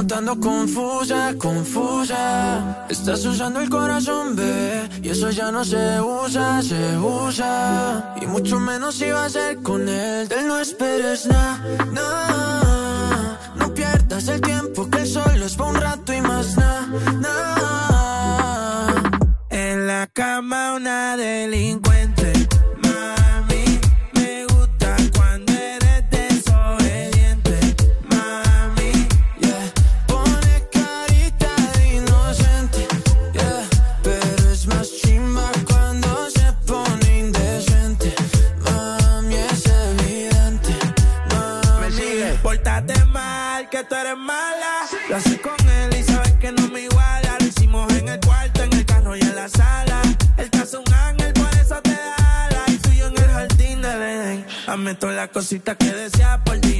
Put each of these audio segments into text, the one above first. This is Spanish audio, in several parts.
notando confusa, confusa. Estás usando el corazón, bebé, y eso ya no se usa, se usa. Y mucho menos si vas a ser con él. Del no esperes nada, na. No pierdas el tiempo, que el sol es para un rato y más nada, na. En la cama una delincuente todas las cositas que deseas por ti.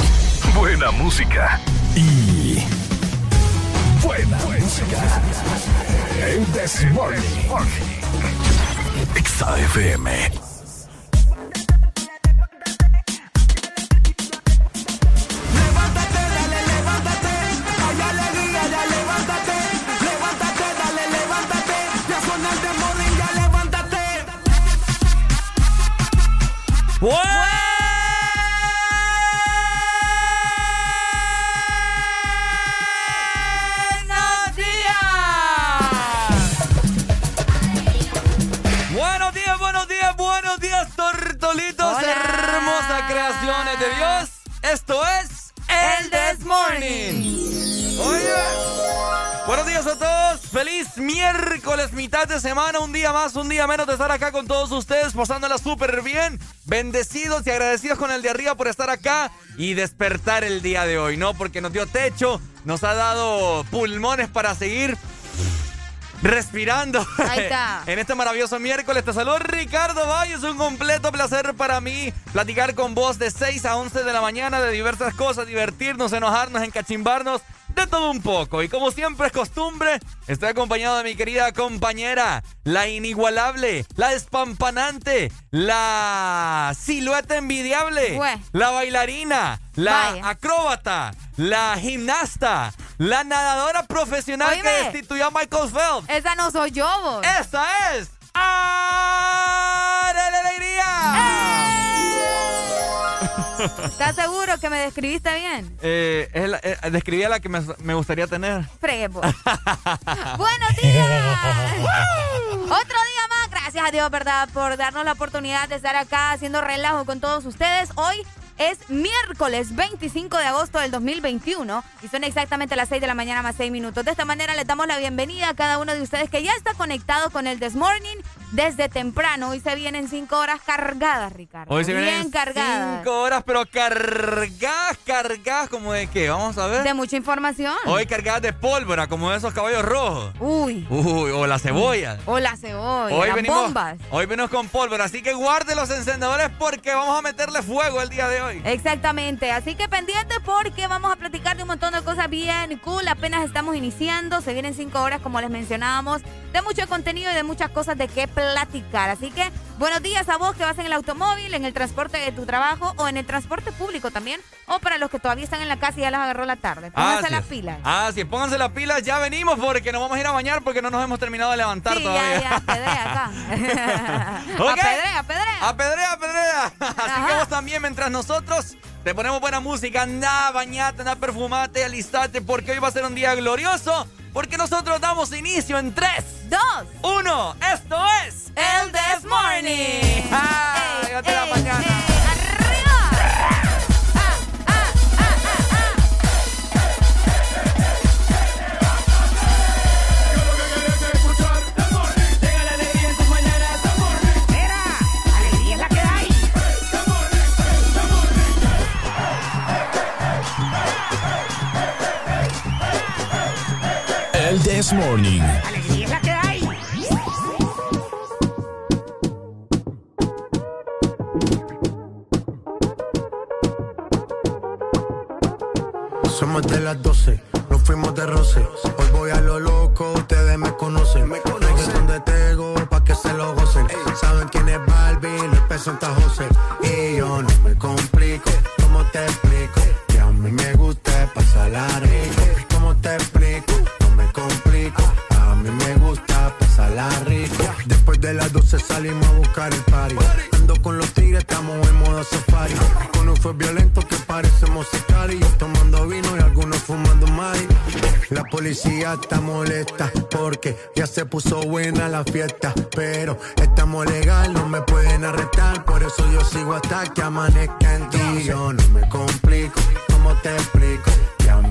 Buena música. Y. Buena, música. El Desmorning. XAFM. Día menos de estar acá con todos ustedes, pasándola súper bien. Bendecidos y agradecidos con el de arriba por estar acá y despertar el día de hoy, ¿no? Porque nos dio techo, nos ha dado pulmones para seguir respirando. Ahí está. en este maravilloso miércoles te saludo Ricardo Valle. Es un completo placer para mí platicar con vos de 6 a 11 de la mañana de diversas cosas, divertirnos, enojarnos, encachimbarnos de todo un poco. Y como siempre es costumbre, estoy acompañado de mi querida compañera, la inigualable, la despampanante, la silueta envidiable, la bailarina, la acróbata, la gimnasta, la nadadora profesional que destituyó a Michael Phelps. Esa no soy yo, vos. Esa es. ¡Alegría! ¿Estás seguro que me describiste bien? Eh, es la, eh, describí a la que me, gustaría tener. Frevo. ¡Buenos días! Otro día más. Gracias a Dios, ¿verdad? Por darnos la oportunidad de estar acá haciendo relajo con todos ustedes. Hoy es miércoles 25 de agosto del 2021 y son exactamente las 6 de la mañana más 6 minutos. De esta manera les damos la bienvenida a cada uno de ustedes que ya está conectado con el This Morning desde temprano. Hoy se vienen 5 horas cargadas, Ricardo. Hoy se Bien cargadas. 5 horas, pero cargadas, cargadas, como de qué? Vamos a ver. De mucha información. Hoy cargadas de pólvora, como esos caballos rojos. Uy. Uy, o la cebolla. O la cebolla. Hoy venimos, bombas. Hoy venimos con pólvora, así que guarde los encendedores porque vamos a meterle fuego el día de hoy. Exactamente, así que pendiente porque vamos a platicar de un montón de cosas bien cool. Apenas estamos iniciando, se vienen 5 horas, como les mencionábamos, de mucho contenido y de muchas cosas de qué platicar. Así que buenos días a vos que vas en el automóvil, en el transporte de tu trabajo o en el transporte público también. O para los que todavía están en la casa y ya las agarró la tarde. Pónganse las pilas. Ah, sí, pónganse las pilas. Ya venimos porque nos vamos a ir a bañar porque no nos hemos terminado de levantar sí, todavía. Ya, ya, apedrea acá. okay. Apedrea, apedrea. Apedrea, apedrea. Así que vos también, mientras nosotros te ponemos buena música, anda, bañate, anda, perfumate, alistate, porque hoy va a ser un día glorioso. Porque nosotros damos inicio en 3, 2, 1. Esto es El This Morning. ¡Ah! Ey, la mañana. This Morning. Alegría es la que hay. Somos de las 12, nos fuimos de roce. Hoy voy a lo loco, ustedes me conocen. Me conocen donde tengo pa' que se lo gocen. Saben quién es Barbie, los pesos Santa José. Y yo no me complico, ¿cómo te explico? Que a mí me gusta pasar la rico. ¿Cómo te explico? Las 12 salimos a buscar el party. Ando con los tigres, estamos en modo safari. Uno fue violento que parecemos y Tomando vino y algunos fumando mari. La policía está molesta porque ya se puso buena la fiesta. Pero estamos legal, no me pueden arrestar. Por eso yo sigo hasta que amanezca en ti. Yo no me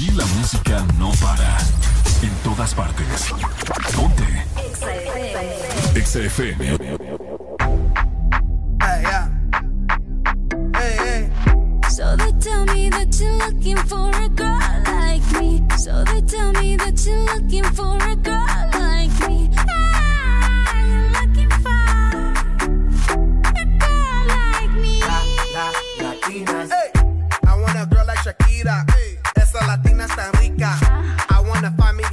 Aquí la música no para. En todas partes. Ponte. XFM. Hey, yeah. Hey, hey. So they tell me that you're looking for a girl like me. So they tell me that you're looking for a girl like me.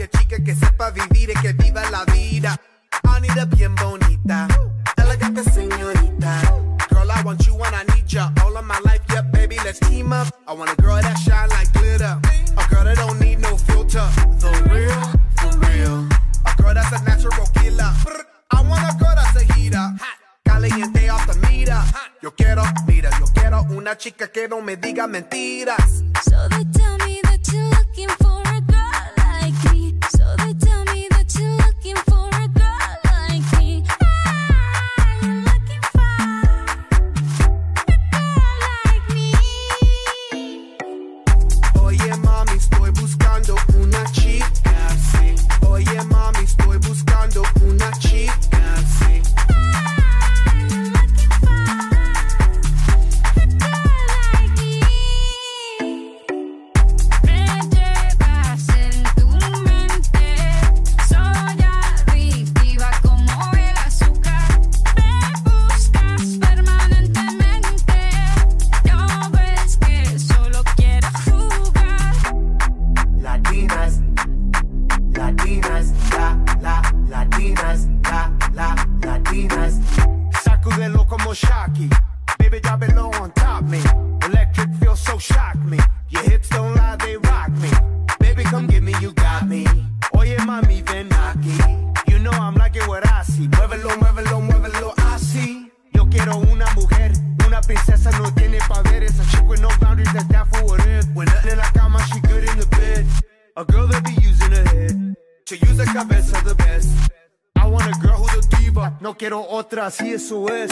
Chica que sepa vivir y que viva la vida. I bien bonita, elegante señorita. Girl, I want you and I need ya all of my life. Yeah, baby, let's team up. I want a girl that shine like glitter. A girl that don't need no filter. The real, for real. A girl that's a natural killer. I want a girl that's a heater. Caliente off the meter. Yo quiero, mira, yo quiero una chica que no me diga mentiras. So they tell me así eso es.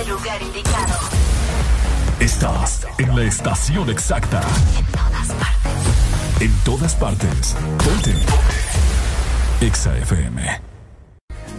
Estás en el lugar indicado. Estás en la estación exacta. En todas partes. En todas partes. Ponte. Exa FM.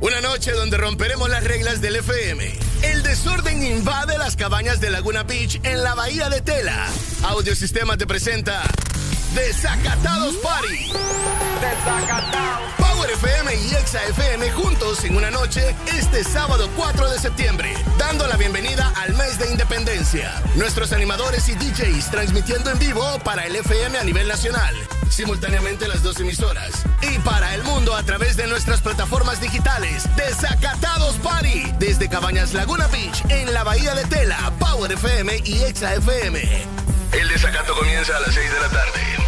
Una noche donde romperemos las reglas del FM. El desorden invade las cabañas de Laguna Beach en la bahía de Tela. Audiosistema te presenta Desacatados Party. Desacatados. Power FM y Exa FM juntos en una noche este sábado 4 de septiembre, dando la bienvenida al mes de independencia. Nuestros animadores y DJs transmitiendo en vivo para el FM a nivel nacional, simultáneamente las dos emisoras, y para el mundo a través de nuestras plataformas digitales. Desacatados Party, desde Cabañas Laguna Beach, en la Bahía de Tela, Power FM y Exa FM. El desacato comienza a las 6 de la tarde.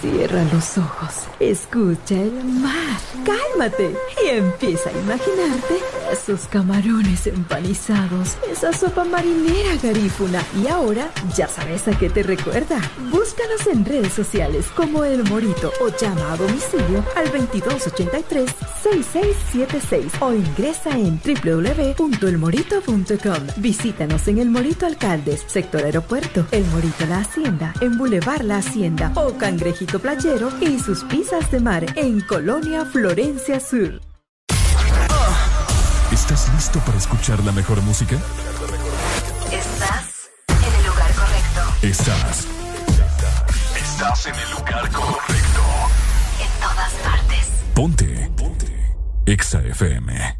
Cierra los ojos, escucha el mar, cálmate y empieza a imaginarte esos camarones empanizados, esa sopa marinera garífuna y ahora ya sabes a qué te recuerda. Búscanos en redes sociales como El Morito o llama a domicilio al 2283-6676 o ingresa en www.elmorito.com. Visítanos en El Morito Alcaldes, sector aeropuerto, El Morito La Hacienda, en Boulevard La Hacienda o Cangrejito Playero y sus pizzas de mar en Colonia Florencia Sur. ¿Estás listo para escuchar la mejor música? Estás en el lugar correcto. Estás. Estás en el lugar correcto. En todas partes. Ponte. Ponte. Exa FM.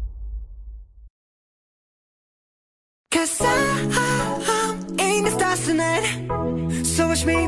Cause I, I'm in the stars tonight. So watch me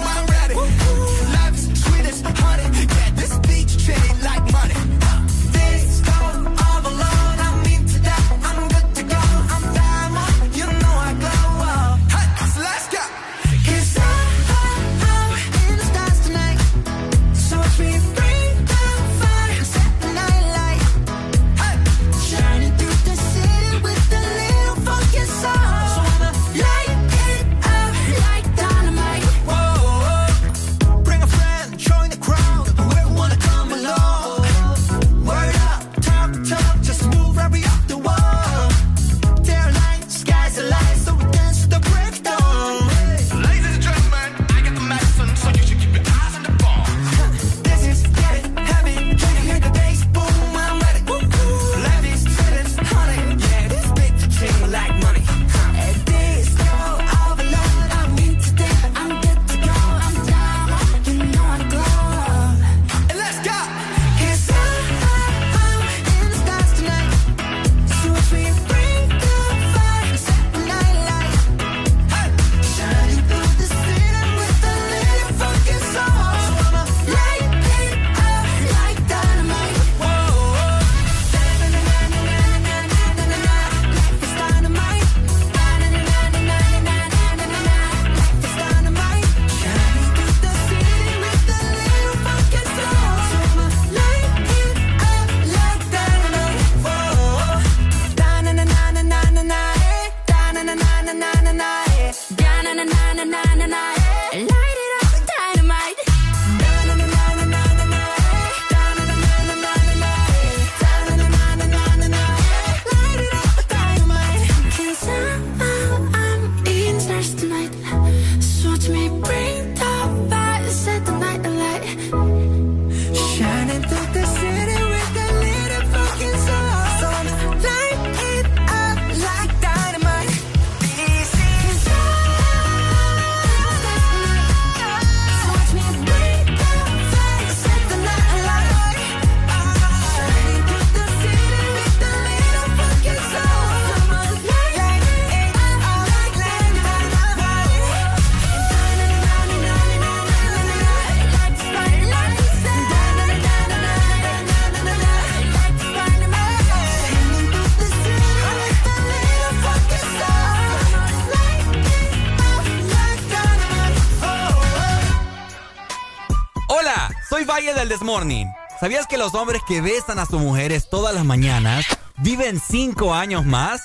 ¿Sabías que los hombres que besan a sus mujeres todas las mañanas viven cinco años más?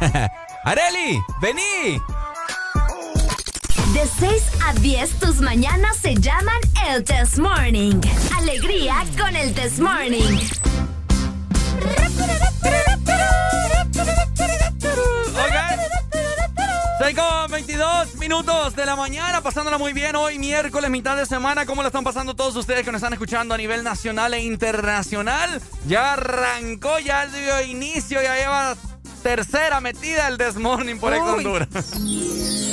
¡Areli! ¡Vení! De 6 a 10 tus mañanas se llaman el Test Morning. Alegría con el Test Morning. 22 minutos de la mañana, pasándola muy bien hoy miércoles, mitad de semana. ¿Cómo la están pasando todos ustedes que nos están escuchando a nivel nacional e internacional? Ya arrancó, ya dio inicio, ya lleva tercera metida el Desmorning por Ex Honduras.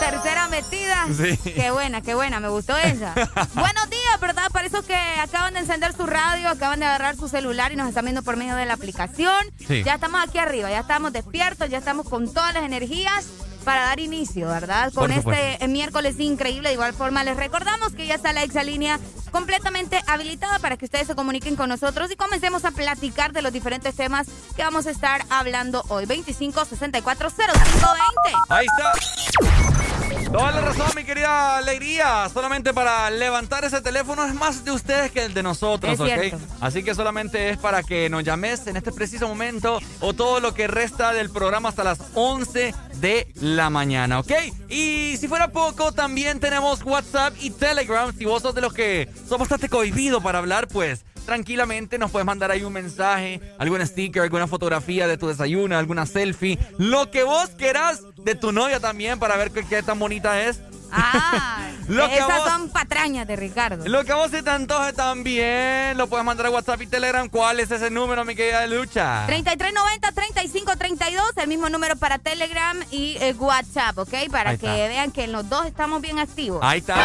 Tercera metida. Sí. Qué buena, qué buena, me gustó ella. Buenos días, ¿verdad? Para esos que acaban de encender su radio, acaban de agarrar su celular y nos están viendo por medio de la aplicación. Sí. Ya estamos aquí arriba, ya estamos despiertos, ya estamos con todas las energías para dar inicio, ¿verdad? Con este miércoles increíble. De igual forma, les recordamos que ya está la exalínea completamente habilitada para que ustedes se comuniquen con nosotros y comencemos a platicar de los diferentes temas que vamos a estar hablando hoy. 25 64 05 20. Ahí está. Toda la razón, mi querida Alegría. Solamente para levantar ese teléfono es más de ustedes que el de nosotros, Es ¿ok? cierto. Así que solamente es para que nos llames en este preciso momento o todo lo que resta del programa hasta las 11 de la mañana, ¿ok? Y si fuera poco, también tenemos WhatsApp y Telegram. Si vos sos de los que sos bastante cohibido para hablar, pues tranquilamente nos puedes mandar ahí un mensaje, algún sticker, alguna fotografía de tu desayuno, alguna selfie, lo que vos querás de tu novia también para ver qué, qué tan bonita es. Ah, Lo que esas vos- son patrañas de Ricardo. Lo que a vos se te antoje también, lo puedes mandar a WhatsApp y Telegram. ¿Cuál es ese número, mi querida Lucha? 3390-3532, el mismo número para Telegram y eh, WhatsApp, ¿ok? Para Ahí que está. vean que los dos estamos bien activos. Ahí está.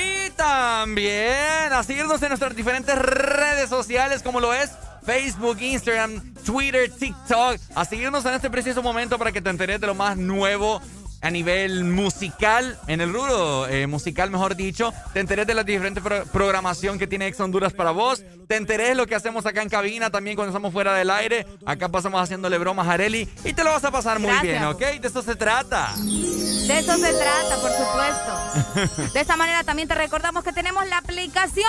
Y también a seguirnos en nuestras diferentes redes sociales como lo es Facebook, Instagram, Twitter, TikTok. A seguirnos en este preciso momento para que te enteres de lo más nuevo a nivel musical, en el rubro eh, musical, mejor dicho. Te enteres de la diferente pro- programación que tiene Ex Honduras para vos. Te enteres de lo que hacemos acá en cabina también cuando estamos fuera del aire. Acá pasamos haciéndole bromas a Areli y te lo vas a pasar muy bien, ¿ok? De eso se trata. De eso se trata, por supuesto. De esta manera también te recordamos que tenemos la aplicación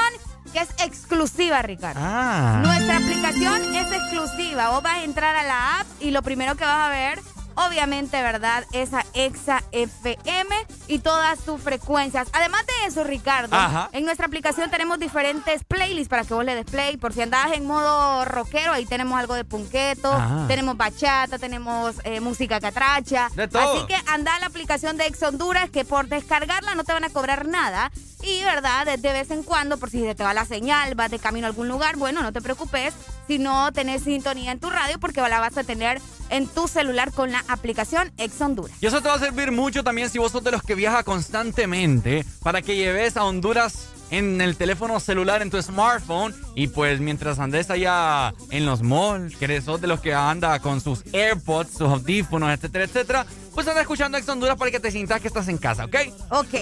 que es exclusiva, Ricardo. Ah. Nuestra aplicación es exclusiva. Vos vas a entrar a la app y lo primero que vas a ver, obviamente, ¿verdad? Es a Exa FM y todas sus frecuencias. Además de eso, Ricardo, Ajá. en nuestra aplicación tenemos diferentes playlists para que vos le des play. Por si andás en modo rockero, ahí tenemos algo de punqueto, Ajá. tenemos bachata, tenemos eh, música catracha. De todo. Así que anda a la aplicación de Ex Honduras que por descargarla no te van a cobrar nada. Y, ¿verdad? De, vez en cuando, por si te va la señal, vas de camino a algún lugar, bueno, no te preocupes si no tenés sintonía en tu radio porque la vas a tener en tu celular con la aplicación Ex Honduras. Y eso te va a servir mucho también si vos sos de los que viaja constantemente para que lleves a Honduras en el teléfono celular, en tu smartphone. Y pues mientras andes allá en los malls, que sos de los que anda con sus AirPods, sus audífonos, etcétera, etcétera, pues anda escuchando Ex Honduras para que te sientas que estás en casa, ¿ok? Ok,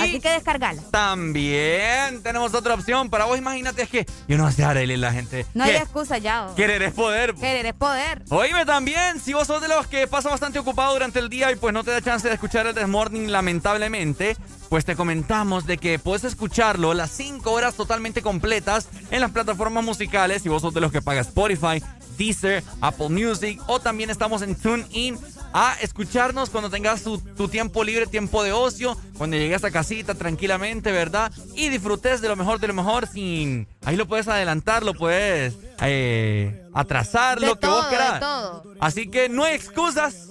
así que descargala. También tenemos otra opción para vos. Imagínate, es que yo no sé, Arely, la gente. No hay excusa ya. oh. Querer es poder. Querer es poder. Oíme también, si vos sos de los que pasa bastante ocupado durante el día y pues no te da chance de escuchar el Desmorning lamentablemente, pues te comentamos de que puedes escucharlo las 5 horas totalmente completas en las plataformas musicales si vos sos de los que paga Spotify, Deezer, Apple Music o también estamos en TuneIn a escucharnos cuando tengas tu, tu tiempo libre, tiempo de ocio, cuando llegues a casita tranquilamente, ¿verdad? Y disfrutes de lo mejor de lo mejor sin... Ahí lo puedes adelantar, lo puedes eh, atrasar, De lo que todo, vos querás. todo. Así que no hay excusas,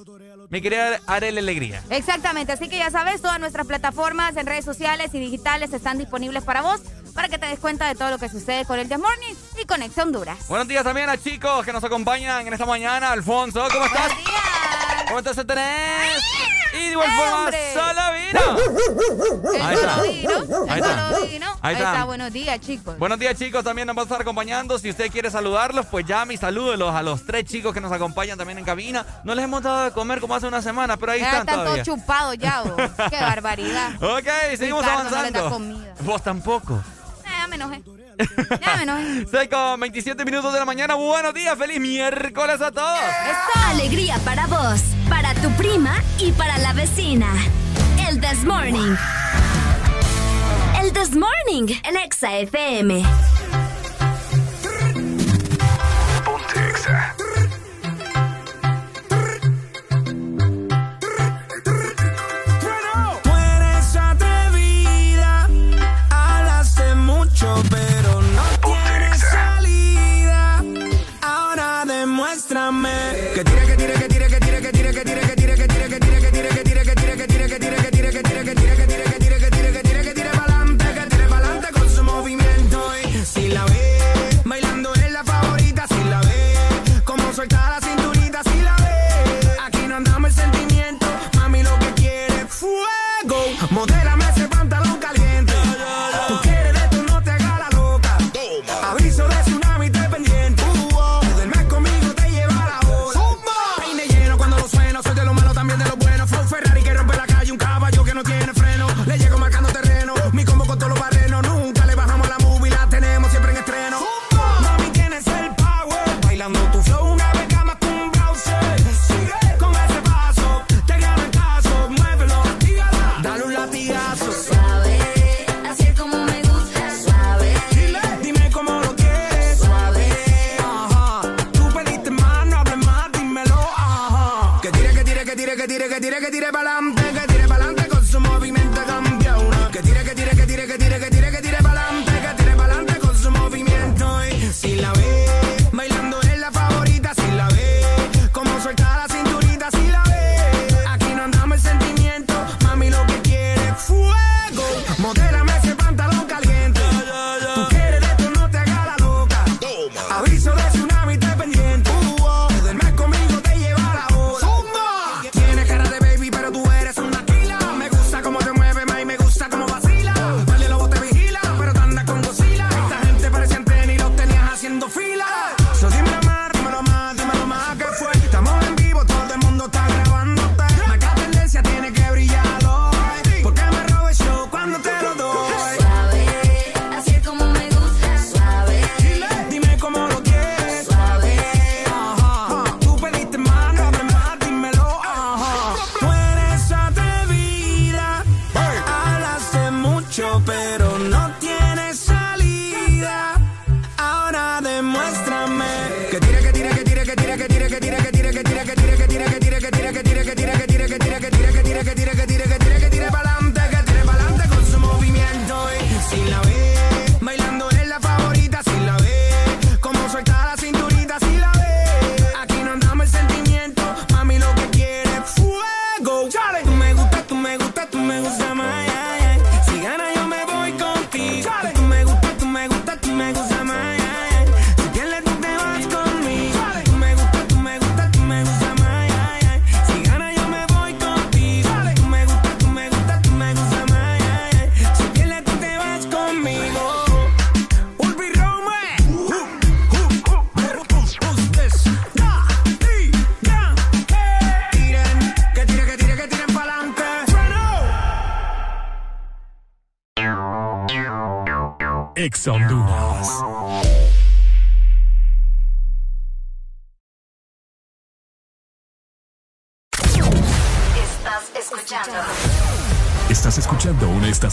mi querida Arely Alegría. Exactamente, así que ya sabes, todas nuestras plataformas en redes sociales y digitales están disponibles para vos, para que te des cuenta de todo lo que sucede con el The Morning y con Ex Honduras. Buenos días también a chicos que nos acompañan en esta mañana. Alfonso, ¿cómo estás? Buenos días. ¿Cómo estás, tenés? Y de igual ¡Eh, forma, hombre! Salavino. El Ahí está. Ahí está. Ahí está. buenos días, chicos. Buenos días chicos, también nos va a estar acompañando. Si usted quiere saludarlos, pues llame y salúdelos a los tres chicos que nos acompañan también en cabina. No les hemos dado de comer como hace una semana, pero ahí Ya están están todos chupados ya, vos. Qué barbaridad. Ok, seguimos Ricardo, no les avanzando. da comida. Vos tampoco ya me enojé. Ya me enojé. con 27 minutos de la mañana. Buenos días, feliz miércoles a todos. Esta alegría para vos, para tu prima y para la vecina. El This Morning. El This Morning, el Exa FM. Muéstrame.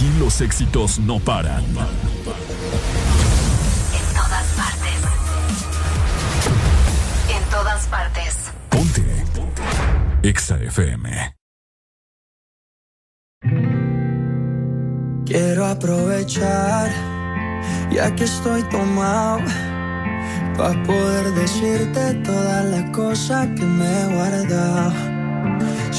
Aquí los éxitos no paran. En todas partes. En todas partes. Ponte. Exa FM. Quiero aprovechar, ya que estoy tomado, para poder decirte todas las cosas que me he guardado.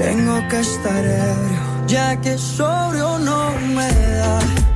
Tengo que estar ebrio, ya que sobrio no me da.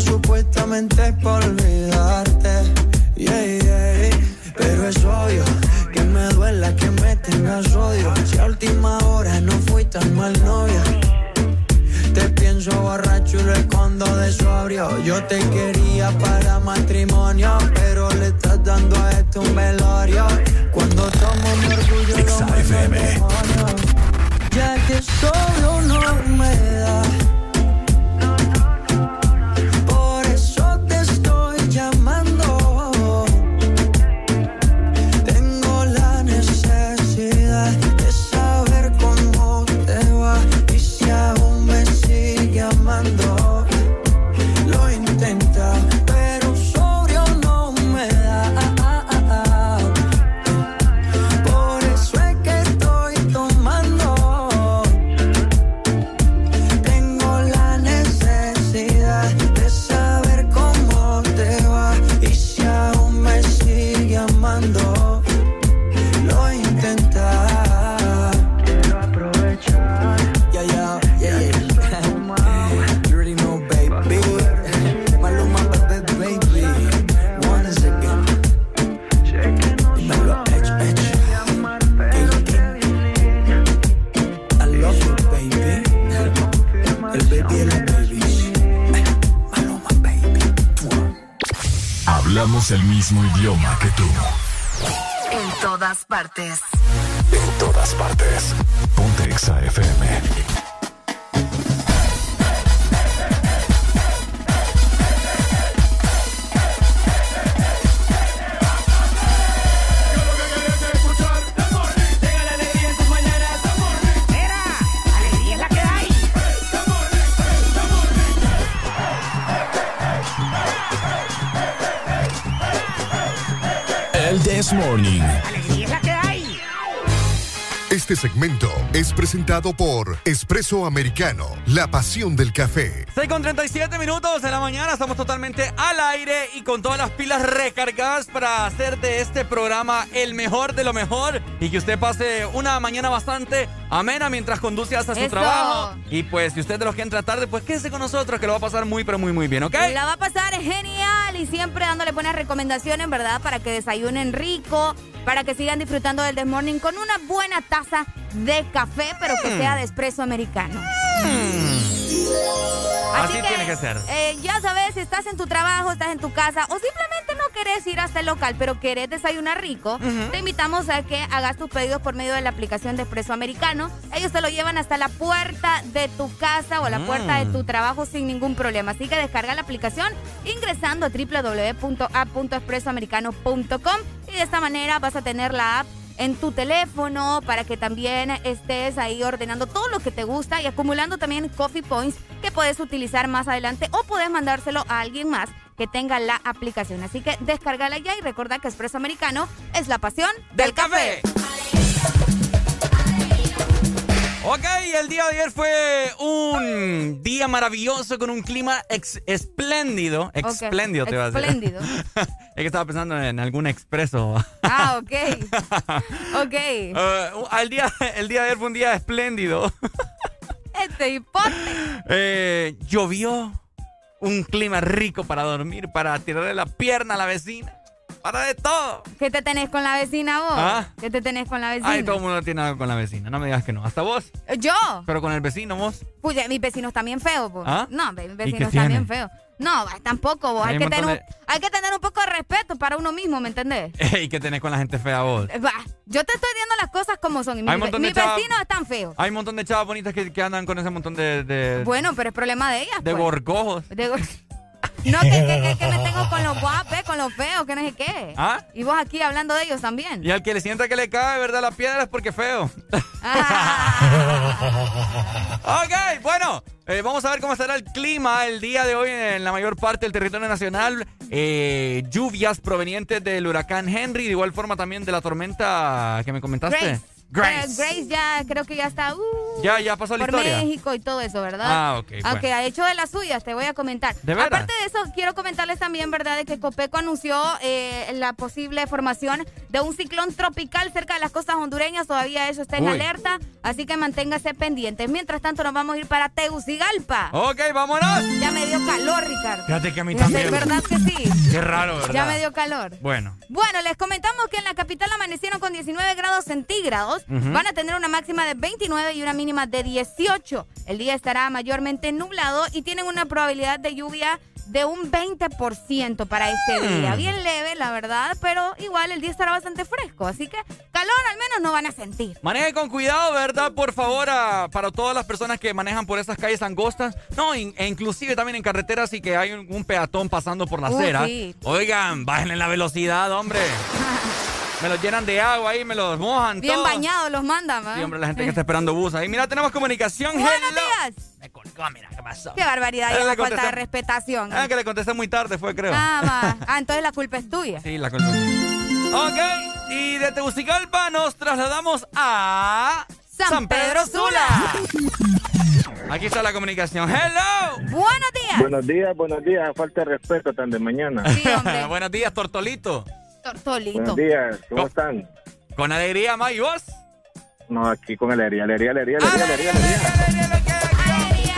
Supuestamente por olvidarte. Yeah, yeah. Pero es obvio que me duela que me tengas odio. Si a última hora no fui tan mal novia. Te pienso borracho y lo escondo de sobrio. Yo te quería para matrimonio, pero le estás dando a esto un velorio. Cuando tomo mi orgullo, lo. Ya que solo no me da. Mismo idioma que tú. En todas partes. Este segmento es presentado por Espresso Americano, la pasión del café. 6 con 37 minutos de la mañana, estamos totalmente al aire y con todas las pilas recargadas para hacer de este programa el mejor de lo mejor y que usted pase una mañana bastante amena mientras conduce hasta su Eso. trabajo. Y pues si usted de los que entra tarde, pues quédese con nosotros que lo va a pasar muy pero muy muy bien, ¿ok? La va a pasar genial y siempre dándole buenas recomendaciones, ¿verdad? Para que desayunen rico, para que sigan disfrutando del Desmorning con una buena taza de café, pero que Mm. sea de espresso americano. Así tiene que ser. Eh, ya sabes, si estás en tu trabajo, estás en tu casa o simplemente no querés ir hasta el local, pero querés desayunar rico, te invitamos a que hagas tus pedidos por medio de la aplicación de Espresso Americano. Ellos te lo llevan hasta la puerta de tu casa o la Mm. puerta de tu trabajo sin ningún problema. Así que descarga la aplicación ingresando a www.app.expresoamericano.com y de esta manera vas a tener la app en tu teléfono para que también estés ahí ordenando todo lo que te gusta y acumulando también coffee points que puedes utilizar más adelante o puedes mandárselo a alguien más que tenga la aplicación. Así que descárgala ya y recuerda que Espresso Americano es la pasión del, café. Ok, el día de ayer fue un día maravilloso con un clima ex- espléndido. Espléndido, te a decir. Espléndido. es que estaba pensando en algún expreso. Ah, ok. ok. Eh, el, día, el día de ayer fue un día espléndido. Este hipote. Eh, llovió. Un clima rico para dormir, para tirarle la pierna a la vecina. Para de todo. ¿Qué te tenés con la vecina vos? Ah. ¿Qué te tenés con la vecina? Ay, todo el mundo tiene algo con la vecina. No me digas que no. Hasta vos. ¿Yo? Pero con el vecino vos. Puya, mis vecinos también feos, pues. ¿Ah? No, mis vecinos también feos. No, tampoco vos. Hay que tener un, de- hay que tener un poco de respeto para uno mismo, ¿me entendés? ¿Y qué tenés con la gente fea vos? Va, yo te estoy diciendo las cosas como son. y Mis, vecinos están feos. Hay un montón de chavas bonitas que, que andan con ese montón de. de Bueno, pero es problema de ellas. de pues. gorgojos. De gor- No, que, que, me tengo con los guapos, con los feos, que no sé qué. ¿Ah? Y vos aquí hablando de ellos también. Y al que le sienta que le cae, ¿verdad? La piedra es porque es feo. ok, bueno, eh, vamos a ver cómo estará el clima el día de hoy en la mayor parte del territorio nacional. Eh, lluvias provenientes del huracán Henry, de igual forma también de la tormenta que me comentaste. Grace. Grace. Grace ya creo que ya está. uh, Ya, ya pasó la por historia. México y todo eso, ¿verdad? Ah, ok, Aunque bueno. ha hecho de las suyas, te voy a comentar. ¿De veras? Aparte de eso, quiero comentarles también, ¿verdad?, de que Copeco anunció eh, la posible formación de un ciclón tropical cerca de las costas hondureñas. Todavía eso está en Uy. alerta, así que manténgase pendientes. Mientras tanto, nos vamos a ir para Tegucigalpa. Ok, vámonos. Ya me dio calor, Ricardo. Fíjate que a mí Es también. verdad que sí. Qué raro, ¿verdad? Ya me dio calor. Bueno. Bueno, les comentamos que en la capital amanecieron con 19 grados centígrados. Van a tener una máxima de 29 y una mínima de 18. El día estará mayormente nublado y tienen una probabilidad de lluvia de un 20% para este Mm. día. Bien leve, la verdad, pero igual el día estará bastante fresco. Así que calor al menos no van a sentir. Maneje con cuidado, ¿verdad? Por favor, a- para todas las personas que manejan por esas calles angostas. No, in- e inclusive también en carreteras y que hay un, un peatón pasando por la Uh, acera. sí. Oigan, bájenle la velocidad, hombre. me los llenan de agua ahí, me los mojan Bien bañados los mandan, ¿va? Sí, hombre, la gente que está esperando bus ahí. Mira, tenemos comunicación. Buenos hello. días. Me colgó, mira, ¿qué pasó? Qué barbaridad, Eh, y le la falta de respetación. Ah, que le contesté muy tarde, fue, creo. Ah. Ah, entonces la culpa es tuya. Sí, la culpa. Ok, y de Tegucigalpa nos trasladamos a San Pedro Sula. Aquí está la comunicación. Hello. Buenos días. Buenos días, buenos días. Falta de respeto tan de mañana. Buenos días, Tortolito. Tortolito. Buenos días, ¿cómo están? Con alegría, Ma, ¿y vos? No, aquí con alegría, alegría, alegría, alegría, alegría, alegría.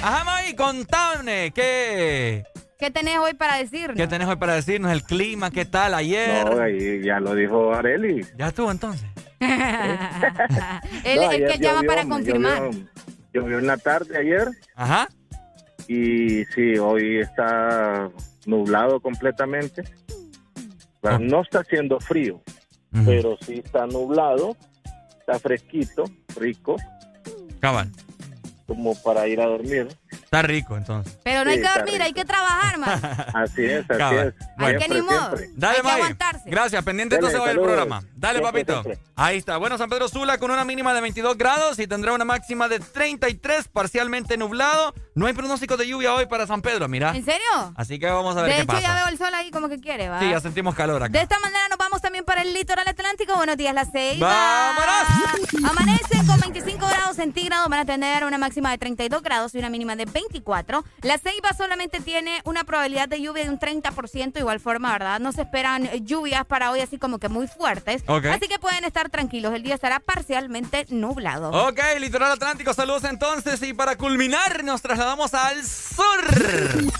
Ajá, Ma, y contame, ¿qué, ¿Qué tenés hoy para decirnos? ¿qué tenés hoy para decirnos? El clima, ¿qué tal ayer? No, ahí ya lo dijo Areli. Ya estuvo entonces. Él No, es ayer que llama para confirmar. Llovió en la tarde ayer. Ajá. Y sí, hoy está nublado completamente. Bueno, No está haciendo frío, pero sí está nublado, está fresquito, rico, Cabal. como para ir a dormir. Está rico, entonces. Pero no Sí, hay que dormir, rico. hay que trabajar, man. Así es, así Cabal. es. Hay que ni modo. Dale, hay que aguantarse. Gracias, pendiente Dale, entonces hoy el saludos. programa. Dale, Siempre, papito. siempre. Ahí está. Bueno, San Pedro Sula con una mínima de 22 grados y tendrá una máxima de 33, parcialmente nublado. No hay pronóstico de lluvia hoy para San Pedro, mira. ¿En serio? Así que vamos a ver De qué hecho, ya pasa. veo el sol ahí como que quiere, ¿va? Sí, ya sentimos calor acá. De esta manera nos vamos también para el litoral atlántico. Buenos días, las seis. ¡Vámonos! Amanecen con 25 grados centígrados. Van a tener una máxima de 32 grados y una mínima de 24. La Ceiba solamente tiene una probabilidad de lluvia de un 30%. Igual forma, ¿verdad? No se esperan lluvias para hoy así como que muy fuertes. Así que pueden estar tranquilos. El día estará parcialmente nublado. Ok, litoral atlántico, saludos entonces. Y para culminar, nos trasladamos al sur.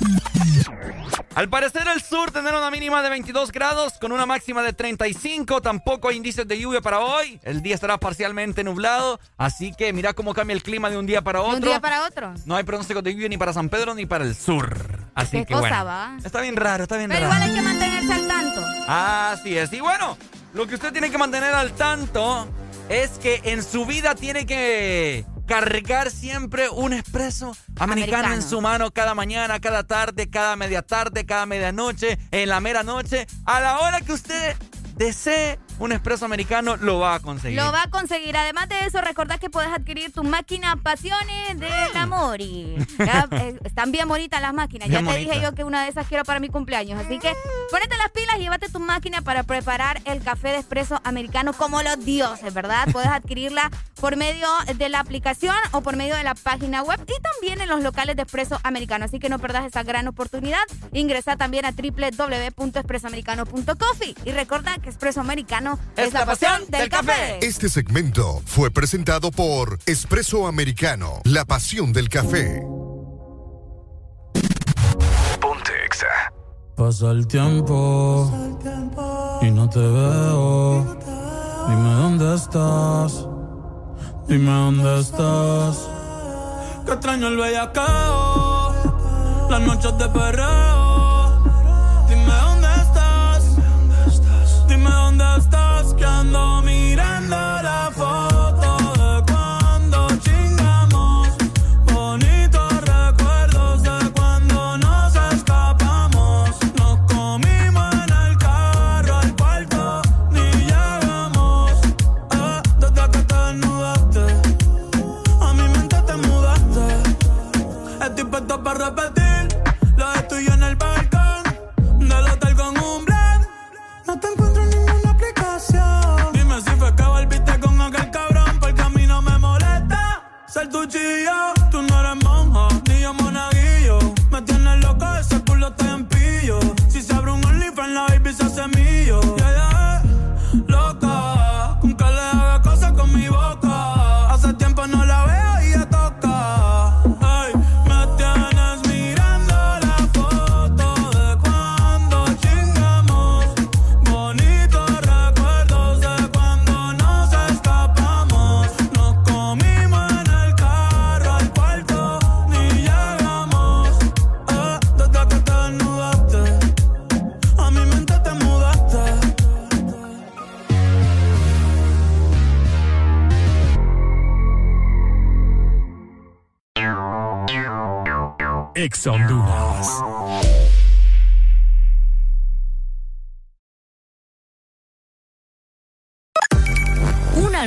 Al parecer, el sur tendrá una mínima de 22 grados con una máxima de 35. Tampoco hay indicios de lluvia para hoy. El día estará parcialmente nublado. Así que mira cómo cambia el clima de un día para De otro. un día para otro. No hay pronóstico de lluvia ni para San Pedro ni para el sur. Así Qué que cosa, bueno. va. Está bien raro, está bien Pero raro. igual hay que mantenerse al tanto. Así es. Y bueno, lo que usted tiene que mantener al tanto es que en su vida tiene que cargar siempre un espresso americano, Americano. en su mano cada mañana, cada tarde, cada media tarde, cada medianoche, en la mera noche. A la hora que usted desee un espresso americano, lo va a conseguir. Lo va a conseguir. Además de eso, recordad que puedes adquirir tu máquina Pasiones del Amor. Y ya, eh, están bien bonitas las máquinas. Bien ya te dije yo que una de esas quiero para mi cumpleaños. Así que ponete las pilas y llévate tu máquina para preparar el café de espresso americano como los dioses, ¿verdad? Puedes adquirirla por medio de la aplicación o por medio de la página web y también en los locales de espresso americano. Así que no perdas esa gran oportunidad. Ingresa también a www.espressoamericano.coffee y recuerda que espresso americano es, la pasión del café. Este segmento fue presentado por Espresso Americano, la pasión del café. Ponte Exa. Pasa el tiempo y no te veo. Dime dónde estás. Dime dónde estás. Que extraño el bellacao. Las noches de perreo. Dime dónde estás. Dime dónde estás. Que ando mirando ser tu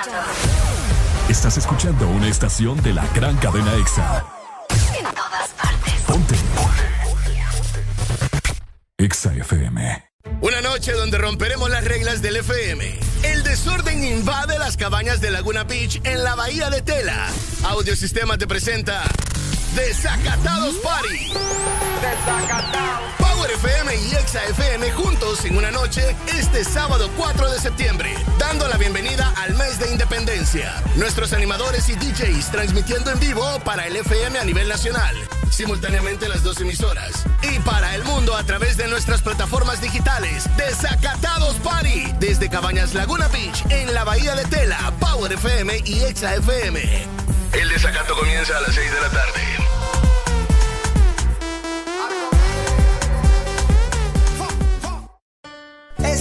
Escuchando Estás escuchando una estación de la gran cadena Exa. en todas partes. Ponte. Exa FM. Una noche donde romperemos las reglas del FM. El desorden invade las cabañas de Laguna Beach en la bahía de Tela. Audiosistema te presenta Desacatados Party. Power FM y Exa FM juntos en una noche este sábado 4 de septiembre, dando la bienvenida al mes de independencia. Nuestros animadores y DJs transmitiendo en vivo para el FM a nivel nacional. Simultáneamente las dos emisoras. Y para el mundo a través de nuestras plataformas digitales. Desacatados Party. Desde Cabañas Laguna Beach en la Bahía de Tela, Power FM y Exa FM. El desacato comienza a las 6 de la tarde.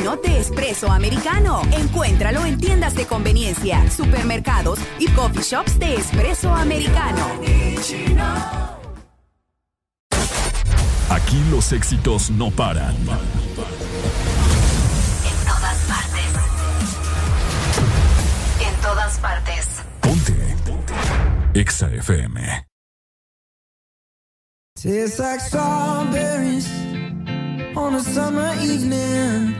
Granitino de espresso americano. Encuéntralo en tiendas de conveniencia, supermercados y coffee shops de espresso americano. Aquí los éxitos no paran. En todas partes. En todas partes. Ponte. Exa FM. Tastes like strawberries on a summer evening.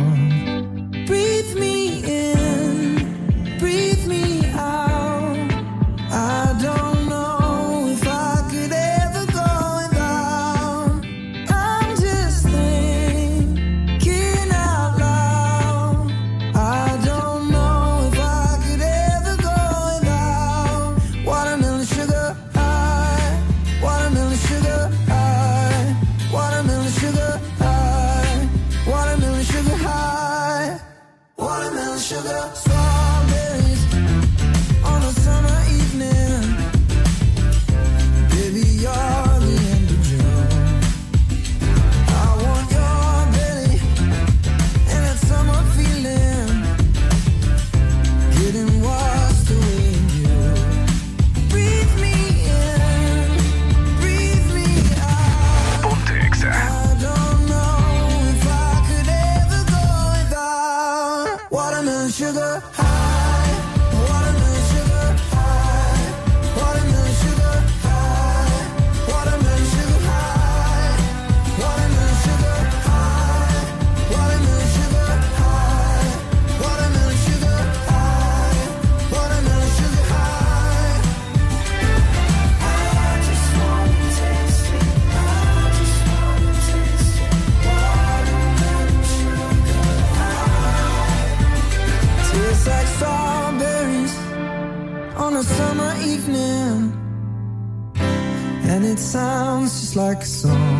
It sounds just like a song.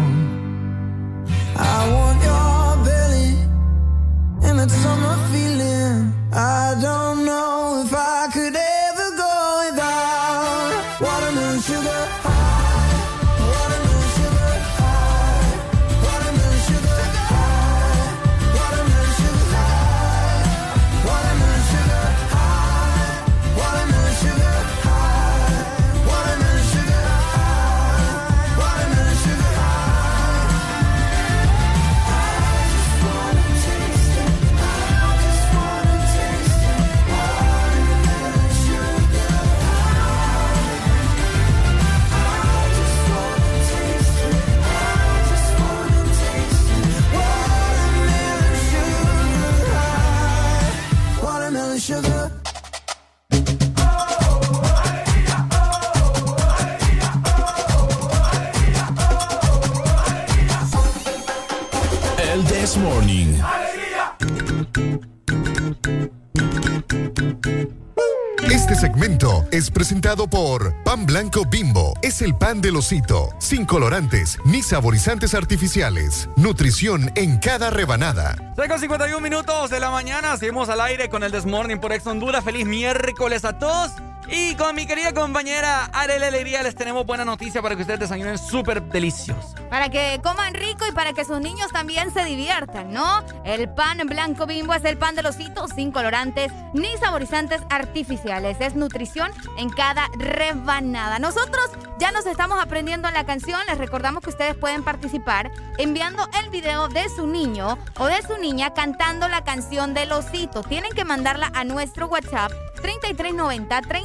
Segmento es presentado por Pan Blanco Bimbo. Es el pan del osito, sin colorantes ni saborizantes artificiales. Nutrición en cada rebanada. 6 con 51 minutos de la mañana, seguimos al aire con el Desmorning por Ex Honduras. Feliz miércoles a todos. Y con mi querida compañera Arely Alegría les tenemos buena noticia para que ustedes desayunen súper delicioso. Para que coman rico y para que sus niños también se diviertan, ¿no? El pan blanco bimbo es el pan de los sin colorantes ni saborizantes artificiales. Es nutrición en cada rebanada. Nosotros Ya nos estamos aprendiendo la canción. Les recordamos que ustedes pueden participar enviando el video de su niño o de su niña cantando la canción del osito. Tienen que mandarla a nuestro WhatsApp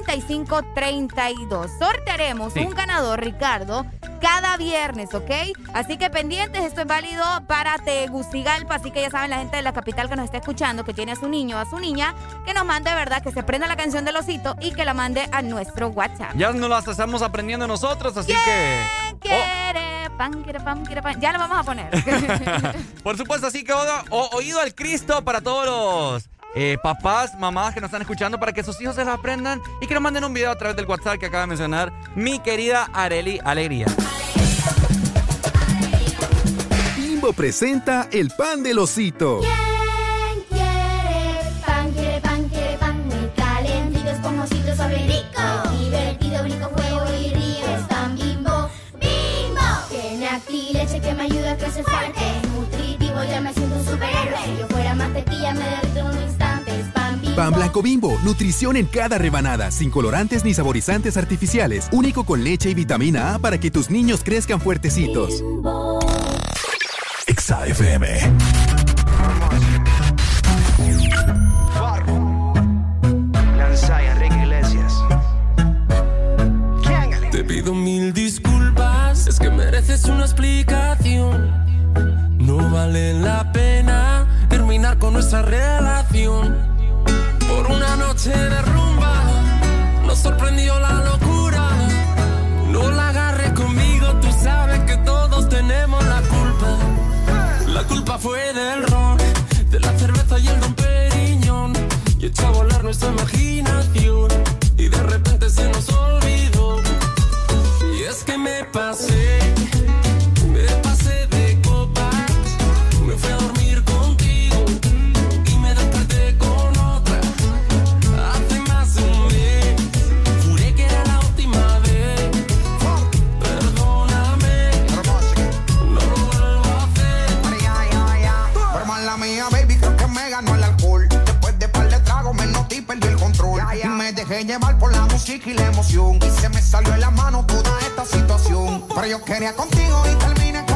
3390-3532. Sortearemos Sí. un ganador, Ricardo, cada viernes, ¿ok? Así que pendientes, esto es válido para Tegucigalpa, así que ya saben la gente de la capital que nos está escuchando, que tiene a su niño a su niña, que nos mande, ¿verdad? Que se prenda la canción del osito y que la mande a nuestro WhatsApp. Ya nos las estamos aprendiendo nosotros, así que. Quiere, pan, quiere, pan, quiere, pan. Ya lo vamos a poner. Por supuesto, así que o- oído al Cristo para todos los eh, papás, mamás que nos están escuchando para que sus hijos se las aprendan y que nos manden un video a través del WhatsApp que acaba de mencionar mi querida Areli Alegría. Bimbo presenta el pan del osito. ¿Quién quiere pan, quiere pan, quiere pan? Muy calentito, esponjosito, sabe rico. Divertido, brinco, juego y río. Es pan bimbo, bimbo. Tiene acti leche que me ayuda a crecer fuerte. Es nutritivo, ya me siento un superhéroe. Si yo fuera mantequilla, me pan blanco bimbo, nutrición en cada rebanada, sin colorantes ni saborizantes artificiales, único con leche y vitamina A para que tus niños crezcan fuertecitos. Exa FM. Lanzai, Enrique Iglesias. Te pido mil disculpas, es que mereces una explicación. No vale la pena terminar con nuestra relación. Noche de rumba, nos sorprendió la locura. No la agarres conmigo, tú sabes que todos tenemos la culpa. La culpa fue del ron, de la cerveza y el don Periñón. Y echó a volar nuestra imaginación. Y de repente se nos olvidó. Y es que me pasé, control. Y me dejé llevar por la música y la emoción. Y se me salió en la mano toda esta situación. Pero yo quería contigo y terminé con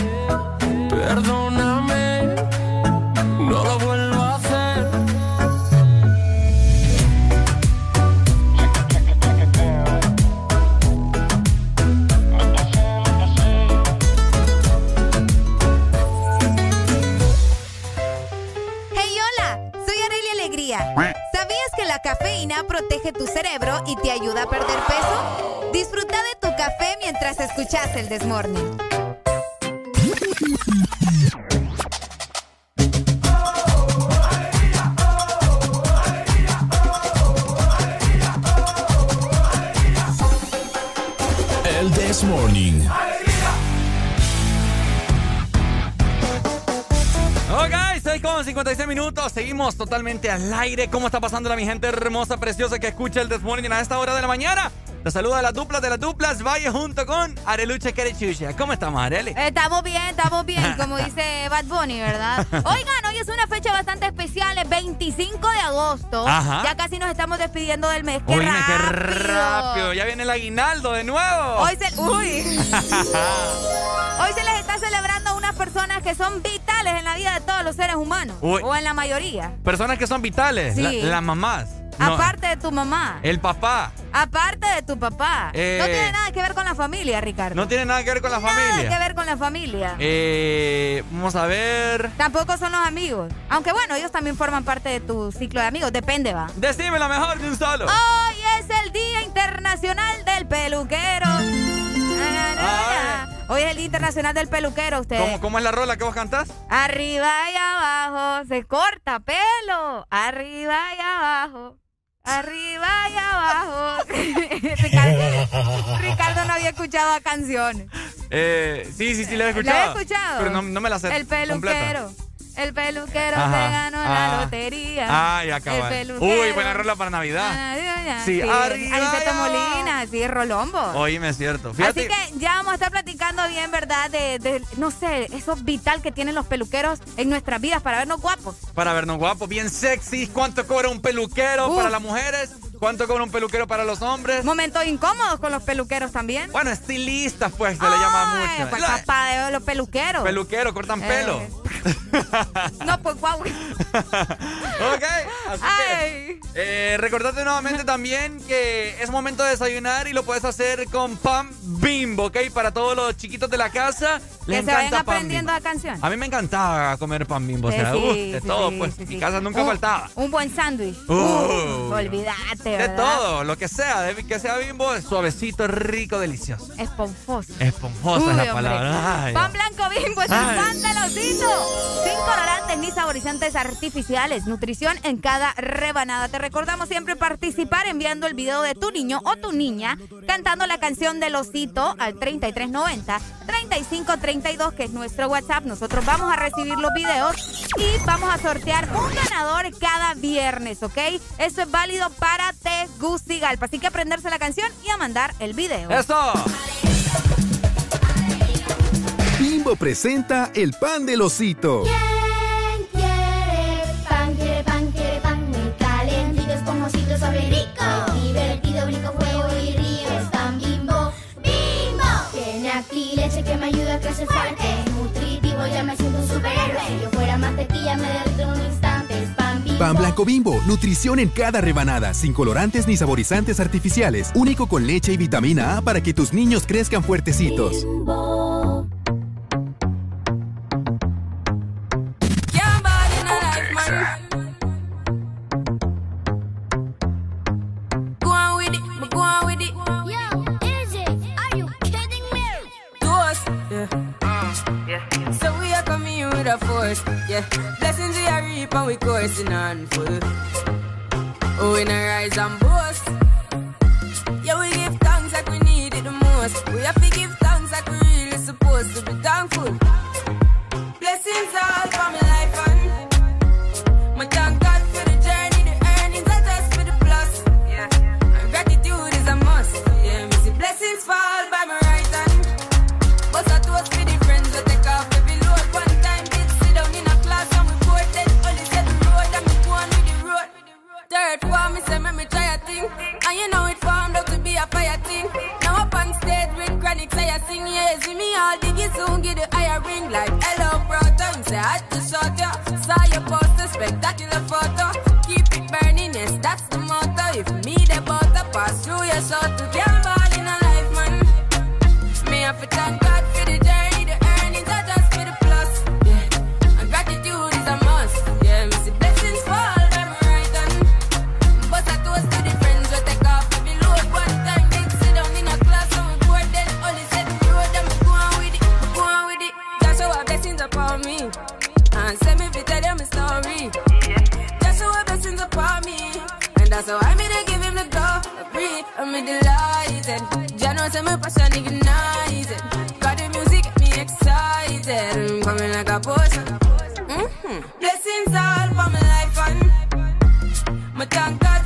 Escuchas el Desmorning. El This Morning. Ok, estoy con con 56 minutos. Seguimos totalmente al aire. ¿Cómo está pasando la mi gente hermosa, preciosa que escucha el This Morning a esta hora de la mañana? Te saluda las duplas de las duplas. Vaya junto con Areluche Querechucha. ¿Cómo estamos, Areli? Estamos bien, estamos bien, como dice Bad Bunny, ¿verdad? Oigan, hoy es una fecha bastante especial, el 25 de agosto. Ajá. Ya casi nos estamos despidiendo del mes. ¡Qué Uy, qué rápido! rápido. Ya viene el aguinaldo de nuevo. Hoy se, uy. Hoy se les está celebrando a unas personas que son vitales en la vida de todos los seres humanos. Uy. O en la mayoría. Personas que son vitales. Sí. la- las mamás. No, Aparte de tu mamá. el papá. Aparte de tu papá. Eh. No tiene nada que ver con la familia, Ricardo. No tiene nada que ver con la Nada familia. que ver con la familia. Eh, vamos a ver. Tampoco son los amigos. Aunque bueno, ellos también forman parte de tu ciclo de amigos. Depende, va. Decime la mejor de un solo. Hoy es el Día Internacional del Peluquero. Na, na, na. Hoy es el Día Internacional del Peluquero, usted. ¿Cómo, ¿Cómo es la rola que vos cantás? Arriba y abajo se corta pelo. Arriba y abajo. Arriba y abajo. Ricardo, Ricardo no había escuchado la canción. Eh, sí, sí, sí, la he ¿La escuchado. he escuchado? Pero no, no me la sé El peluquero. completa. El peluquero Ajá, se ganó la ah. lotería. Ay, peluquero. Uy, buena rola para Navidad. Ah. Sí, Sí, arriba Aniceto. Molina, sí, Rolombo. Oíme, es cierto. Fíjate. Así que ya vamos a estar platicando bien, ¿verdad? De, de, no sé, eso vital que tienen los peluqueros en nuestras vidas para vernos guapos. Para vernos guapos, bien sexy. ¿Cuánto cobra un peluquero Uf. para las mujeres? ¿Cuánto cobra un peluquero para los hombres? Momentos incómodos con los peluqueros también. Bueno, estilistas, pues, se le llama mucho. pues, La- papá de los peluqueros. Peluquero, cortan Eh. pelo. No, pues guau. ok, así Ay. que eh, recordate nuevamente también que es momento de desayunar y lo puedes hacer con pan bimbo, ¿ok? Para todos los chiquitos de la casa, les Que se vayan encanta pan aprendiendo bimbo. la canción. A mí me encantaba comer pan bimbo, o Sí, sea, sí, de sí, todo, pues, mi casa nunca Un- faltaba. Un buen sándwich. Uh. Olvídate, De ¿verdad? todo, lo que sea, de que sea bimbo, suavecito, rico, delicioso. Esponjoso. Esponjosa Uy, es la hombre. palabra. Ay, Pan blanco bimbo es un pan de losito. Sin colorantes ni saborizantes artificiales. Nutrición en cada rebanada. Te recordamos siempre participar enviando el video de tu niño o tu niña cantando la canción del osito al 3390 3532 que es nuestro WhatsApp. Nosotros vamos a recibir los videos y vamos a sortear un ganador cada viernes, ¿ok? Eso es válido para Tegucigalpa. Así que aprenderse la canción y a mandar el video. ¡Eso! Bimbo presenta el pan del osito. ¿Quién quiere pan? Quiere pan, quiere pan muy calentito, esponjosito, suave y rico. Divertido, brinco, juego y río. Es pan bimbo, bimbo. Tiene aquí leche que me ayuda a crecer fuerte. Nutritivo, ya me siento un superhéroe. Si yo fuera mantequilla, me derrito pan blanco bimbo, nutrición en cada rebanada, sin colorantes ni saborizantes artificiales, único con leche y vitamina A para que tus niños crezcan fuertecitos. Yeah. Yeah. So we are coming here with a force, yeah. Blessings we are reap and we coursing on full. Oh, we not rise and boast. See me all diggy soon get the higher ring like hello brother. You say I just ya, saw your poster, spectacular photo. Keep it burning, yes that's the motto. If me the butter pass through your soul to and my passion ignites it. Got the music get me excited. I'm coming like a potion. Mm-hmm. Blessings all for my life and my thank God.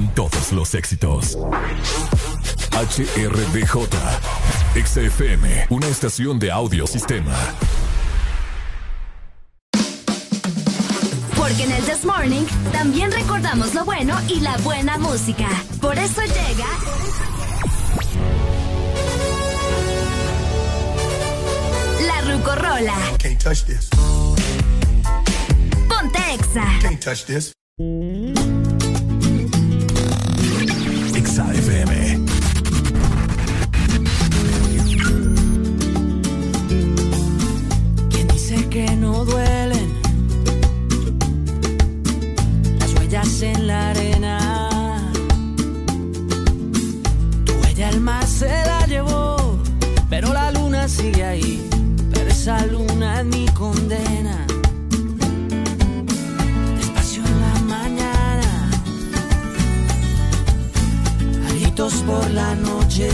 todos los éxitos. HRBJ, XFM, una estación de audio sistema. Porque en el This Morning también recordamos lo bueno y la buena música. Por eso llega... La Rucorola. Ponte Exa. Can't touch this. por la noche.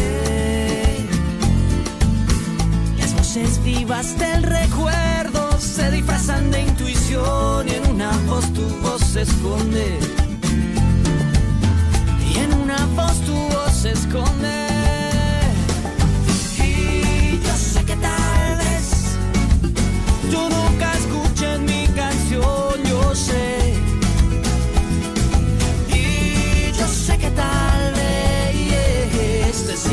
Las voces vivas del recuerdo se disfrazan de intuición y en una voz tu voz se esconde. Y en una voz tu voz se esconde. Y yo sé que tal vez tú nunca escuches mi canción, yo sé. Y yo sé que tal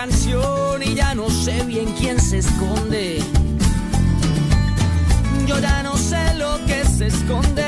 canción y ya no sé bien quién se esconde. Yo ya no sé lo que se esconde.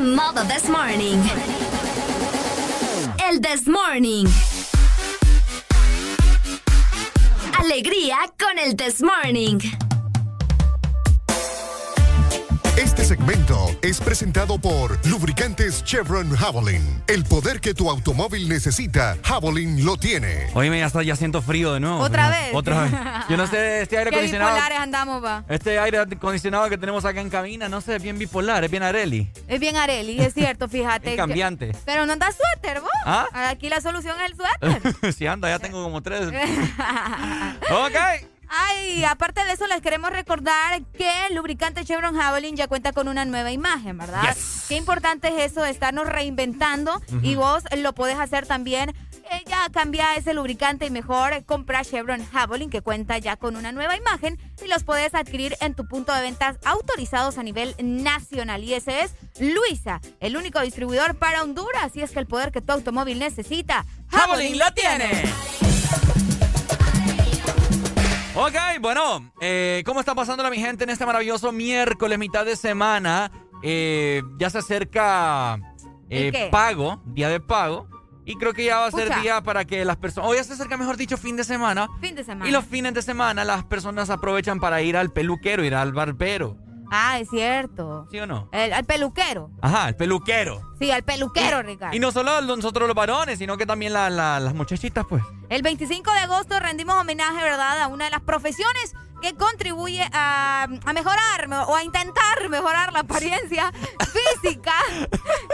modo this morning? El this morning. Alegría con el this morning. Presentado por Lubricantes Chevron Javelin. El poder que tu automóvil necesita, Javelin lo tiene. Oye, ya, está, ya siento frío de nuevo. ¿Otra vez? Otra vez. Yo no sé, este aire Qué acondicionado. bipolares andamos, va. Este aire acondicionado que tenemos acá en cabina, no sé, es bien bipolar, es bien Areli. Es bien Areli, es cierto, fíjate. Es cambiante. Pero no andas suéter, vos. ¿Ah? Aquí la solución es el suéter. si anda, ya tengo como tres. ok. Ay, aparte de eso, les queremos recordar que el lubricante Chevron Javelin ya cuenta con una nueva imagen, ¿verdad? Yes. Qué importante es eso de estarnos reinventando y vos lo podés hacer también. Ya cambia ese lubricante y mejor compra Chevron Javelin que cuenta ya con una nueva imagen y los podés adquirir en tu punto de ventas autorizados a nivel nacional. Y ese es Luisa, el único distribuidor para Honduras. Así es que el poder que tu automóvil necesita, Javelin lo tiene. Ok, bueno, eh, ¿cómo está pasando mi gente en este maravilloso miércoles, mitad de semana? Eh, ya se acerca eh, pago, día de pago. Y creo que ya va a ser Pucha. día para que las personas... O ya se acerca, mejor dicho, fin de semana. Fin de semana. Y los fines de semana las personas aprovechan para ir al peluquero, ir al barbero. Ah, es cierto. ¿Sí o no? El, al peluquero. Ajá, el peluquero. Sí, al peluquero, Ricardo. Y no solo nosotros los varones, sino que también la- la- las muchachitas, pues. El 25 de agosto rendimos homenaje, ¿verdad?, a una de las profesiones que contribuye a, a mejorar o a intentar mejorar la apariencia física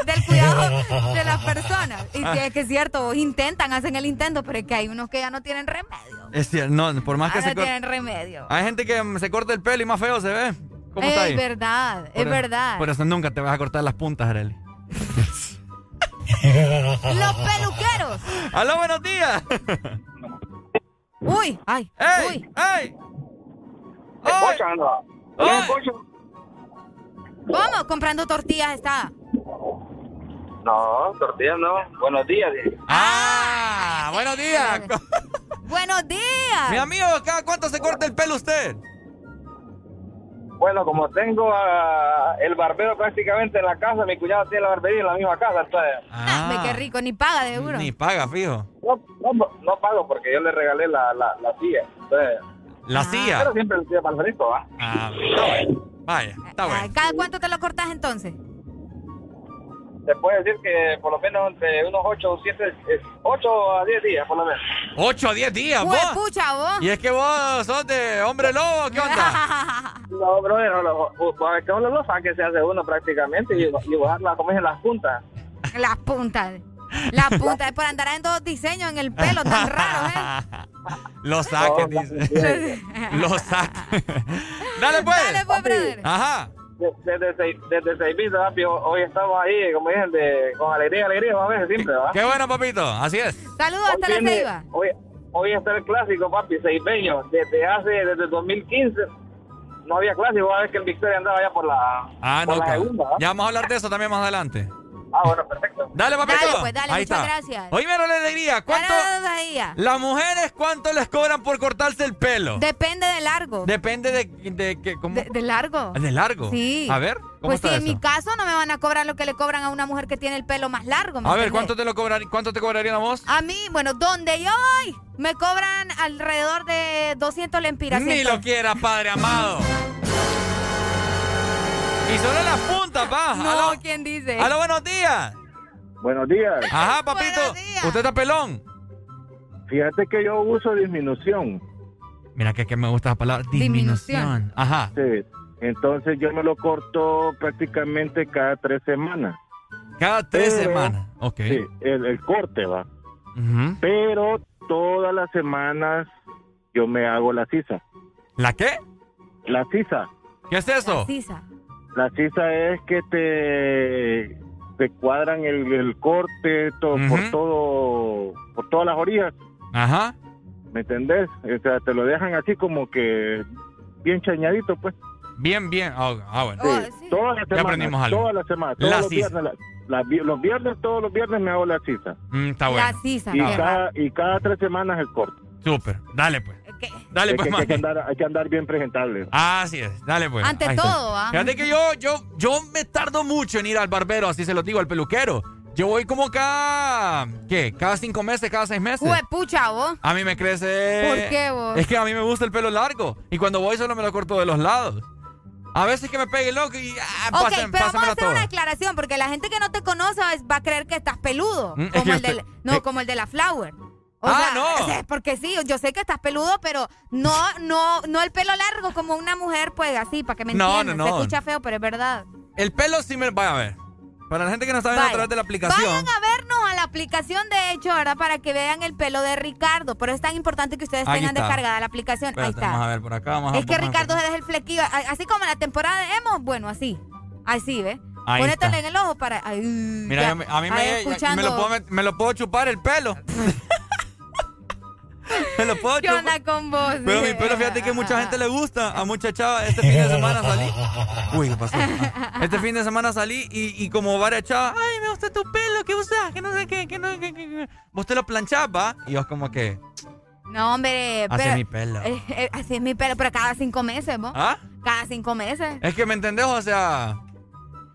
del cuidado de las personas. Y es que es cierto, intentan, hacen el intento, pero es que hay unos que ya no tienen remedio. Es cierto, no, por más que se no cor- tienen remedio. Hay gente que se corta el pelo y más feo se ve. ¿Cómo está ahí? Es verdad, Por es verdad. Por eso nunca te vas a cortar las puntas, Arely. Los peluqueros. ¡Aló, buenos días! Uy, ay, ¡Ey! uy. ¡Ey! ¿Me escuchan, no? ¿Me ¡Ay! escuchan? ¿Cómo? Comprando tortillas está. No, tortillas no. Buenos días. dije. ¡Ah! ¡Buenos días! Buenos días. Mi amigo, ¿cada cuánto se corta el pelo usted? Bueno, como tengo ah, el barbero prácticamente en la casa, mi cuñado tiene la barbería en la misma casa, entonces... Ah, qué rico, ni paga de euro. Ni paga, fijo. No, no, no pago porque yo le regalé la, la, la silla. Entonces, La silla. Pero siempre le estoy para el fresco, ¿va? Ah, está bueno. Vaya, está Ah, bueno. ¿Cada cuánto te lo cortas entonces? Se puede decir que por lo menos entre unos 8 o 7, 8 a 10 días, por lo menos. 8 a 10 días, Pues, vos. pucha, vos. Y es que vos sos de hombre lobo, ¿qué onda? No, brother, no, lo, lo, que uno lo saque se hace uno prácticamente y, y bajarla como es en las puntas. Las puntas. Las puntas. Es por andar en dos diseños en el pelo tan raro, ¿eh? Lo saques, dice. Lo saques. Dale, pues. Dale, pues, brother. Ajá. De- Desde seis, desde seis meses, papi, hoy estamos ahí, como dicen, de, con alegría, alegría, a veces siempre, ¿va? Qué bueno, papito. Así es. Saludos hasta la ceiba. Hoy, hoy está el clásico, papi, seibeño. Desde hace, desde 2015, no había clásico. A ver que el Victoria andaba ya por la, Ah, por no. la segunda. ¿va? Ya vamos a hablar de eso también más adelante. Ah, bueno, perfecto. Dale, papito. Dale, pues, dale, Ahí muchas está. gracias. Oye, pero le diría, ¿cuánto? Las mujeres, ¿cuánto les cobran por cortarse el pelo? Depende de largo. Depende de, de, que ¿cómo? De, de largo. ¿De largo? Sí. A ver, ¿cómo Pues sí, está en eso? mi caso no me van a cobrar lo que le cobran a una mujer que tiene el pelo más largo. ¿me A ver? ¿cuánto te lo cobrarían? ¿Cuánto te cobrarían a vos? A mí, bueno, donde yo voy, me cobran alrededor de 200 lempiras. Ni lo quiera, padre amado. Y solo las puntas, pa. No, Aló. ¿quién dice? Aló, buenos días. Buenos días. Ajá, papito. ¿Usted está pelón? Fíjate que yo uso disminución. Mira que, que me gusta la palabra disminución. Ajá. Sí. Entonces yo me lo corto prácticamente cada tres semanas. Cada tres Pero- semanas. Ok. Sí, el, el corte va. Pero todas las semanas yo me hago la sisa. ¿La qué? La sisa. ¿Qué es eso? Sisa. La sisa es que te, te cuadran el, el corte to- por todo por todas las orillas. Ajá. ¿Me entendés? O sea, te lo dejan así como que bien chañadito, pues. Bien, bien. Ah, ah, bueno. Sí, Todas las Ya semanas. aprendimos algo. Todas las semanas. Todos La los viernes. la- los viernes, todos los viernes me hago la sisa. Mm, está bueno. La sisa. Y cada, y cada tres semanas el corte. Súper. Dale, pues. Dale, Es pues, que hay, que andar, hay que andar bien presentable. Así es, dale pues. Ante Ahí todo, ¿ah? Fíjate que yo, yo, yo me tardo mucho en ir al barbero, así se lo digo, al peluquero. Yo voy como cada, ¿qué? Cada cinco meses, cada seis meses. Jue, pucha, vos. A mí me crece... ¿Por qué, vos? Es que a mí me gusta el pelo largo. Y cuando voy solo me lo corto de los lados. A veces que me pegue loco y... Ah, Ok, pasen- pero vamos a hacer todo. una aclaración, porque la gente que no te conoce va a creer que estás peludo. Mm, es como que el usted- no, eh. como el de la Flower. O Ah, sea, no. Porque sí, yo sé que estás peludo, pero no, no, no el pelo largo como una mujer, pues así, para que me No, entiendan. no, Se no. escucha feo, pero es verdad. El pelo sí me... Vaya a ver. Para la gente que no está viendo a través de la aplicación... Vayan a vernos a la aplicación, de hecho, ¿verdad? Para que vean el pelo de Ricardo. Pero es tan importante que ustedes tengan está. descargada la aplicación. Ahí Espérate, Vamos a está. ver por acá. Vamos a Es que a- Ricardo se deja el flequillo. a- Así como en la temporada de Emo, bueno, así. Así, ¿ves? Ahí está. en el ojo para. ay, Mira, ya, yo me- a mí me, me, lo puedo, me lo puedo chupar el pelo. me lo puedo ¿Qué onda con vos? Pero mi pelo, fíjate que a mucha gente le gusta. A mucha chava, este fin de semana salí. Uy, ¿qué pasó? Ah, Este fin de semana salí y, y como varias chavas, ay, me gusta tu pelo, ¿qué usas? Que no sé qué, que no sé qué, que- que-". Vos te lo planchás, ¿va? Y yo como que, No, hombre. Así es mi pelo. eh, eh, así es mi pelo, pero cada cinco meses, ¿vos? ¿ah? Cada cinco meses. Es que me entendés, o sea.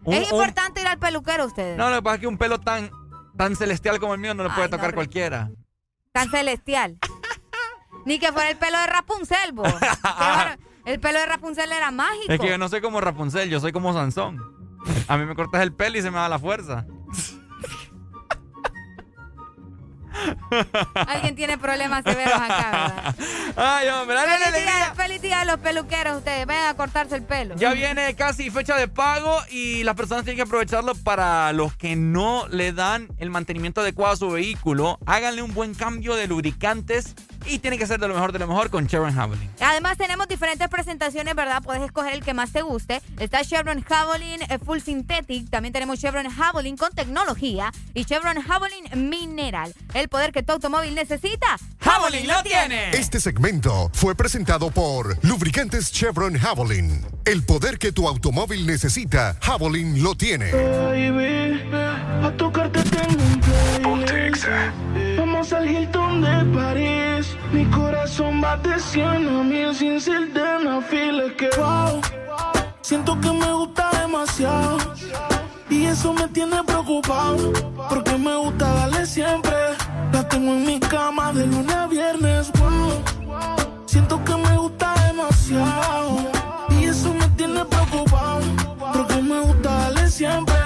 un- es un- importante ir al peluquero, ustedes. no, lo que pasa es que un pelo tan, tan celestial como el mío no lo puede Ay, tocar cualquiera. Tan celestial. Ni que fuera el pelo de Rapunzel, vos. El pelo de Rapunzel era mágico. Es que yo no soy como Rapunzel, yo soy como Sansón. A mí me cortas el pelo y se me da la fuerza. Alguien tiene problemas severos acá, ¿verdad? Ay, hombre, dale Feliz alegría. día, feliz día a los peluqueros ustedes. Vayan a cortarse el pelo. Ya viene casi fecha de pago y las personas tienen que aprovecharlo para los que no le dan el mantenimiento adecuado a su vehículo. Háganle un buen cambio de lubricantes y tiene que ser de lo mejor de lo mejor con Chevron Javelin. Además tenemos diferentes presentaciones, ¿verdad? Puedes escoger el que más te guste. Está Chevron Javelin eh, Full Synthetic, también tenemos Chevron Javelin con tecnología y Chevron Javelin Mineral. El poder que tu automóvil necesita, Javelin lo tiene. Este segmento fue presentado por Lubricantes Chevron Javelin. El poder que tu automóvil necesita, Javelin lo tiene. Baby, a tocarte tengo un playlist. Vamos al Hilton de París. Mi corazón va de 100 a mil sin ser de una fila. Que wow, siento que me gusta demasiado. Y eso me tiene preocupado. Porque me gusta darle siempre. La tengo en mi cama de lunes a viernes. Wow, siento que me gusta demasiado. Y eso me tiene preocupado. Porque me gusta darle siempre.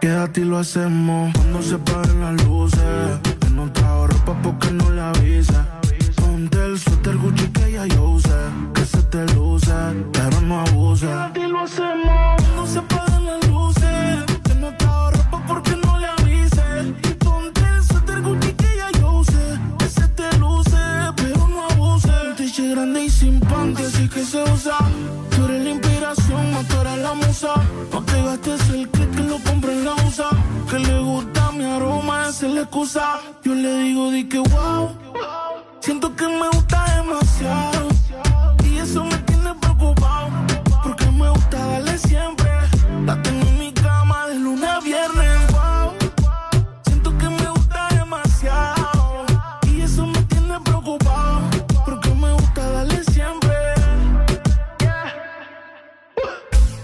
Quédate y lo hacemos cuando se paguen las luces. Que no ropa porque no le avisa. Ponte el suéter Gucci que ya yo usé. Que se te luce, pero no abuse. Quédate y lo hacemos cuando se paguen las luces. Que no trajo ropa porque no le avise. Y ponte el suéter Gucci que ya yo usé. Que se te luce, pero no abuse. Un grande y sin panty, así que se usa. Tú eres la musa. No te gastes el click que lo compre en la USA. Que le gusta mi aroma, esa es la excusa. Yo le digo, di que wow. Siento que me gusta demasiado. Y eso me tiene preocupado. Porque me gusta darle siempre. La tengo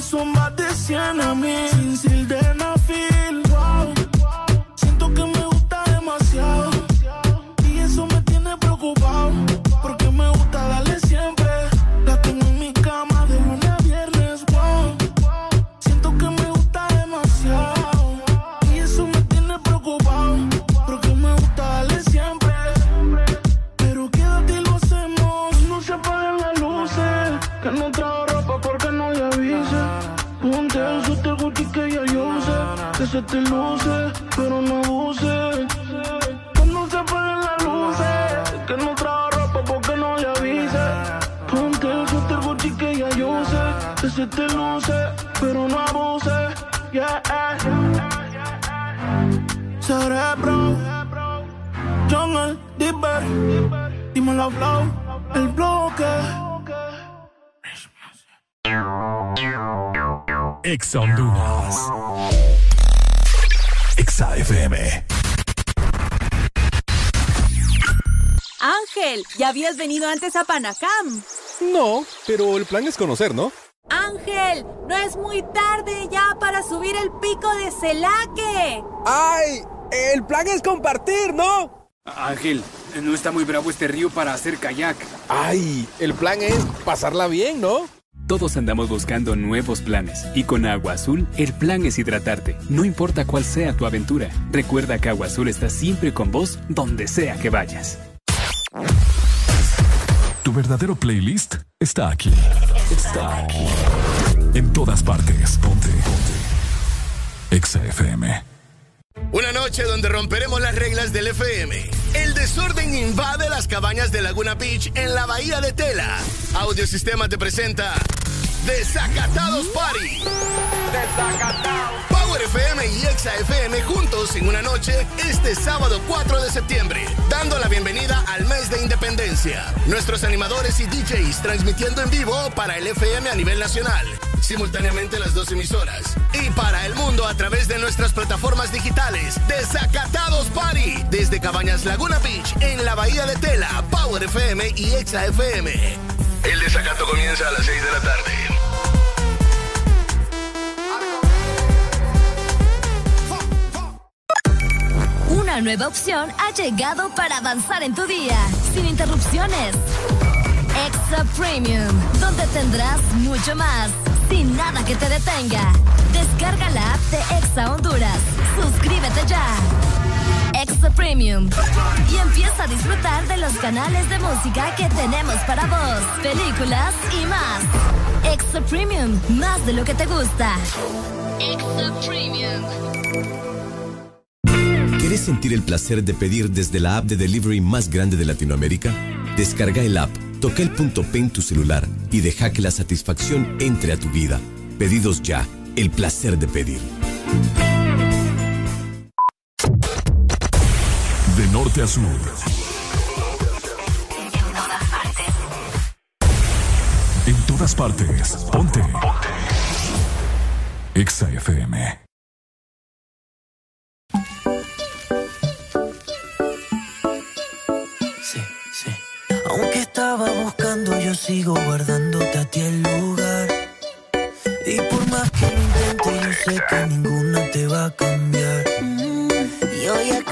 zumba de 100 a mí. Sin sirena pero no abuse. Cuando se apaguen las luces, que no trajo ropa porque no le avise. Ponte el suéter Gucci que ya yo sé, ese te luce, pero no abuse. Yeah. Cerebro, Jungle, Dipper, dímelo flow, el bloque. Ex Honduras. Exa FM. Ángel, ¿ya habías venido antes a Panacam? No, pero el plan es conocer, ¿no? Ángel, no es muy tarde ya para subir el pico de Celaque. ¡Ay! El plan es compartir, ¿no? Ángel, no está muy bravo este río para hacer kayak. ¡Ay! El plan es pasarla bien, ¿no? Todos andamos buscando nuevos planes y con Agua Azul el plan es hidratarte, no importa cuál sea tu aventura. Recuerda que Agua Azul está siempre con vos donde sea que vayas. Tu verdadero playlist está aquí. Está aquí. En todas partes. Ponte. Ponte. Exa FM. Una noche donde romperemos las reglas del FM. El desorden invade las cabañas de Laguna Beach en la bahía de Tela. Audiosistema te presenta Desacatados Party. Desacatados. Power FM y Exa FM juntos en una noche este sábado 4 de septiembre, dando la bienvenida al mes de independencia. Nuestros animadores y DJs transmitiendo en vivo para el FM a nivel nacional, simultáneamente las dos emisoras. Y para el mundo a través de nuestras plataformas digitales. Desacatados Party. Desde Cabañas Laguna Beach en la Bahía de Tela, Power FM y Exa FM. El desacato comienza a las 6 de la tarde. Una nueva opción ha llegado para avanzar en tu día, sin interrupciones. Extra Premium, donde tendrás mucho más, sin nada que te detenga. Descarga la app de Exa Honduras. Suscríbete ya. Extra Premium. Y empieza a disfrutar de los canales de música que tenemos para vos, películas y más. Extra Premium, más de lo que te gusta. Extra Premium. ¿Quieres sentir el placer de pedir desde la app de delivery más grande de Latinoamérica? Descarga el app, toca el punto P en tu celular y deja que la satisfacción entre a tu vida. Pedidos ya, el placer de pedir. Norte a sur. En todas partes. Ponte. Ponte. Exa FM. Sí, sí. Aunque estaba buscando, yo sigo guardándote a ti el lugar. Y por más que lo intente, yo sé que ninguno te va a cambiar.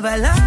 valor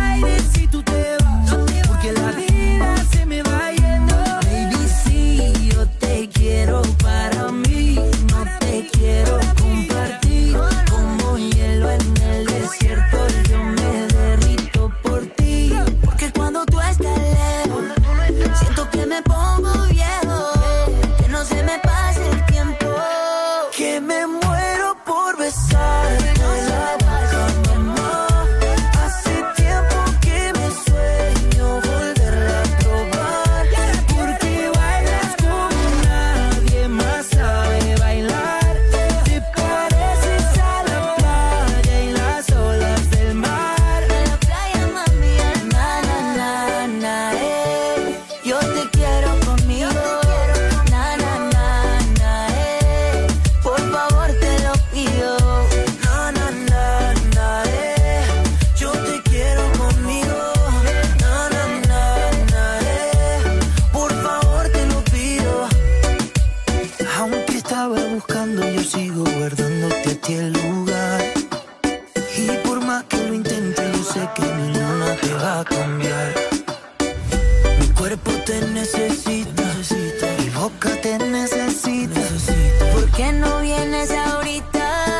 yo sigo guardándote a ti el lugar. Y por más que lo intente, yo sé que ninguna te va a cambiar. Mi cuerpo te necesita, necesita. mi boca te necesita. necesita. ¿Por qué no vienes ahorita?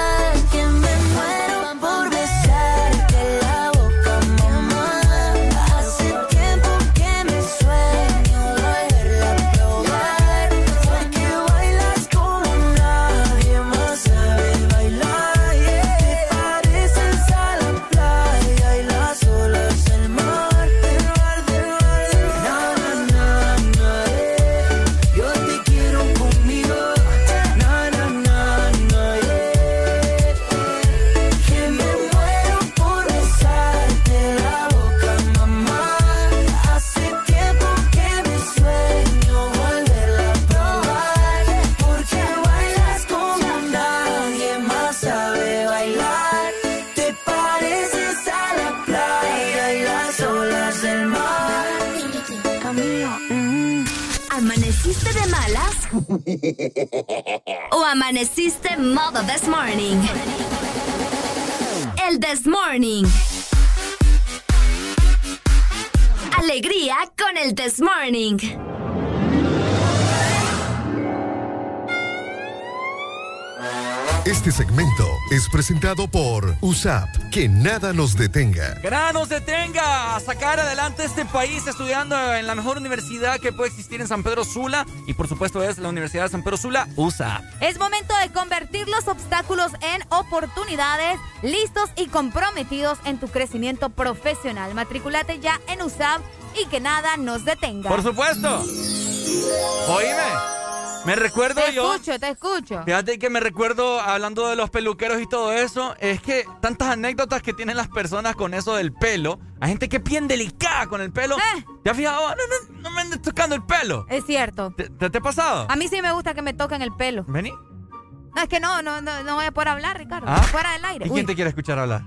¿O amaneciste modo this morning? El this morning. Alegría con el this morning. Este segmento es presentado por USAP. Que nada nos detenga. Que nada nos detenga a sacar adelante este país estudiando en la mejor universidad que puede existir en San Pedro Sula. Y por supuesto es la Universidad de San Pedro Sula, USA. Es momento de convertir los obstáculos en oportunidades, listos y comprometidos en tu crecimiento profesional. Matriculate ya en USAB y que nada nos detenga. Por supuesto. Oíme. Me recuerdo Te yo. escucho, te escucho. Fíjate que me recuerdo hablando de los peluqueros y todo eso, es que tantas anécdotas que tienen las personas con eso del pelo. Hay gente que es bien delicada con el pelo. Eh. ¿Te has fijado? No, no, no me andes tocando el pelo. Es cierto. ¿Te, te, te ha pasado? A mí sí me gusta que me toquen el pelo. Vení. No, es que no, no, no, no voy a poder hablar, Ricardo. ¿Ah? Fuera del aire. ¿Y Uy, quién te quiere escuchar hablar?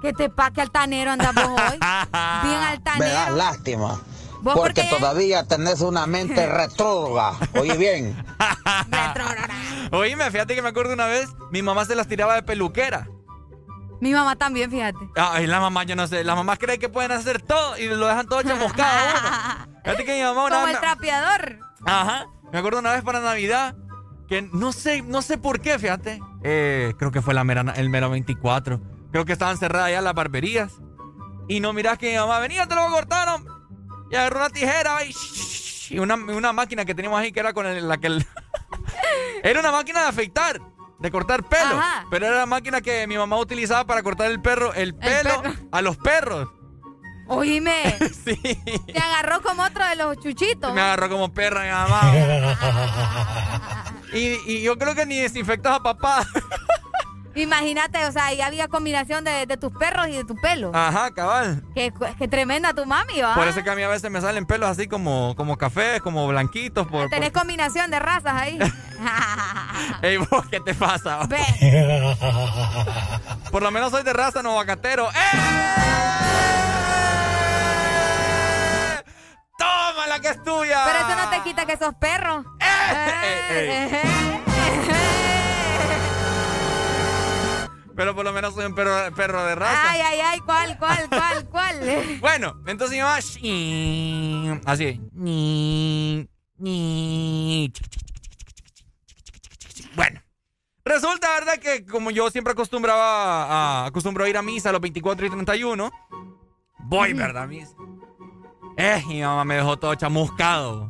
que te pa' que altanero andas vos hoy. Bien Me da altanero. lástima. ¿Vos por Porque todavía tenés una mente retrógrada. Oye bien. Oíme, fíjate que me acuerdo una vez, mi mamá se las tiraba de peluquera. Mi mamá también, fíjate. Ay, la mamá, yo no sé. Las mamás creen que pueden hacer todo y lo dejan todo chamuscado a uno. Fíjate que mi mamá una Como vez el me- trapeador. Ajá. Me acuerdo una vez para Navidad que no sé, no sé por qué, fíjate. Eh, creo que fue la mera, el mero 24. Creo que estaban cerradas ya las barberías. Y no mirás que mi mamá venía, te lo cortaron. Y agarró una tijera y, y una, una máquina que teníamos ahí que era con el- la que el- Era una máquina de afeitar, de cortar pelo. Ajá. Pero era la máquina que mi mamá utilizaba para cortar el perro, el pelo a los perros. Oíme. sí. Te agarró como otro de los chuchitos. Me agarró como perra mi mamá. y, y yo creo que ni desinfectas a papá. Imagínate, o sea, ahí había combinación de, de tus perros y de tu pelo. Ajá, cabal. Qué, qué tremenda tu mami, ¿va? Por eso que a mí a veces me salen pelos así como, como cafés, como blanquitos. Por, Tenés por- combinación de razas ahí. Ey, vos, ¿qué te pasa? Por lo menos soy de raza no vacatero. ¡Eh! ¡Toma la que es tuya! Pero eso no te quita que sos perro. ey. Pero por lo menos soy un perro, perro de raza. Ay, ay, ay, ¿cuál, cuál, cuál, cuál? Bueno, entonces mi mamá. Así. "Ni, ni". Bueno. Resulta, ¿verdad? Que como yo siempre acostumbraba a, acostumbro a ir a misa a los 24 y 31, voy, ¿verdad? Misa. Eh, mi mamá me dejó todo chamuscado.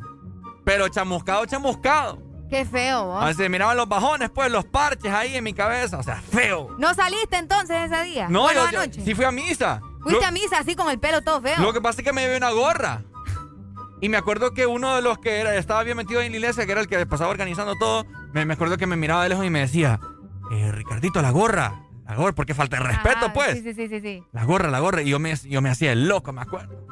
Pero chamuscado, chamuscado. Qué feo, ¿vos? A veces miraban los bajones, pues, los parches ahí en mi cabeza. O sea, feo. ¿No saliste entonces ese día? No, Bueno, yo, anoche. sí fui a misa. Fuiste Lo- a misa así con el pelo todo feo. Lo que pasa es que me llevé una gorra. Y me acuerdo que uno de los que era- estaba bien metido en la iglesia, que era el que pasaba organizando todo, me, me acuerdo que me miraba de lejos y me decía, eh, Ricardito, la gorra. La gorra, porque falta de respeto, Ah, pues. Sí, sí, sí, sí, sí. La gorra, la gorra. Y yo me, yo me hacía el loco, me acuerdo.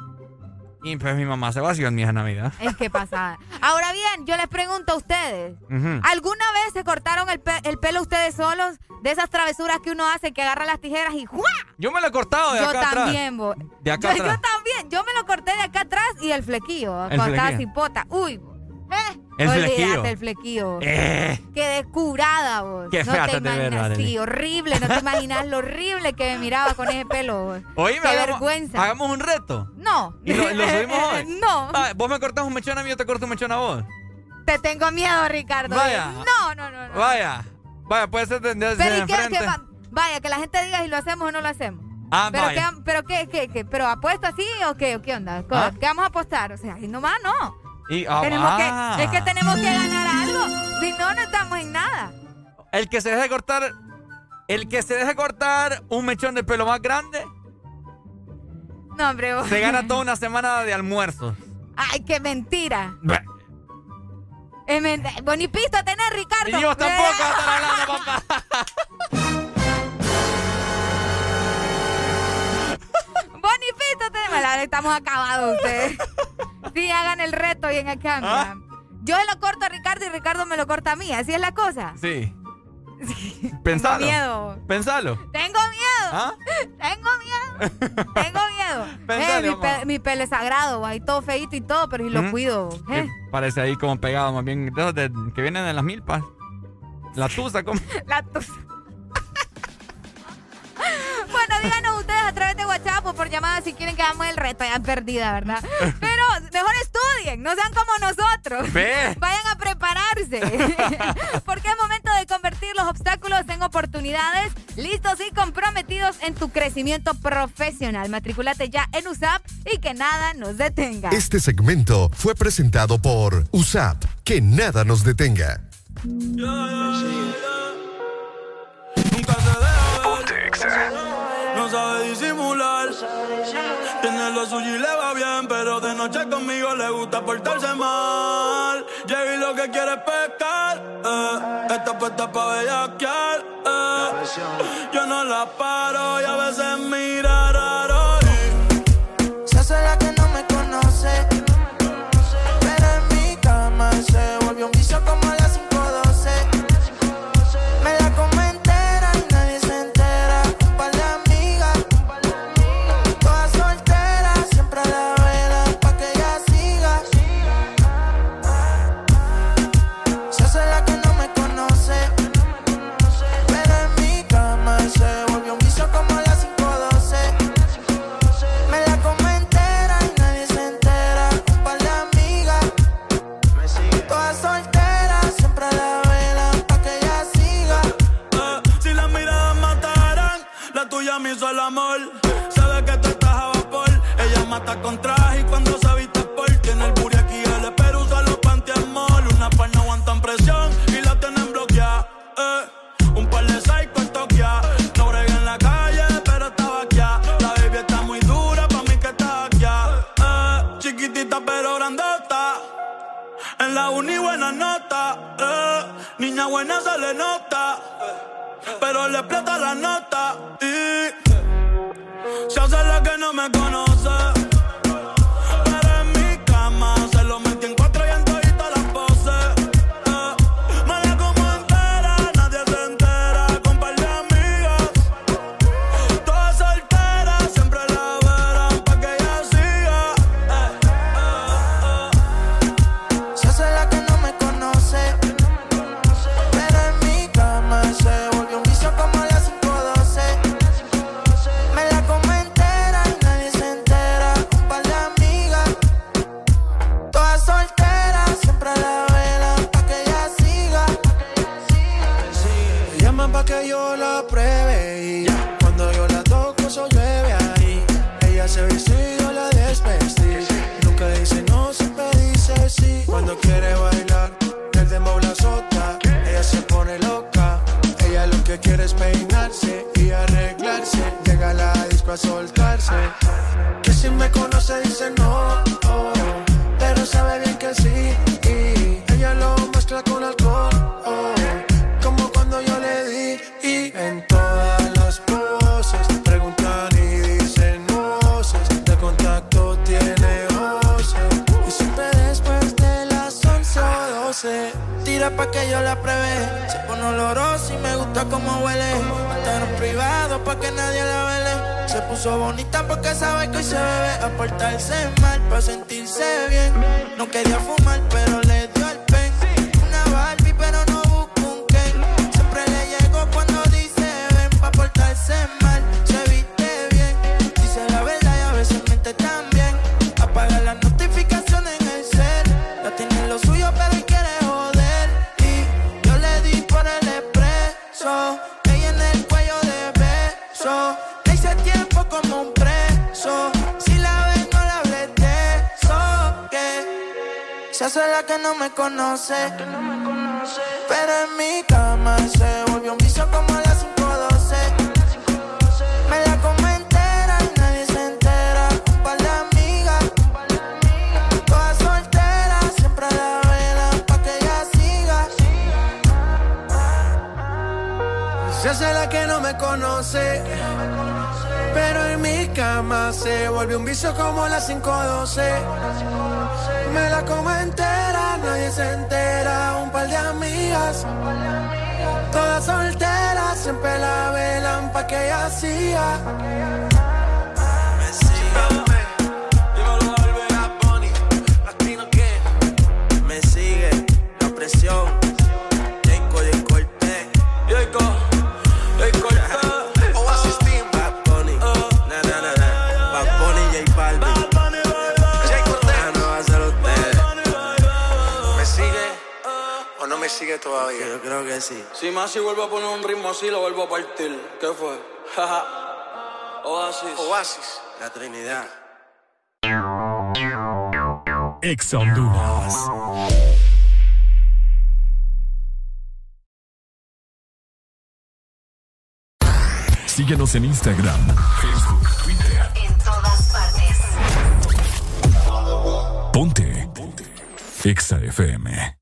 Y pues mi mamá se vació en mi hija Navidad. Es que pasada. Ahora bien, yo les pregunto a ustedes. ¿Alguna vez se cortaron el, pe- el pelo ustedes solos? De esas travesuras que uno hace, que agarra las tijeras y ¡juá! Yo me lo he cortado de Yo acá también, bo. atrás. De acá yo, atrás. yo también. Yo me lo corté de acá atrás y el flequillo. El estaba flequillo. sin pota. Uy. bo. Eh, El Olvídate flequillo. el flequillo. Eh. Qué descurada vos. Qué no fea te imaginas, sí, horrible. No te imaginas lo horrible que me miraba con ese pelo. vos. Oíme, Qué hagamos, vergüenza. hagamos un reto. No. ¿Y lo, lo subimos hoy? no. Ah, vos me cortas un mechón a mí, yo te corto un mechón a vos. Te tengo miedo, Ricardo. Vaya. No, no, no. no. Vaya. Vaya, puede ser de, de, Pero de ¿y qué, enfrente. qué va- Vaya, que la gente diga si lo hacemos o no lo hacemos. Ah, pero vaya. pero qué, qué, qué, pero apuesta así o qué, o qué onda? ¿Qué, ¿Ah? qué vamos a apostar? O sea, y nomás no. Y, ah, tenemos ah. que, es que tenemos que ganar algo. Si no, no estamos en nada. El que se deje cortar. El que se deje cortar un mechón de pelo más grande No, hombre. vos. se gana toda una semana de almuerzo. Ay, qué mentira. Bah. Es men- Vos ni pista tenés, Ricardo. Y vos tampoco estar hablando, papá. Vos ni pista tenés. Estamos acabados ustedes. Sí, hagan el reto y en el cambio. ¿Ah? Yo lo corto a Ricardo y Ricardo me lo corta a mí. Así es la cosa. Sí. Pensalo. Tengo miedo. Pensalo. Tengo miedo. ¿Ah? Tengo miedo. Tengo miedo. Pensale, Eh, mi, pe- mi pelo es sagrado, ahí todo feito y todo, pero si lo cuido. ¿eh? Sí, Parece ahí como pegado, más bien de de- que vienen en las milpas. La tusa, como. La tusa. Bueno, díganos ustedes por llamada si quieren que hagamos el reto. Ya perdida, ¿verdad? Pero mejor estudien, no sean como nosotros. Ve. Vayan a prepararse. Porque es momento de convertir los obstáculos en oportunidades, listos y comprometidos en tu crecimiento profesional. Matricúlate ya en USAP y que nada nos detenga. Este segmento fue presentado por USAP. Que nada nos detenga. No sabe disimular. Tiene lo suyo y le va bien, pero de noche conmigo le gusta portarse mal. Llega y lo que quiere es pescar. Eh. Está puesta pa' bellaquear. Eh. Yo no la paro y a veces mira raro. Con traje y cuando se viste por tiene el booty aquí, el espero usa los pantiamol. Una par no aguantan presión y la tienen bloqueada. Eh, un par de psycho en Tokia. No brega en la calle, pero estaba aquí. La baby está muy dura, pa' mí que está aquí. Eh, chiquitita pero grandota. En la uni buena nota, eh. niña buena se le nota, pero le explota la nota y se hace la que no me conoce. Soltarse. Que si me conoce portarse mal pa' sentirse bien. No quería fumar, pero me conoce. Pero en mi cama se volvió un vicio como las 512. Me la como entera y nadie se entera. Un par de amigas, todas solteras, siempre a la vela pa' que ella siga. Se hace la que no me conoce. Pero en mi cama se volvió un vicio como las 512. Me la como se entera. Un par de amigas, todas solteras, siempre la velan pa' que ella siga. Si Masi vuelve a poner un ritmo así, lo vuelvo a partir. ¿Qué fue? Oasis. Oasis. La Trinidad. Ex Honduras. Síguenos en Instagram, Facebook, Twitter. En todas partes. Ponte. Ponte. Exa FM.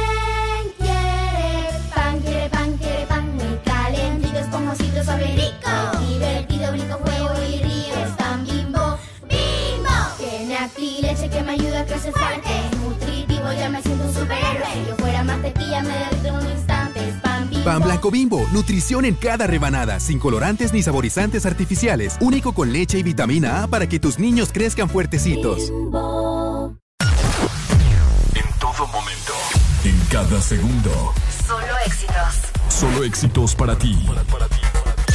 me siento un superhéroe. Si yo fuera mantequilla, me derrito en un instante. Es pan bimbo. Pan blanco bimbo, nutrición en cada rebanada, sin colorantes ni saborizantes artificiales, único con leche y vitamina A para que tus niños crezcan fuertecitos. En todo momento. En cada segundo. Solo éxitos. Solo éxitos para ti.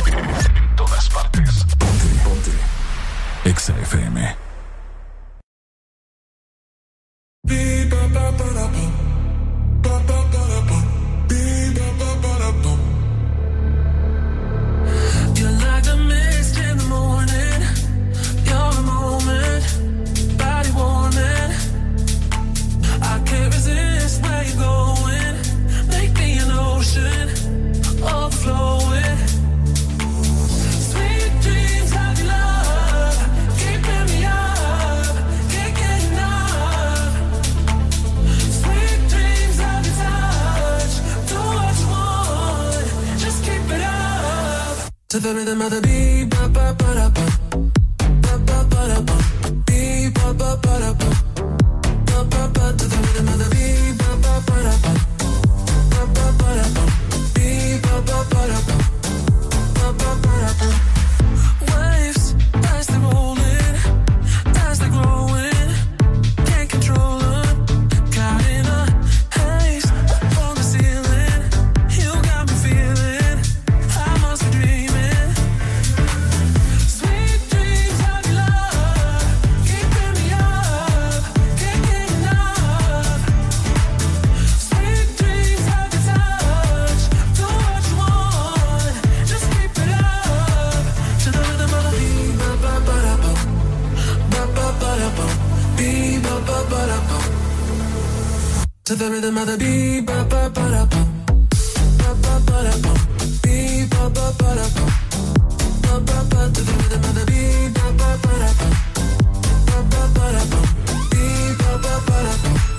En todas partes. Ponte, ponte. Exa FM. You're To the rhythm of the beat, ba ba ba da ba, ba ba ba da ba, beat ba ba ba da ba, ba ba ba. To the rhythm of the beat, ba ba ba da ba, ba ba ba da ba, beat ba ba ba da ba, ba ba ba ba. To the rhythm of the beat, ba ba ba da. Ba ba ba da bum. Beat, ba ba ba da. Ba ba ba to the ba ba ba. Ba ba ba ba ba ba.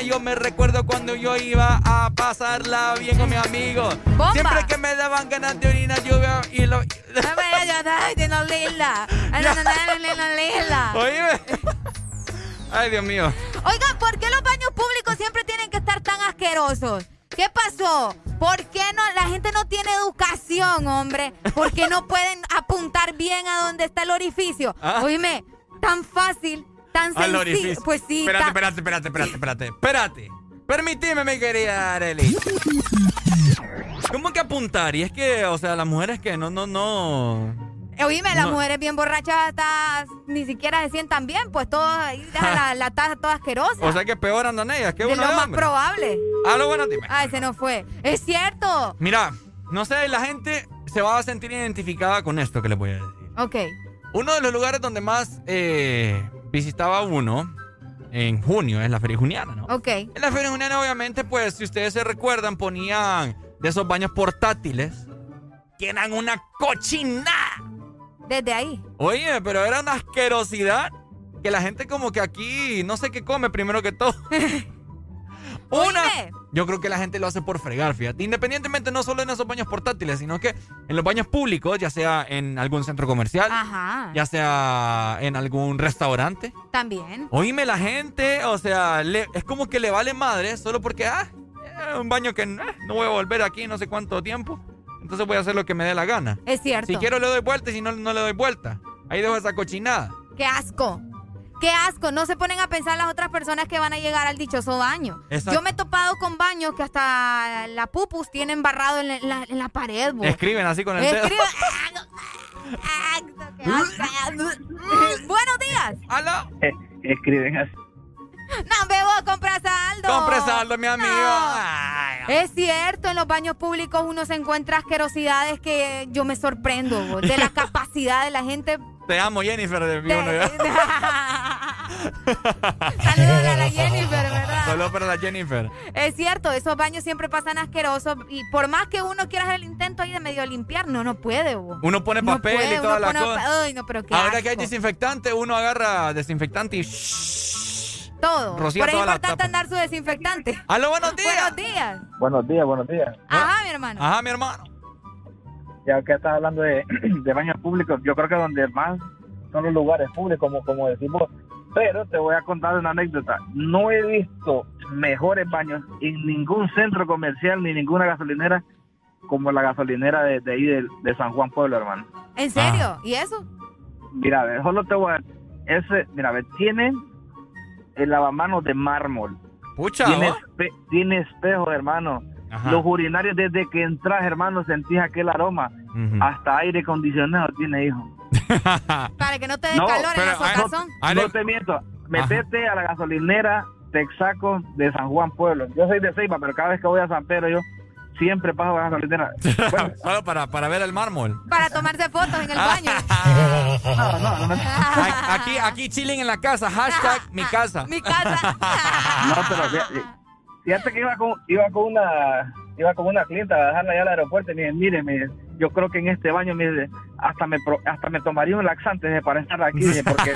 Yo me recuerdo cuando yo iba a pasarla bien con mis amigos. Bomba. Siempre que me daban ganas de orinar, yo iba y lo... Oíme. Ay, Dios mío. Oigan, ¿por qué los baños públicos siempre tienen que estar tan asquerosos? ¿Qué pasó? ¿Por qué no? La gente no tiene educación, hombre. ¿Por qué no pueden apuntar bien a dónde está el orificio? Ah. Oíme, tan fácil, tan Al sencillo. Pues sí. Espérate, espérate, espérate, espérate, espérate. Espérate. Permitime, mi querida Arely. ¿Cómo que apuntar? Y es que, o sea, las mujeres que no, no, no. Oíme, las No. mujeres bien borrachas hasta ni siquiera se sientan bien, pues todas la, la taza toda asquerosa. O sea que peor andan ellas que es uno lo más hombre. probable. Ah, lo bueno, dime. Ay, se nos fue. Es cierto. Mira, no sé, la gente se va a sentir identificada con esto que les voy a decir. Ok. Uno de los lugares donde más eh, visitaba uno en junio es la Feria Juniana, ¿no? Ok. En la Feria Juniana, obviamente, pues, si ustedes se recuerdan, ponían de esos baños portátiles que eran una cochinada. Desde ahí. Oye, pero era una asquerosidad que la gente como que aquí no sé qué come primero que todo. Una. Yo creo que la gente lo hace por fregar, fíjate. Independientemente no solo en esos baños portátiles, sino que en los baños públicos, ya sea en algún centro comercial, Ajá. ya sea en algún restaurante. También. Oíme la gente, o sea, le- es como que le vale madre solo porque, ah, es un baño que eh, no voy a volver aquí no sé cuánto tiempo. Entonces voy a hacer lo que me dé la gana. Es cierto. Si quiero le doy vuelta y si no, no le doy vuelta. Ahí dejo esa cochinada. Qué asco. Qué asco. No se ponen a pensar las otras personas que van a llegar al dichoso baño. Exacto. Yo me he topado con baños que hasta la pupus tienen barrado en la, en pared. bo. Escriben así con el dedo. Escribe- Ah, qué asco. Buenos días. Aló. Escriben así. No, bebo, compra saldo. Compre saldo, mi amigo. Es cierto, en los baños públicos uno se encuentra asquerosidades que yo me sorprendo bo, de la capacidad de la gente. Te amo, Jennifer. De mi uno, ya. Saludos a la Jennifer, ¿verdad? Solo para la Jennifer. Es cierto, esos baños siempre pasan asquerosos y por más que uno quiera hacer el intento ahí de medio limpiar, no, no puede. bo. Uno pone No papel puede, y toda la cosa. Ay, no, pero qué Ahora que hay desinfectante, uno agarra desinfectante y. todo. Rocía Por eso es importante andar su desinfectante. ¡Aló, buenos días! Buenos días. Buenos días, buenos días. Ajá, mi hermano. Ajá, mi hermano. Ya que estás hablando de, de baños públicos, yo creo que donde más son los lugares públicos, como, como decimos. Pero te voy a contar una anécdota. No he visto mejores baños en ningún centro comercial ni ninguna gasolinera como la gasolinera de, de ahí de, de San Juan Pueblo, hermano. ¿En serio? ¿Y eso? Mira, a ver, solo te voy a... Ese, mira, a ver, tiene el lavamanos de mármol. Pucha, Tiene, ¿oh? espe- tiene espejos, hermano. Ajá. Los urinarios, desde que entras, hermano, sentís aquel aroma. Hasta aire acondicionado tiene, hijo. Para que no te dé No, calor en la socazón. No te miento. Metete a la gasolinera Texaco de San Juan Pueblo. Yo soy de Ceiba, pero cada vez que voy a San Pedro, yo siempre paso a la gasolinera. Bueno, Solo para, para ver el mármol. Para tomarse fotos en el baño. no, no, no. A- Aquí, aquí chilling en la casa. Hashtag mi casa. Mi casa. No, pero fíjate, fíjate que iba con, iba con una iba con una clienta a dejarla allá al aeropuerto y me dice, mire, me dice, yo creo que en este baño me dice, hasta me pro- hasta me tomaría un laxante para estar aquí, porque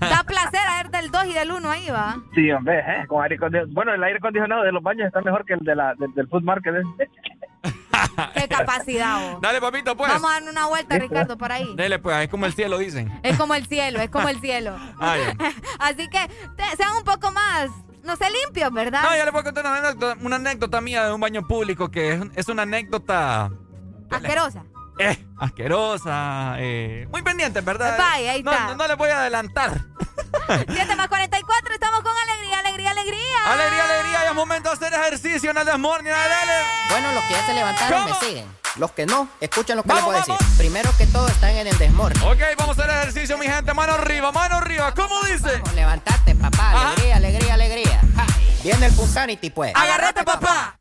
Da placer a ver del 2 y del 1 ahí, va. sí, hombre, eh, con aire acondicionado. Bueno, el aire acondicionado de los baños está mejor que el de la, del, del food market. ¿eh? Qué capacidad, vos. Dale, papito, pues. Vamos a darle una vuelta, Ricardo, por ahí. Dele, pues, es como el cielo, dicen. Es como el cielo, es como el cielo. Ay. Así que te- sean un poco más, no sé, limpios, ¿verdad? No, ya le puedo contar una anécdota, una anécdota mía de un baño público que es, es una anécdota Asquerosa. Eh, asquerosa, eh, muy pendiente, ¿verdad? Ahí no, está. No, no le voy a adelantar. 7 más 44, estamos con alegría, alegría, alegría. Alegría, alegría, ya es momento de hacer ejercicio en el desmorning, dale. Bueno, los que ya se levantaron ¿Cómo? me siguen. Los que no, escuchen lo que Vamos, les voy a decir. vamos. Primero que todo están en el desmorning. Ok, vamos a hacer ejercicio, mi gente. Mano arriba, mano arriba. ¿Cómo dice? Levantate, papá. Alegría, alegría, alegría. Ja. Viene el Punsanity, pues. Agarrate, papá.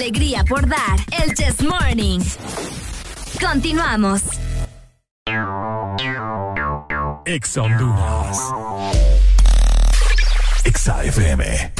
Alegría por dar. El Chess Morning. Continuamos. Exa Honduras. Exa FM.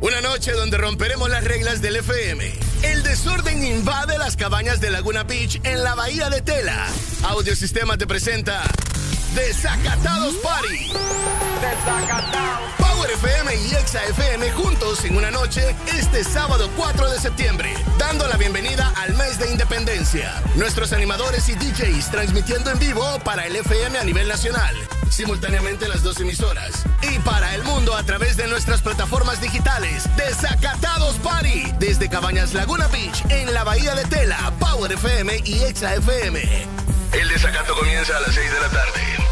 Una noche donde romperemos las reglas del FM. El desorden invade las cabañas de Laguna Beach en la bahía de Tela. Audiosistema te presenta Desacatados Party. Power FM y Exa FM juntos en una noche este sábado 4 de septiembre, dando la bienvenida al mes de independencia. Nuestros animadores y DJs transmitiendo en vivo para el FM a nivel nacional, simultáneamente las dos emisoras, y para el mundo a través de nuestras plataformas digitales. Desacatados Party, desde Cabañas Laguna Beach en la Bahía de Tela, Power FM y Exa FM. El desacato comienza a las 6 de la tarde.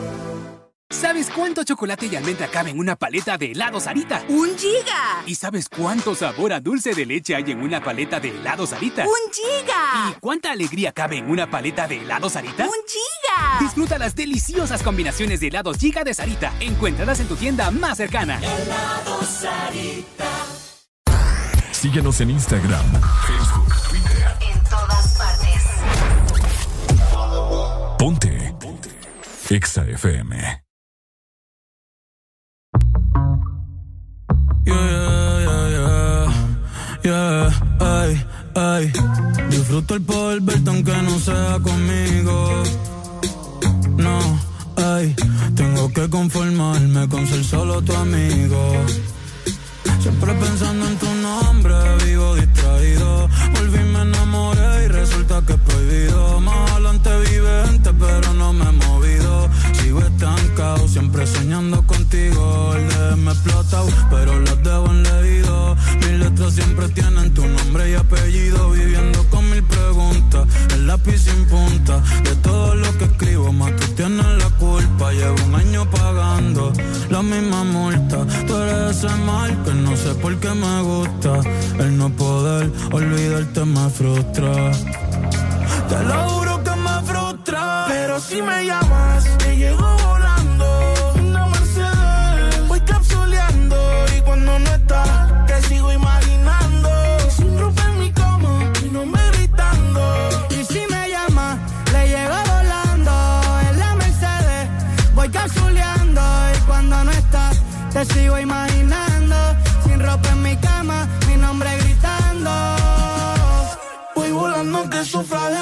¿Sabes cuánto chocolate y almendra cabe en una paleta de helado Sarita? ¡Un giga! ¿Y sabes cuánto sabor a dulce de leche hay en una paleta de helado Sarita? ¡Un giga! ¿Y cuánta alegría cabe en una paleta de helado Sarita? ¡Un giga! Disfruta las deliciosas combinaciones de helados Giga de Sarita. Encuéntralas en tu tienda más cercana. Helado Sarita. Síguenos en Instagram, Facebook, Twitter. En todas partes. Ponte. Ponte. Exa FM. Yeah, yeah, yeah, yeah, ay, ay. Disfruto el poder verte aunque no sea conmigo. No, ay, tengo que conformarme con ser solo tu amigo. Siempre pensando en tu nombre, vivo distraído. Volví, me enamoré y resulta que es prohibido. Más adelante vive gente, pero no me he movido. Estancado, siempre soñando contigo. El de me explotado, pero las debo en leído. Mis letras siempre tienen tu nombre y apellido. Viviendo con mil preguntas, el lápiz sin punta. De todo lo que escribo, más tú tienes la culpa. Llevo un año pagando la misma multa. Tú eres ese mal que no sé por qué me gusta. El no poder olvidarte me frustra. Te lo juro Pero si me llamas, te llego volando. Una Mercedes, voy capsuleando. Y cuando no estás, te sigo imaginando. Sin ropa en mi cama, mi nombre gritando. Y si me llama, le llego volando en la Mercedes. Voy cazuleando y cuando no estás, te sigo imaginando. Sin ropa en mi cama, mi nombre gritando. Voy volando que sufra de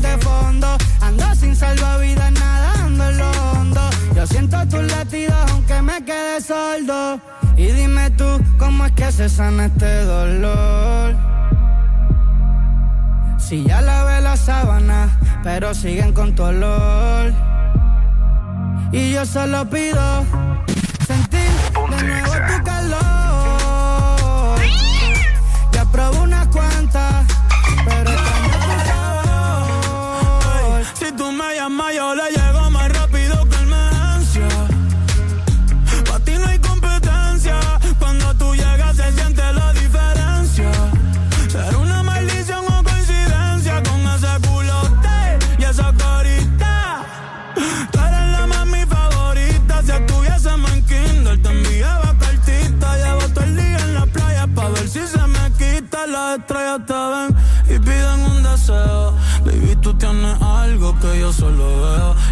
de fondo, ando sin salvavidas nadando en lo hondo. Yo siento tus latidos aunque me quede sordo. Y dime tú, ¿cómo es que se sana este dolor? Si ya lavé la sábana, pero siguen con tu olor. Y yo solo pido sentir de nuevo tu calor. Llamas, yo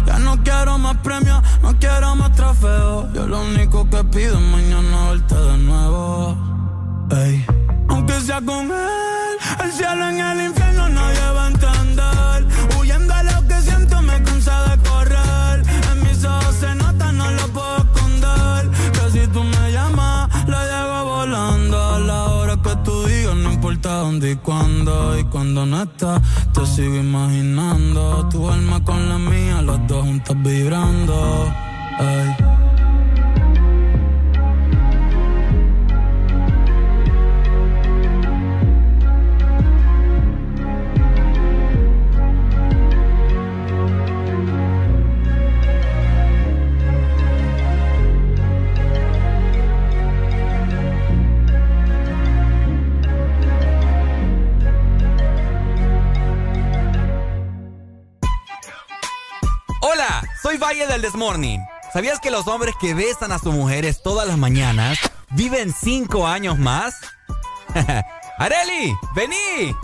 Ya no quiero más premios, no quiero más trofeos. Yo lo único que pido es mañana verte de nuevo. Ey. Aunque sea con él, el cielo en el infierno nadie va importa dónde y cuándo. Y cuando no estás, te sigo imaginando. Tu alma con la mía, los dos juntos vibrando. Ey. Valle del Desmorning. ¿Sabías que los hombres que besan a sus mujeres todas las mañanas viven cinco años más? ¡Areli! ¡Vení!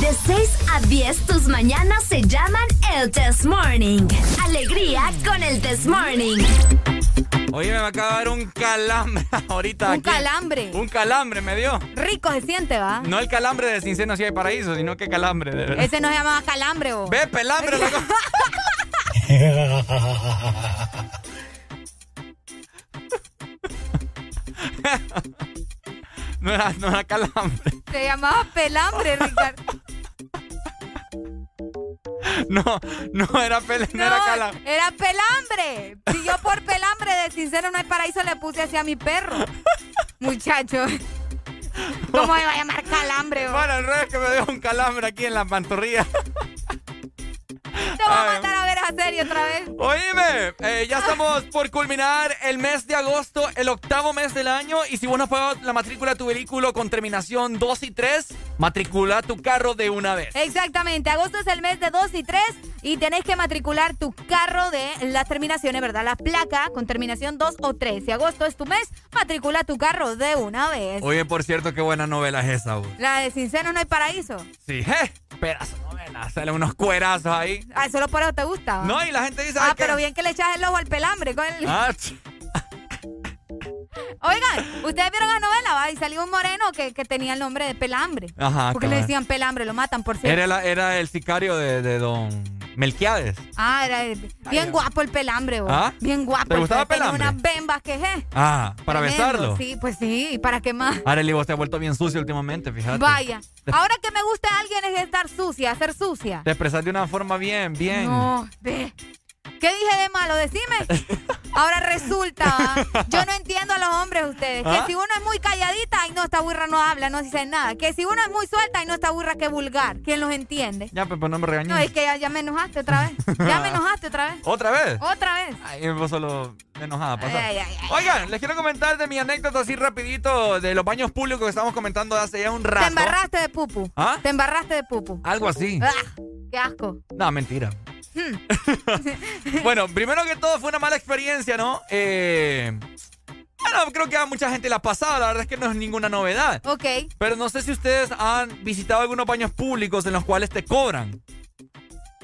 De 6 a 10, tus mañanas se llaman el Test Morning. Alegría con el Test Morning. Oye, me acaba de dar un calambre ahorita. Un aquí. calambre. Un calambre me dio. Rico se siente, ¿va? No el calambre de Sin Seno Si Hay Paraíso, sino que calambre. De verdad. Ese no se llamaba calambre, ¿o? Ve, pelambre, loco. No era, no era calambre. Se llamaba pelambre, Ricardo. No, no era pele, no, era calambre. Era pelambre. Si yo por pelambre de sincero no hay paraíso le puse así a mi perro. Muchacho. ¿Cómo iba a llamar calambre? Bueno, el revés que me dio un calambre aquí en la pantorrilla. Te voy a mandar a ver a serie otra vez. Oíme, eh, ya estamos por culminar el mes de agosto, el octavo mes del año. Y si vos no pagado la matrícula de tu vehículo con terminación 2 y 3, matricula tu carro de una vez. Exactamente, agosto es el mes de 2 y 3 y tenés que matricular tu carro de las terminaciones, ¿verdad? La placa con terminación 2 o 3. Si agosto es tu mes, matricula tu carro de una vez. Oye, por cierto, qué buena novela es esa, vos. La de Sincero no hay paraíso. Sí, je, pedazo de novela. Sale unos cuerazos ahí. Ah, solo por eso te gusta. ¿va? No, y la gente dice. Ah, que- pero bien que le echas el ojo al pelambre. con el- Ah, Oigan, ustedes vieron la novela, ¿va? Y salió un moreno que, que tenía el nombre de pelambre. Ajá, Porque le decían pelambre, lo matan, por cierto. Era, la- era el sicario de, de don Melquiades. Ah, era bien guapo el pelambre, vos. ¿Ah? Bien guapo. ¿Te gustaba Tenía pelambre? unas bembas que, je. Ah, para tremendo. besarlo. Sí, pues sí, ¿y para qué más? Arely, vos te has vuelto bien sucio últimamente, fíjate. Vaya. Ahora que me gusta alguien es estar sucia, ser sucia. Te expresas de una forma bien, bien. No, ve. ¿Qué dije de malo? Decime. Ahora resulta, ¿va? yo no entiendo a los hombres ustedes, que ¿Ah? si uno es muy calladita, ay no, esta burra no habla, no dice nada. Que si uno es muy suelta, ay no, esta burra que vulgar. ¿Quién los entiende? Ya, pues, pues no me regañes. No, es que ya, ya me enojaste otra vez. Ya me enojaste otra vez. ¿Otra vez? Otra vez. Ay, vos solo enojada pasar. Ay, ay, ay. Oigan, les quiero comentar de mi anécdota así rapidito de los baños públicos que estamos comentando hace ya un Te rato. embarraste de pupu. ¿Ah? Te embarraste de pupu. Algo así. Ah, qué asco. No, mentira. Bueno, primero que todo fue una mala experiencia, ¿no? Eh, bueno, creo que a mucha gente la ha pasado, la verdad es que no es ninguna novedad. Ok. Pero no sé si ustedes han visitado algunos baños públicos en los cuales te cobran.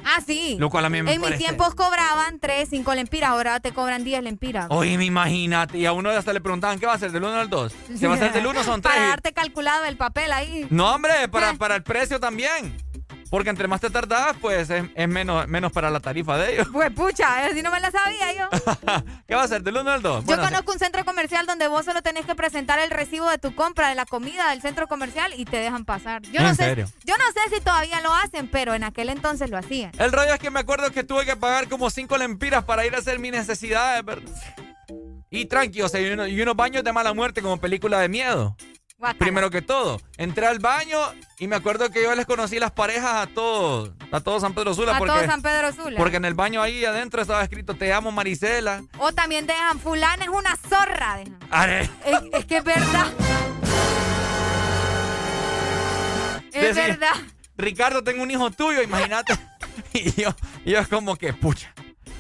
Ah, sí. Lo cual a mí me En mis parece- tiempos cobraban 3, 5 lempiras, ahora te cobran 10 lempiras. Oye, me imagínate. Y a uno hasta le preguntaban, ¿qué va a ser? ¿Del 1 al 2? Si va a ser del 1 son 3. Para darte calculado el papel ahí. No, hombre, Eh. para, para el precio también. Porque entre más te tardabas, pues es, es menos, menos para la tarifa de ellos. Pues pucha, así no me la sabía yo. ¿Qué va a ser? ¿Del 1 al 2? Yo conozco un centro comercial donde vos solo tenés que presentar el recibo de tu compra de la comida del centro comercial y te dejan pasar. Yo no ¿En sé, serio? yo no sé si todavía lo hacen, pero en aquel entonces lo hacían. El rollo es que me acuerdo que tuve que pagar como 5 lempiras para ir a hacer mis necesidades, ¿verdad? Y tranqui, o sea, y, uno- y unos baños de mala muerte como película de miedo. Primero que todo, entré al baño y me acuerdo que yo les conocí las parejas a todos, a todos San Pedro Sula. A porque, todo San Pedro Sula. Porque en el baño ahí adentro estaba escrito Te amo Marisela. O también dejan fulana es una zorra. dejan. Are. Es, es que es verdad. Es Decía, verdad. Ricardo, tengo un hijo tuyo, imagínate. y yo, y yo es como que, pucha.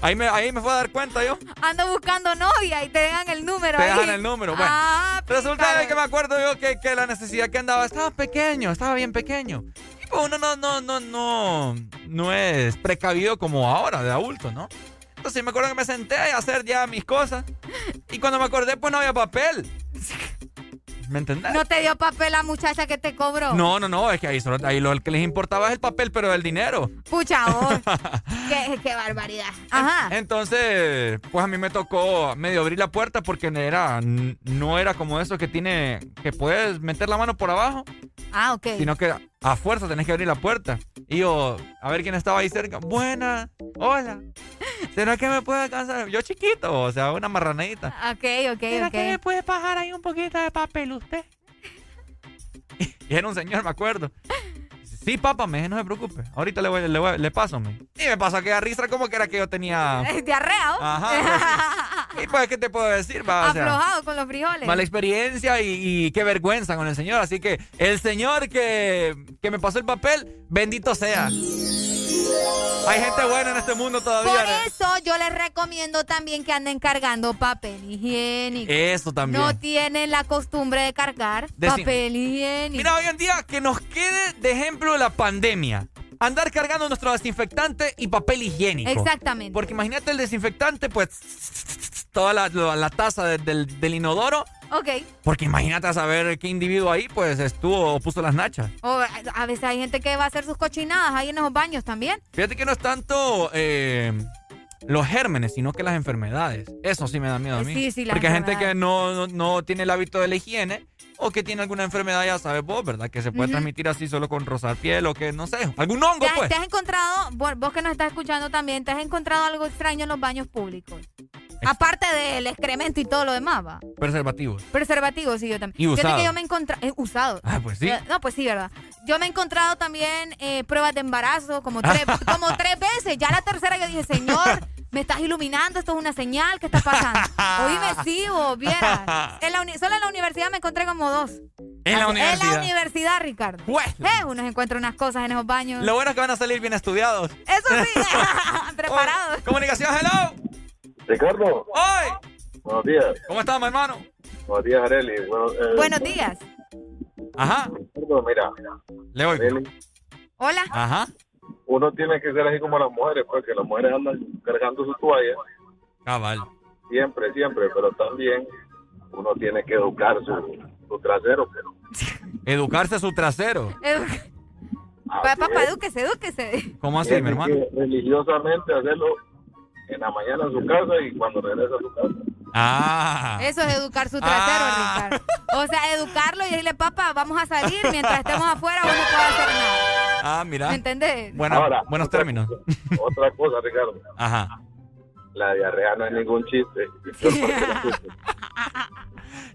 Ahí me, ahí me fue a dar cuenta yo. Ando buscando novia y te dejan el número Te ahí. dejan el número. Bueno, Ah, resulta de que me acuerdo yo que, que la necesidad que andaba estaba pequeño, estaba bien pequeño. Y pues uno no, no, no, no, no es precavido como ahora, de adulto, ¿no? Entonces me acuerdo que me senté a hacer ya mis cosas. Y cuando me acordé, pues no había papel. ¿Me entendés? No te dio papel la muchacha que te cobró. No, no, no, es que ahí, solo, ahí lo que les importaba es el papel, pero el dinero. Pucha, vos. qué, qué barbaridad. Ajá. Entonces, pues a mí me tocó medio abrir la puerta porque era, no era como eso que tiene, que puedes meter la mano por abajo, Ah, ok. sino que a fuerza tenés que abrir la puerta. Y yo, a ver quién estaba ahí cerca. Buena, hola. ¿Será que me puede alcanzar? Yo chiquito, o sea, una marranadita. Ok, ok, ¿Será ok. que me puede bajar ahí un poquito de papel usted? Y era un señor, me acuerdo. Sí, papá, me no se preocupe. Ahorita le, voy, le, voy- le paso, me. Y me pasó aquella risa como que era que yo tenía... Diarrea. Ajá. pues, y pues, ¿qué te puedo decir? Va? O sea, Aflojado con los frijoles. mala experiencia y, y qué vergüenza con el señor. Así que el señor que, que me pasó el papel, bendito sea. Hay gente buena en este mundo todavía. Por ¿no? eso yo les recomiendo también que anden cargando papel higiénico. Eso también. No tienen la costumbre de cargar papel higiénico. Mira, hoy en día que nos quede de ejemplo la pandemia. Andar cargando nuestro desinfectante y papel higiénico. Exactamente. Porque imagínate el desinfectante, pues toda la, la- la taza de- del, del inodoro. Ok. Porque imagínate a saber qué individuo ahí pues estuvo o puso las nachas. O a veces hay gente que va a hacer sus cochinadas ahí en esos baños también. Fíjate que no es tanto eh, los gérmenes, sino que las enfermedades. Eso sí me da miedo a mí. Sí, sí, Porque hay gente que no, no, no tiene el hábito de la higiene o que tiene alguna enfermedad, ya sabes vos, ¿verdad? Que se puede transmitir así solo con rozar piel o que, no sé, algún hongo, ¿Te has, pues. te has encontrado, vos vos que nos estás escuchando también, te has encontrado algo extraño en los baños públicos? Aparte del excremento y todo lo demás, va. Preservativos. Preservativos, sí, yo también. Y usado. que yo me he encontrado. eh, usado. Ah, pues sí. Eh, no, pues sí, ¿verdad? Yo me he encontrado también eh, pruebas de embarazo como tres, como tres veces. Ya la tercera yo dije, señor, me estás iluminando, esto es una señal, ¿qué está pasando? Oíme, sí, vos, vieras. En la uni- solo en la universidad me encontré como dos. En la En universidad. la universidad, Ricardo. Eh, uno se encuentra unas cosas en esos baños. Lo bueno es que van a salir bien estudiados. Eso sí, preparados. Comunicación, hello. Ricardo. ¡Hoy! Buenos días. ¿Cómo estás, mi hermano? Buenos días, Areli. Bueno, eh, Buenos días. Ajá. Ricardo, mira. Le oigo. Areli, Hola. Ajá. uno tiene que ser así como las mujeres, porque las mujeres andan cargando su toalla. Cabal. Siempre, siempre, pero también uno tiene que educar su, su trasero. Pero Educarse su trasero. Edu- Pa- Papá, edúquese, edúquese. ¿Cómo así, tiene mi hermano? que religiosamente hacerlo en la mañana en su casa y cuando regresa a su casa. Ah. Eso es educar su trasero, Ricardo. O sea, educarlo y decirle, papá, vamos a salir mientras estemos afuera, vos no puedes hacer nada. Ah, mira. ¿Me entendés? Buena- Ahora, buenos otra- términos. Otra cosa, Ricardo. Ajá. La diarrea no es ningún chiste.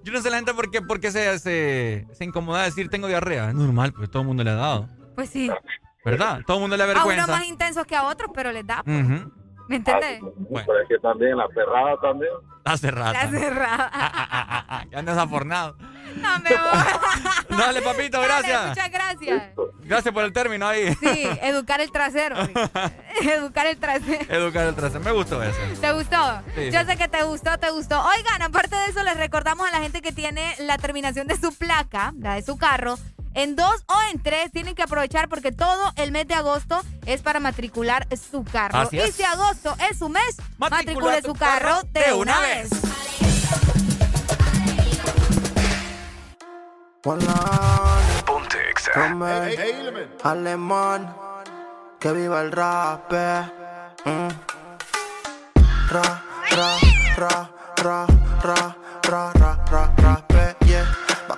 Yo no sé la gente por qué, por qué se, se, se incomoda decir tengo diarrea. Es normal, pues todo el mundo le ha dado. Pues sí. ¿Verdad? Todo el mundo le da A unos más intensos que a otros, pero les da. Ujú. ¿Me entendés? Pero es que también la perrada también. Hace rato. La cerrada. Ah, que andas afornado. No me voy. Dale, papito, gracias. Muchas gracias. Gracias por el término ahí. Sí, educar el trasero. educar el trasero. Educar el trasero. Me gustó eso. ¿Te gustó? Sí, Yo sé que te gustó, te gustó. Oigan, aparte de eso, les recordamos a la gente que tiene la terminación de su placa, la de su carro, en dos o en tres, tienen que aprovechar porque todo el mes de agosto es para matricular su carro. Así y si agosto es su mes, Matricula matricule su carro carro de, de una una vez. Ponte Alemán, que viva el rap. Mm. Ra, ra, ra, ra, ra, ra, ra,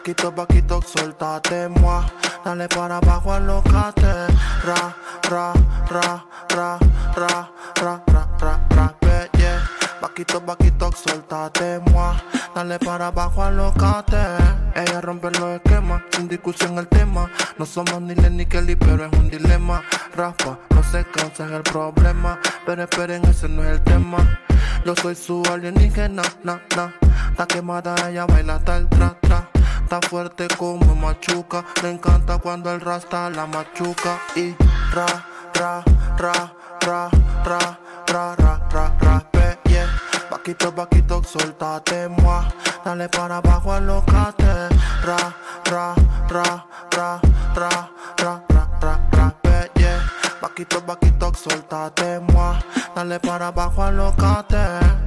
Paquito, paquito, suéltate, moi. Dale para abajo, alocate. Ra, ra, ra, ra, ra, ra, ra, ra, eh, yeah. Paquito, paquito, suéltate, moi. Dale para abajo, alocate. Ella rompe los esquemas, sin discusión el tema. No somos ni Len ni Kelly, pero es un dilema. Rafa, no se cansa, es el problema. Pero esperen, ese no es el tema. Yo soy su alienígena, na, na. Está quemada, ella baila tal tra, tra. Está fuerte como machuca. Le encanta cuando el rasta la machuca. Y ra, ra, ra, ra, ra, ra, ra, ra, ra, pe, yeah. Paquito, paquito, suéltate, moi. Dale para abajo, alocate. Ra, ra, ra, ra, ra, ra, ra, ra, ra, pe, yeah. Paquito, paquito, suéltate, moi. Dale para abajo, alocate.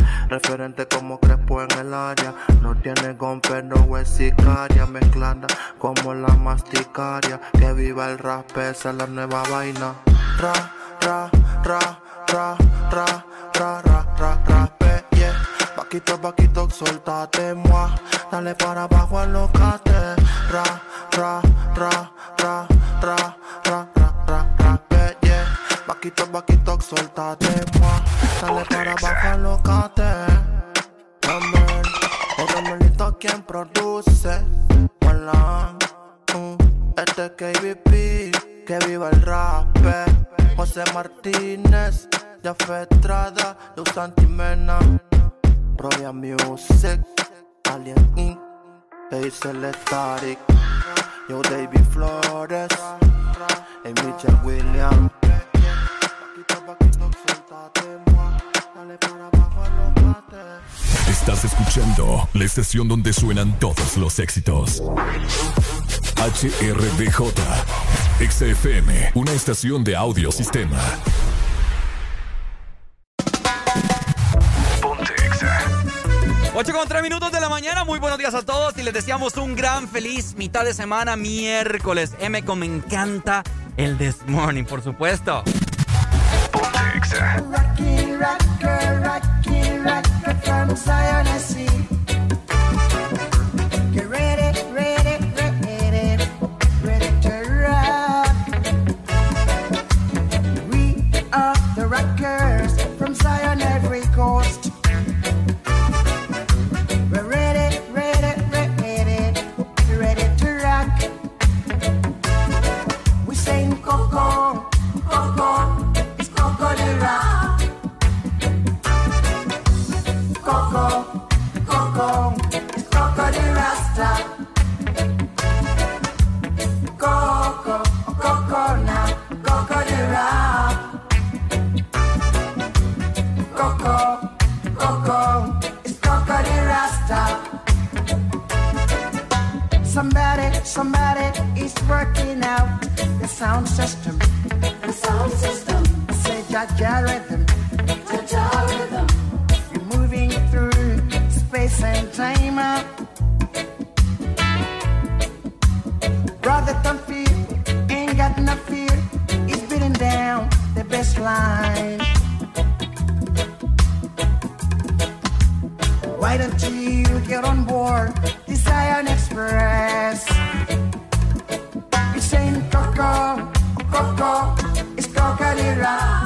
Referente como Crespo en el área. No tiene gon, pero es sicaria. Mezclada como la masticaria. Que viva el rap, esa es la nueva vaina. Ra, ra, ra, ra, ra, ra, ra, ra, ra, yeah. Paquito, paquito, suéltate, moi. Dale para abajo, alocate. Ra, ra, ra, ra, Paquito, paquito, suéltate, moi. Dale para abajo, alocate. Amén. El Romelito quien produce. Hola. Mm, Este es KBP, que viva el rap. José Martínez, Jafé Estrada, Luz Antimena, Provia Music, Alien Inc., Hazel Static, Yo David Flores, y Michelle Williams. Estás escuchando la estación donde suenan todos los éxitos. HRDJ, XFM, una estación de audio sistema. Ocho con 3 minutos de la mañana, muy buenos días a todos y les deseamos un gran feliz mitad de semana, miércoles. M como me encanta el This Morning, por supuesto. Rocky, rocker, rocky, rocker from Zion, Somebody is working out the sound system. The sound system. I say Jaja rhythm. Jaja rhythm. You're moving through space and time. Brother, don't fear, ain't got no fear. It's beating down the best line. Why don't you get on board? Desire and express. Coco, it's Coca-Cola.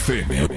FM.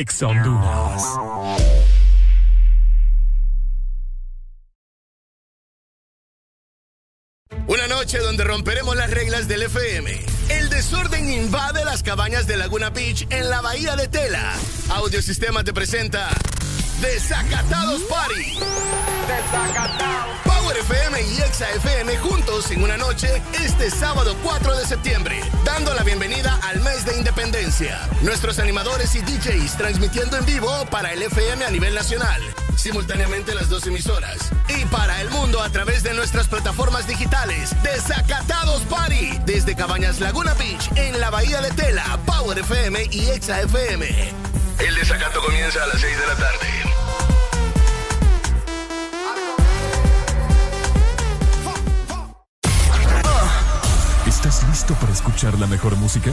Honduras. Una noche donde romperemos las reglas del FM. El desorden invade las cabañas de Laguna Beach en la bahía de Tela. Audiosistema te presenta Nuestros animadores y DJs transmitiendo en vivo para el FM a nivel nacional, simultáneamente las dos emisoras. Y para el mundo a través de nuestras plataformas digitales. Desacatados Party desde Cabañas Laguna Beach en la Bahía de Tela, Power FM y Exa FM. El desacato comienza a las 6 de la tarde. ¿Estás listo para escuchar la mejor música?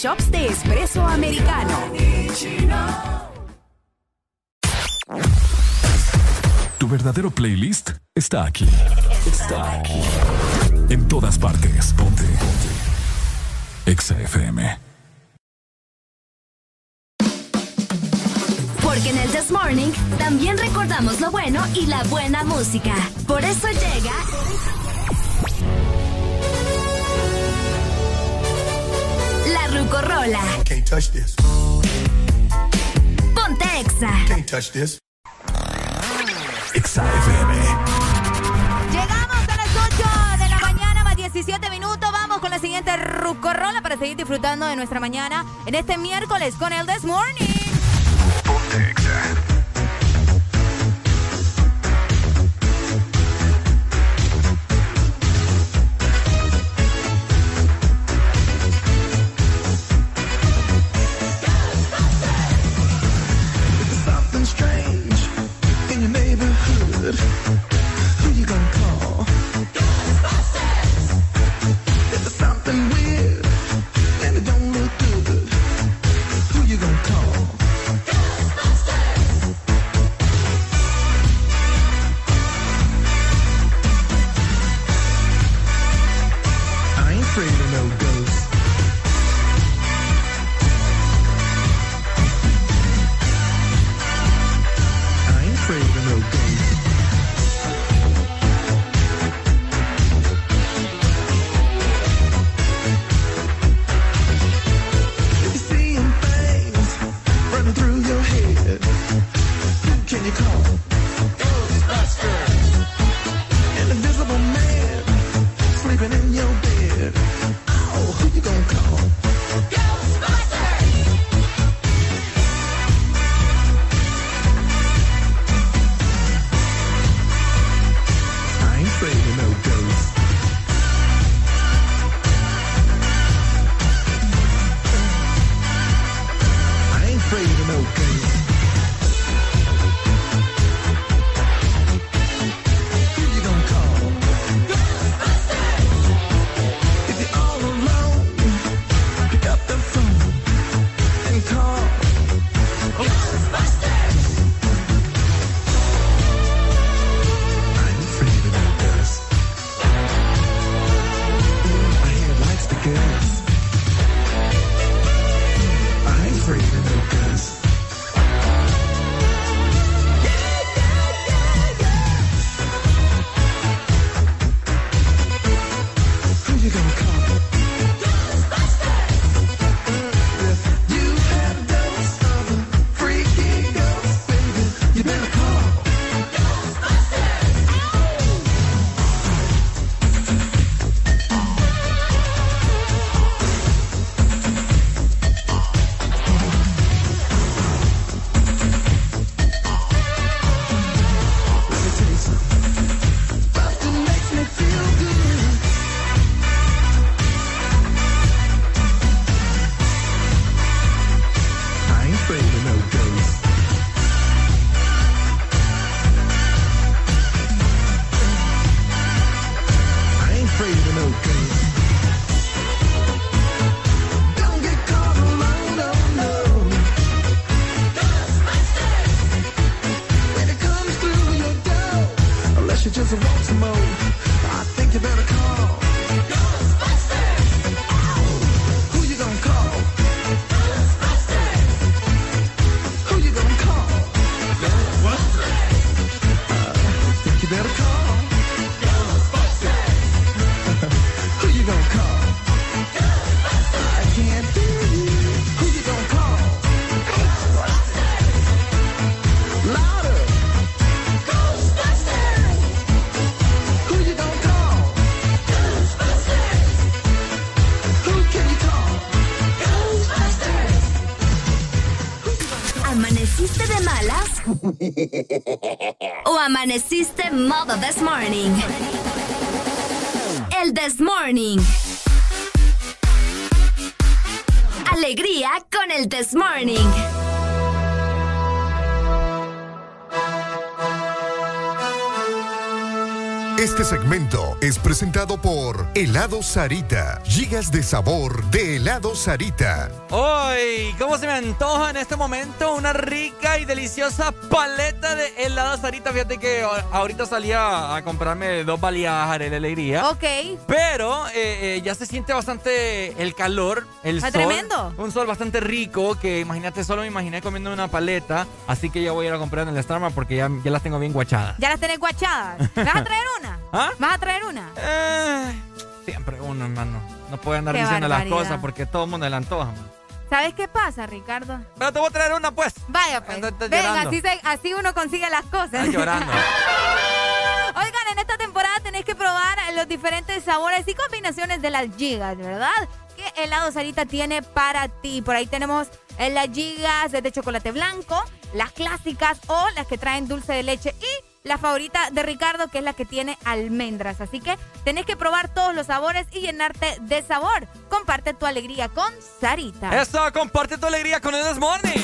Shops de espresso americano. Tu verdadero playlist está aquí. Está aquí. En todas partes. Ponte. Ponte. Exa FM. Porque en el This Morning también recordamos lo bueno y la buena música. Touch this. Ponte Exa. Can't touch this. Exa FM. Llegamos a las 8 de la mañana, más 17 minutos. Vamos con la siguiente Rucorola para seguir disfrutando de nuestra mañana en este miércoles con el This Morning. Something ¿O amaneciste modo this morning? El this morning. Alegría con el this morning. Este segmento es presentado por Helado Sarita. Gigas de sabor de helado Sarita. Hoy, ¿cómo se me antoja en este momento una rica y deliciosa paleta de helado Sarita? Fíjate que ahorita salía a comprarme dos baleadas de alegría. Ok. Pero eh, eh, ya se siente bastante el calor, el Está sol. tremendo. Un sol bastante rico que imagínate, solo me imaginé comiendo una paleta. Así que ya voy a ir a comprar en el Starbucks porque ya, ya las tengo bien guachadas. Ya las tenés guachadas. ¿Vas a traer una? ¿Ah? ¿Vas a traer una? Siempre uno, hermano. No puede andar Qué diciendo las cosas porque todo el mundo le antoja, man. ¿Sabes qué pasa, Ricardo? Pero te voy a traer una, pues. Vaya, pues. Estás Ven, llorando. así, se- así uno consigue las cosas. Estás llorando. Oigan, en esta temporada tenéis que probar los diferentes sabores y combinaciones de las gigas, ¿verdad? ¿Qué helado Sarita tiene para ti? Por ahí tenemos eh, las gigas de chocolate blanco, las clásicas o las que traen dulce de leche y la favorita de Ricardo, que es la que tiene almendras. Así que tenés que probar todos los sabores y llenarte de sabor. Comparte tu alegría con Sarita. Eso, comparte tu alegría con el This Morning.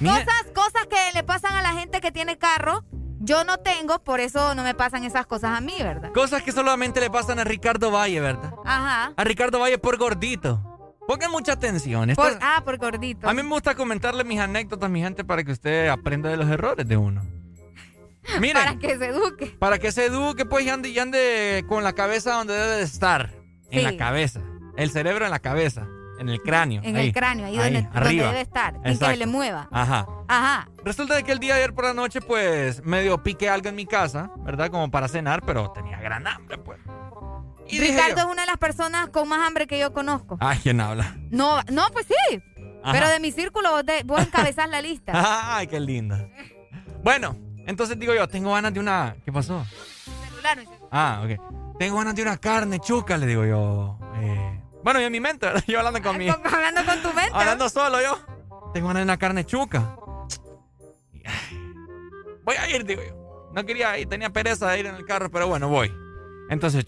Cosas, cosas que le pasan a la gente que tiene carro. Yo no tengo, por eso no me pasan esas cosas a mí, ¿verdad? Cosas que solamente le pasan a Ricardo Valle, ¿verdad? Ajá. A Ricardo Valle por gordito. Pongan mucha atención. Por- ah, por gordito. a mí me gusta comentarle mis anécdotas, mi gente, para que usted aprenda de los errores de uno. Miren, Para que se eduque. para que se eduque, pues, y ande, y ande con la cabeza donde debe de estar. En Sí. la cabeza. El cerebro en la cabeza. En el cráneo. En ahí, el cráneo, ahí, donde, donde arriba. debe estar. Sin que le mueva. Ajá. Ajá. Resulta de que el día de ayer por la noche, pues, medio piqué algo en mi casa, ¿verdad? Como para cenar, pero tenía gran hambre, pues. Y Ricardo yo- es una de las personas con más hambre que yo conozco. Ay, ¿quién habla? No, no, pues sí. Ajá. Pero de mi círculo vos, de- vos encabezás la lista. Ay, qué linda. Bueno, entonces digo yo, tengo ganas de una... ¿Qué pasó? Celular, me dice. Ah, ok. Tengo ganas de una carne chuca, le digo yo. Eh, bueno, yo en mi mente, ¿verdad? Yo hablando con mi... Hablando con tu mente. Hablando solo yo. Tengo ganas de una carne chuca. Voy a ir, digo yo. No quería ir, tenía pereza de ir en el carro, pero bueno, voy. Entonces,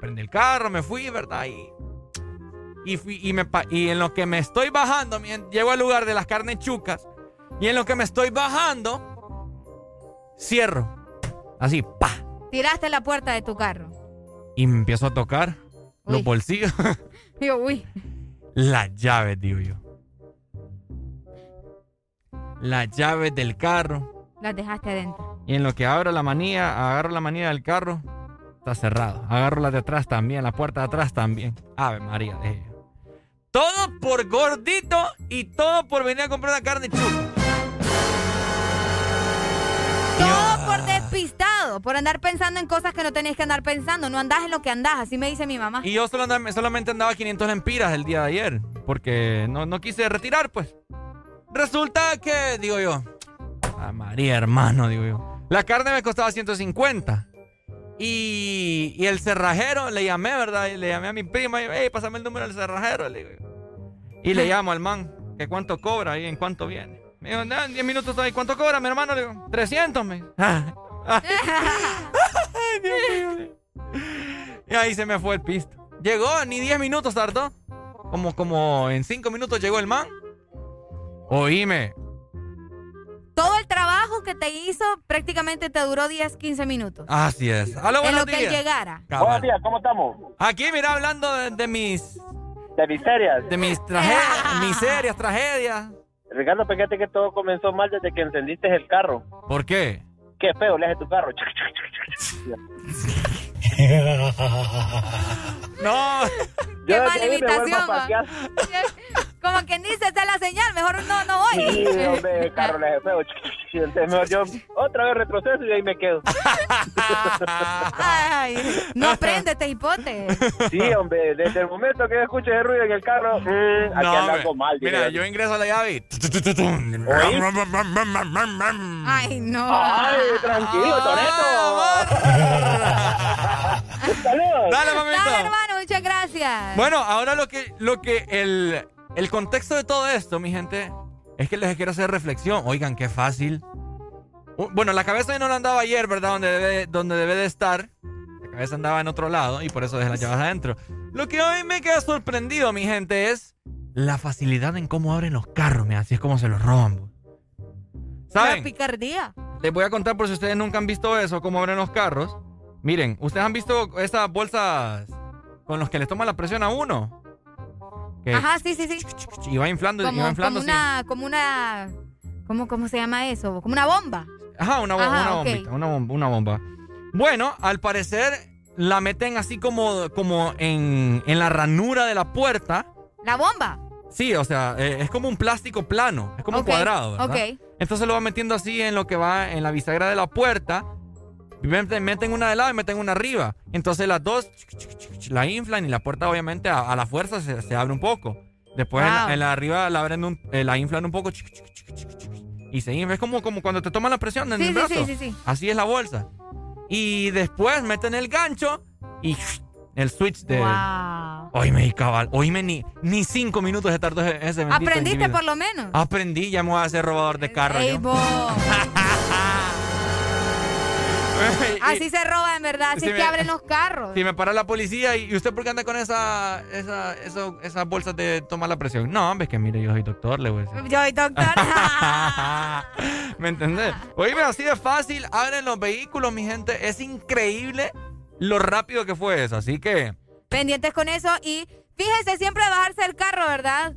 prendí el carro, me fui, ¿verdad? Y, y, fui- y, me, y en lo que me estoy bajando, llego al lugar de las carnes chucas, y en lo que me estoy bajando, cierro. Así, pa. Tiraste la puerta de tu carro. Y me empiezo a tocar los bolsillos. Digo, uy. Las llaves, digo yo. Las llaves del carro. Las dejaste adentro. Y en lo que abro la manía, agarro la manía del carro, está cerrado. Agarro la de atrás también, la puerta de atrás también. Ave María, dije yo. Todo por gordito y todo por venir a comprar una carne chupa. Todo por despistado, por andar pensando en cosas que no tenías que andar pensando. No andás en lo que andás, así me dice mi mamá. Y yo solo andaba- solamente andaba 500 lempiras el día de ayer, porque no, no quise retirar, pues. Resulta que, digo yo, a María, hermano, digo yo. La carne me costaba 150. Y, y el cerrajero, le llamé, ¿verdad? Y le llamé a mi prima, y, hey, pásame el número del cerrajero, le digo yo. Y le llamo al man, que cuánto cobra y en cuánto viene. Me dijo, "Nah, en 10 minutos estoy. ¿Cuánto cobra, mi hermano? Le digo, 300, me dijo. Ay, Dios mío. le- Y ahí se me fue el pisto. Llegó, ni 10 minutos tardó. Como, como en 5 minutos llegó el man. Oíme. Todo el trabajo que te hizo prácticamente te duró 10, 15 minutos. Así es. Aló, en lo que él llegara. Cabal. Buenos días, ¿cómo estamos? Aquí, mira, hablando de, de mis... De miserias. De mis tragedias, miserias, tragedias. Ricardo, fíjate que todo comenzó mal desde que encendiste el carro. ¿Por qué? Qué feo le hace tu carro. No. Qué Yo mala pasear. Como quien dice, esta es la señal, mejor no, no voy. Sí, hombre, el carro le hace feo. Entonces mejor yo otra vez retroceso y ahí me quedo. Ay, no préndete, hipote. Sí, hombre, desde el momento que yo escucho ese ruido en el carro, mm, aquí No, algo mal. Mira, yo ingreso a la llave y... Ay, no. Ay, tranquilo, Toreto. Saludos. Dale, mamita. Dale, hermano, muchas gracias. Bueno, ahora lo que, lo que el, el contexto de todo esto, mi gente, es que les quiero hacer reflexión. Oigan, qué fácil. Bueno, la cabeza no la andaba ayer, ¿verdad? Donde debe, donde debe de estar. La cabeza andaba en otro lado y por eso dejé las llaves adentro. Lo que hoy me queda sorprendido, mi gente, es la facilidad en cómo abren los carros, mira, así es como se los roban. bo. La ¿Saben? picardía. Les voy a contar por si ustedes nunca han visto eso, cómo abren los carros. Miren, ¿ustedes han visto esas bolsas con los que les toman la presión a uno? Que- Ajá, sí, sí, sí. Y va inflando, y Como, va inflando. como una, como una, ¿cómo, ¿cómo se llama eso? Como una bomba. Ajá, una, bo- Ajá, una ok. bombita, una, bom- una bomba. Bueno, al parecer la meten así como, como en, en la ranura de la puerta. La bomba. Sí, o sea, eh, es como un plástico plano, es como un cuadrado, ¿verdad? ok. Entonces lo va metiendo así en lo que va en la bisagra de la puerta. Meten, una de lado y meten una arriba. Entonces las dos la inflan y la puerta obviamente a, a la fuerza se, se abre un poco. Después en, la, Wow. en la arriba la, abren un- eh, la inflan un poco y se infla. Es como, como cuando te toman la presión en Sí, el brazo. sí, sí, sí. Así es la bolsa. Y después meten el gancho y el switch de... Wow. Oíme, cabal, oíme, ni, ni cinco minutos se tardó ese Aprendiste por lo menos. Aprendí, ya me voy a hacer robador de carro. Ey, yo. Así se roba en verdad, así Sí es que abren los carros. Si me para la policía y, ¿y usted por qué anda con esa, esa, eso- esas bolsas de tomar la presión? No, hombre, es que mire, yo soy doctor, le voy a decir. Yo soy doctor. ¿Me entendés? Oíme, así de fácil, abren los vehículos, mi gente. Es increíble lo rápido que fue eso. Así que. Pendientes con eso y fíjese siempre bajarse del carro, ¿verdad?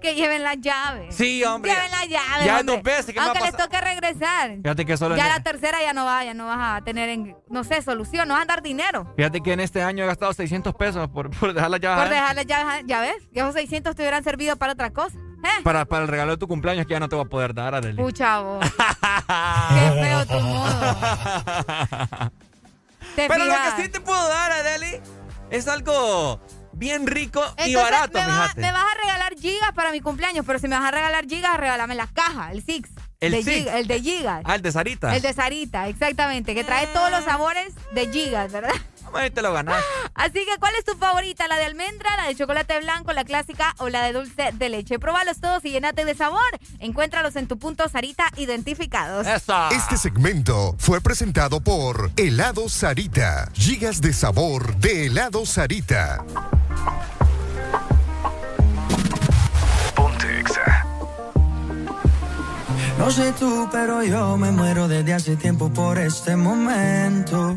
Que lleven las llaves. Sí, hombre. Lleven las llaves. Ya hombre. dos veces que me Aunque les toque regresar. Fíjate que solo Ya en- la tercera ya no va, ya no vas a tener, en- no sé, solución, no vas a dar dinero. Fíjate que en este año he gastado 600 pesos por, por dejar las llaves Por dejar las llaves, ya ves, y esos 600 te hubieran servido para otra cosa. ¿Eh? para, para el regalo de tu cumpleaños que ya no te voy a poder dar, Arely. Pucha vos. Qué feo tu modo. ¿Te Pero lo que sí te puedo dar, Arely, es algo bien rico y barato, me, vas, fíjate. me vas a regalar gigas para mi cumpleaños, pero si me vas a regalar gigas, regálame la caja, el Six. ¿El de Six? giga- el de gigas. Ah, el de Sarita. El de Sarita, exactamente, que trae todos los sabores de gigas, ¿verdad? Ahí te lo ganas. Así que, ¿cuál es tu favorita? ¿La de almendra, la de chocolate blanco, la clásica o la de dulce de leche? Probalos todos y llénate de sabor. Encuéntralos en tu punto Sarita identificados. Este segmento fue presentado por Helado Sarita. Gigas de sabor de helado Sarita. No sé tú, pero yo me muero desde hace tiempo por este momento.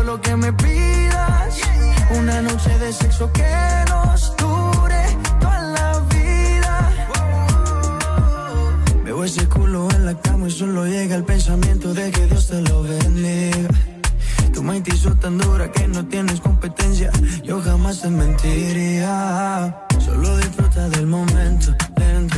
me pidas. Una noche de sexo que nos dure toda la vida. Veo ese culo en la cama y solo llega el pensamiento de que Dios te lo bendiga. Tu mente hizo tan dura que no tienes competencia. Yo jamás te mentiría. Solo disfruta del momento, lento.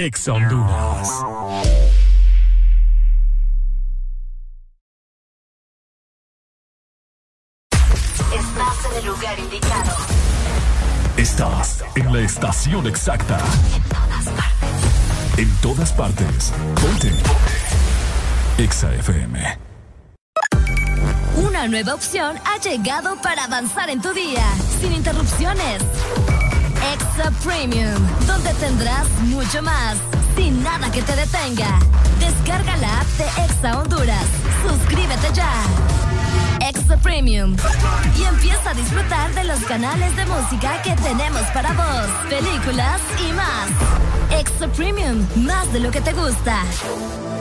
Ex Honduras. Estás en el lugar indicado. Estás en la estación exacta. En todas partes. Ponte. Exa FM. Una nueva opción ha llegado para avanzar en tu día, sin interrupciones. Extra Premium, donde tendrás mucho más, sin nada que te detenga. Descarga la app de Exa Honduras. Suscríbete ya. Extra Premium. Y empieza a disfrutar de los canales de música que tenemos para vos, películas y más. Extra Premium, más de lo que te gusta.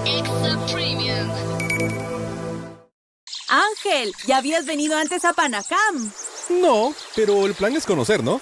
Extra Premium. Ángel, ¿ya habías venido antes a Panacam? No, pero el plan es conocer, ¿no?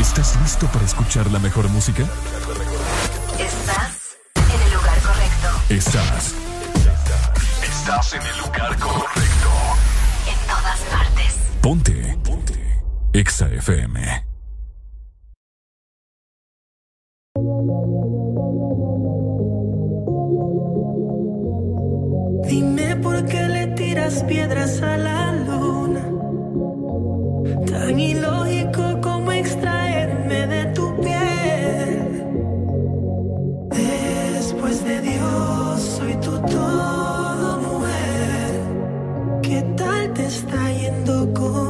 ¿Estás listo para escuchar la mejor música? Estás en el lugar correcto. Estás. Estás en el lugar correcto. En todas partes. Ponte. Ponte. Exa FM. Dime por qué le tiras piedras a la luna. Tan ilógico como extraerme está yendo con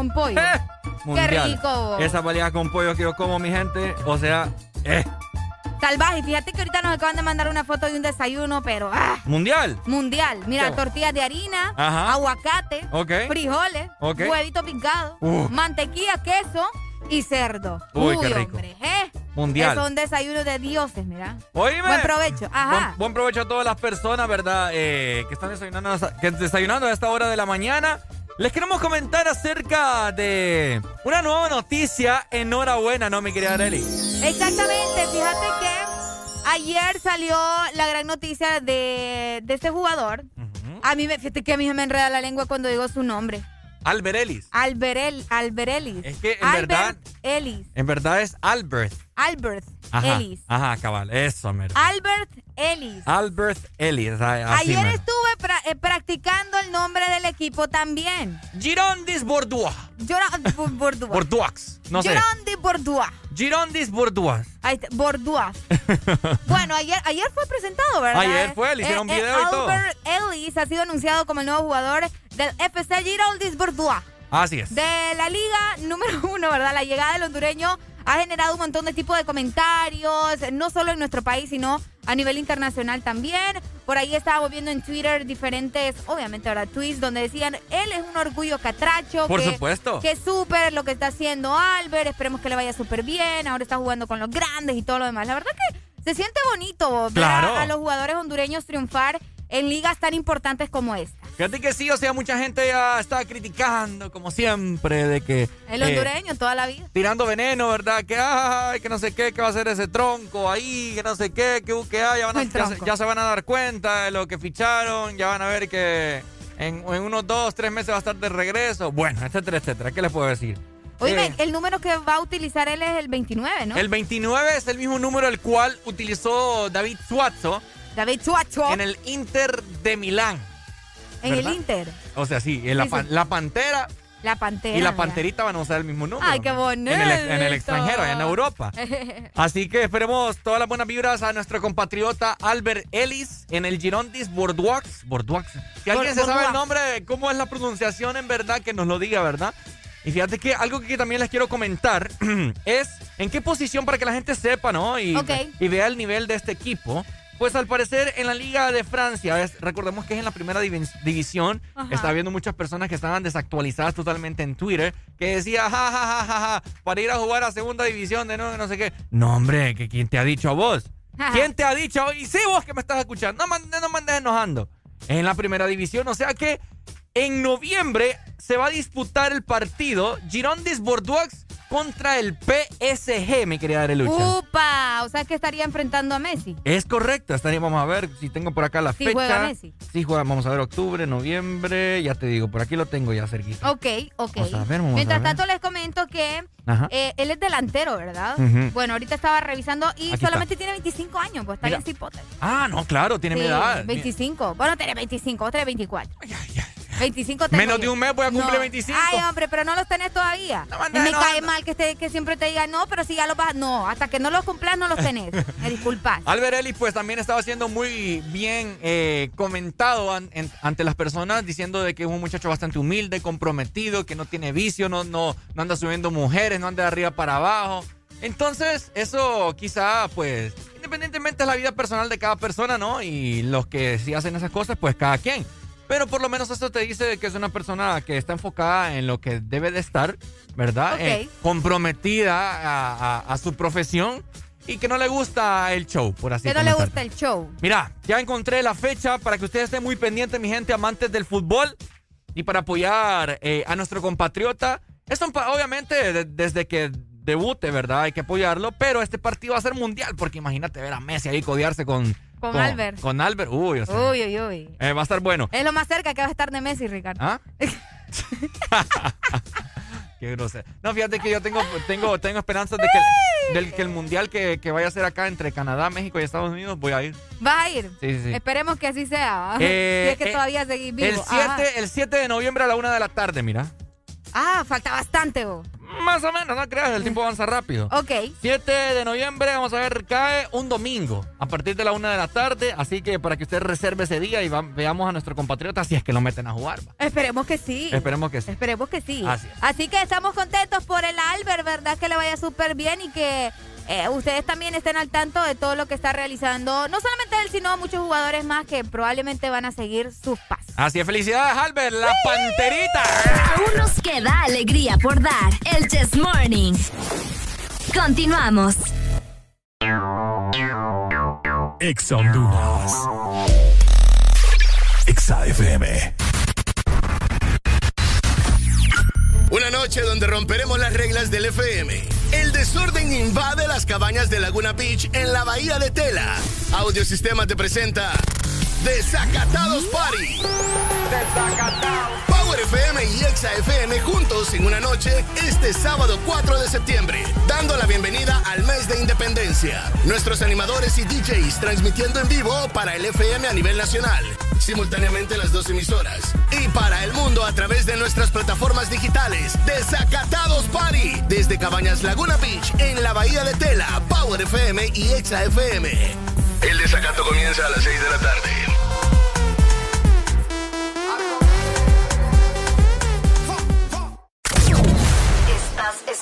Con pollo. Eh, Mundial. rico. Esa baleada con pollo que yo como, mi gente. O sea, eh. Salvaje, fíjate que ahorita nos acaban de mandar una foto de un desayuno, pero ah, Mundial. mundial. Mira, ¿Qué? tortillas de harina, Ajá. aguacate, frijoles, huevito picado, mantequilla, queso y cerdo. Uy, qué rico. hombre, ¿eh? Mundial. Es un desayuno de dioses, mira. Oíme. Buen provecho. Ajá. Buen, buen provecho a todas las personas, ¿verdad? Eh, que están desayunando, que desayunando a esta hora de la mañana. Les queremos comentar acerca de una nueva noticia. Enhorabuena, ¿no, mi querida Arely? Exactamente, fíjate que ayer salió la gran noticia de, de este jugador. A mí me, fíjate que a mí me enreda la lengua cuando digo su nombre. Albert Ellis. Alberel, Alberelis. Es que en Albert verdad, Ellis. en verdad es Albert. Albert Ajá, Ellis. ajá, cabal, eso, mero. Albert Ellis. Albert Ellis. así Ayer estuve pra- eh, practicando el nombre del equipo también. Girondis Bordeaux. Giron- Bo- Bordeaux. Bordeaux. No sé. Girondi Bordeaux. Girondis Bordeaux. Ahí bueno, ayer, ayer fue presentado, ¿verdad? Ayer fue, le hicieron video y todo. Albert Ellis ha sido anunciado como el nuevo jugador del FC Girondis Bordeaux. Así es. De la liga número uno, ¿verdad? La llegada del hondureño ha generado un montón de tipos de comentarios, no solo en nuestro país, sino a nivel internacional también. Por ahí estábamos viendo en Twitter diferentes, obviamente ahora tweets, donde decían, él es un orgullo catracho. Por que, supuesto. Que súper lo que está haciendo Albert, esperemos que le vaya súper bien, ahora está jugando con los grandes y todo lo demás. La verdad que se siente bonito ver a- los jugadores hondureños triunfar en ligas tan importantes como esta. Fíjate que sí, o sea, mucha gente ya está criticando, como siempre, de que... El eh, hondureño toda la vida. tirando veneno, ¿verdad? Que ay, que no sé qué, que va a ser ese tronco ahí, que no sé qué, que, que ah, ya, van a- El ya, se- tronco. ya se van a dar cuenta de lo que ficharon, ya van a ver que en, en unos dos, tres meses va a estar de regreso. Bueno, etcétera, etcétera. ¿Qué les puedo decir? Oye, Eh, el número que va a utilizar él es el 29, ¿no? el 29 es el mismo número el cual utilizó David Suazo David Suazo. en el Inter de Milán. En el. Inter. O sea, sí, en la, pan- la Pantera La pantera. y la mira. Panterita van a usar el mismo número. Ay, qué bonito. En el, ex- en el extranjero, allá en Europa. Así que esperemos todas las buenas vibras a nuestro compatriota Albert Ellis en el Girondis Bordeaux. Bordeaux. Si alguien se sabe el nombre, cómo es la pronunciación en verdad, que nos lo diga, ¿verdad? Y fíjate que algo que también les quiero comentar es en qué posición para que la gente sepa, ¿no? Y vea el nivel de este equipo. Pues al parecer en la Liga de Francia, es- recordemos que es en la primera divi- división, Ajá. está viendo muchas personas que estaban desactualizadas totalmente en Twitter, que decía, ja, ja, ja, ja, ja, para ir a jugar a segunda división de no, no sé qué. No, hombre, que ¿quién te ha dicho a vos? ¿Quién te ha dicho? Y sí, vos que me estás escuchando, no, no me andes enojando. Es en la primera división, o sea que en noviembre se va a disputar el partido Girondis Bordeaux contra el PSG, mi querida Arelucha. Upa, o sea que estaría enfrentando a Messi. Es correcto, estaría, vamos a ver si tengo por acá la Sí fecha. juega Messi. Sí juega, vamos a ver octubre, noviembre, ya te digo, por aquí lo tengo ya cerquita. Ok, ok. Vamos a ver, vamos Mientras a ver. tanto les comento que eh, él es delantero, ¿verdad? Bueno, ahorita estaba revisando y Aquí solamente tiene 25 años, pues está bien cipote. Ah, no, claro, tiene mi edad. 25. Bueno, tenés 25, vos tenés 24. 25 tengo Menos yo. de un mes voy a cumplir No. 25. Ay, hombre, pero no los tenés todavía. mandes me no cae anda. mal que, te- que siempre te digan, no, pero si ya los vas. No, hasta que no los cumplas no los tenés. Me disculpas. Albert Ellis, pues también estaba siendo muy bien eh, comentado an- en- ante las personas, diciendo de que es un muchacho bastante humilde, comprometido, que no tiene vicio, no, no, no anda subiendo mujeres, no anda de arriba para abajo. Entonces, eso quizá, pues, independientemente es la vida personal de cada persona, ¿no? Y los que sí hacen esas cosas, pues cada quien. Pero por lo menos eso te dice que es una persona que está enfocada en lo que debe de estar, ¿verdad? Ok. Eh, comprometida a, a- a su profesión y que no le gusta el show, por así Que no le gusta el show. Mira, ya encontré la fecha para que ustedes estén muy pendientes, mi gente, amantes del fútbol, y para apoyar eh, a nuestro compatriota. Esto, obviamente, de- desde que debute, ¿verdad? Hay que apoyarlo, pero este partido va a ser mundial, porque imagínate ver a Messi ahí codearse con... Con Albert. Con Albert, uy, o sea, Uy, uy, uy. eh, va a estar bueno. Es lo más cerca que va a estar de Messi, Ricardo. ¿Ah? Qué grosero. No, fíjate que yo tengo, tengo, tengo esperanzas de que, del que el mundial que, que vaya a ser acá entre Canadá, México y Estados Unidos, voy a ir. ¿Vas a ir? Sí, sí, sí. Esperemos que así sea. Eh, si es que eh, todavía seguís vivo. El 7, el 7 de noviembre a la 1 de la tarde, mira. Ah, falta bastante, vos. Más o menos, no creas, el tiempo avanza rápido. Ok. 7 de noviembre, vamos a ver, cae un domingo a partir de la 1 de la tarde. Así que para que usted reserve ese día y va- veamos a nuestro compatriota si es que lo meten a jugar. va. Esperemos que sí. Esperemos que sí. Esperemos que sí. Así es. Así que estamos contentos por el Albert, ¿verdad? Que le vaya súper bien y que eh, ustedes también estén al tanto de todo lo que está realizando. No solamente él, sino muchos jugadores más que probablemente van a seguir sus pasos. Así es, felicidades, Albert, la panterita. Aún nos queda alegría por dar. El Chess Morning. Continuamos. Exa Honduras. Exa FM. Una noche donde romperemos las reglas del FM. El desorden invade las cabañas de Laguna Beach en la bahía de Tela. Audiosistema te presenta Desacatados Party. Power FM y Exa FM juntos en una noche este sábado 4 de septiembre, dando la bienvenida al mes de independencia. Nuestros animadores y DJs transmitiendo en vivo para el FM a nivel nacional, simultáneamente las dos emisoras, y para el mundo a través de nuestras plataformas digitales. Desacatados Party, desde Cabañas Laguna Beach en la Bahía de Tela, Power FM y Exa FM. El desacato comienza a las 6 de la tarde.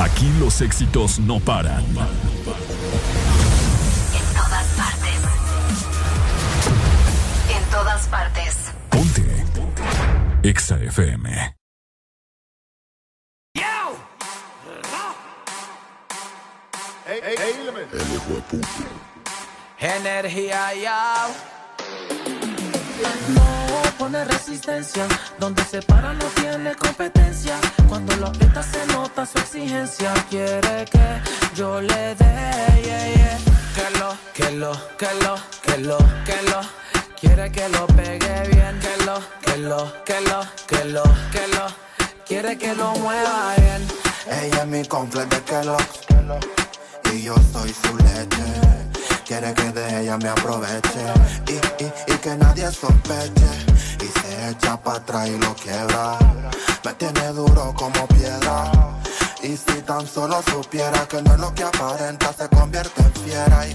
Aquí los éxitos no paran. En todas partes. En todas partes. Ponte. Exa FM. Energía ya. Pone resistencia, donde se para no tiene competencia. Cuando lo aprieta se nota su exigencia. Quiere que yo le dé, yeah, yeah. que lo, que lo, que lo, que lo, que lo. Quiere que lo pegue bien, que lo, que lo, que lo, que lo, que lo. Quiere que lo mueva bien. Ella es mi completo de Kellogg's Y yo soy su leche Quiere que de ella me aproveche Y, y, y que nadie sospeche echa para atrás y lo quiebra. Me tiene duro como piedra. Y si tan solo supiera que no es lo que aparenta Se convierte en fiera y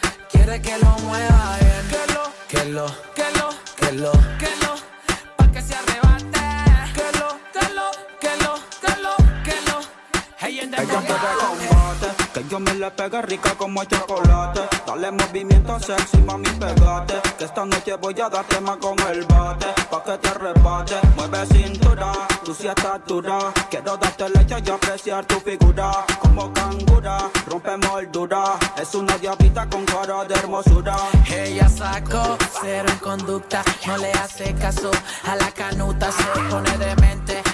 Quiere que lo mueva bien, que lo, que lo, que lo, que lo, que lo. Pa' que se arrebate, que lo, que lo, que lo, que lo, que lo. Hey, en Yo me le pegue rica como chocolate. Dale movimiento sexy, mami, pegate. Que esta noche voy a darte más con el bate. Pa' que te rebate, mueve cintura, tú sí estás dura. Quiero darte leche y apreciar tu figura. Como cangura, rompe moldura. Es una diablita con cara de hermosura. Ella sacó cero en conducta, no le hace caso a la canuta, se pone demente,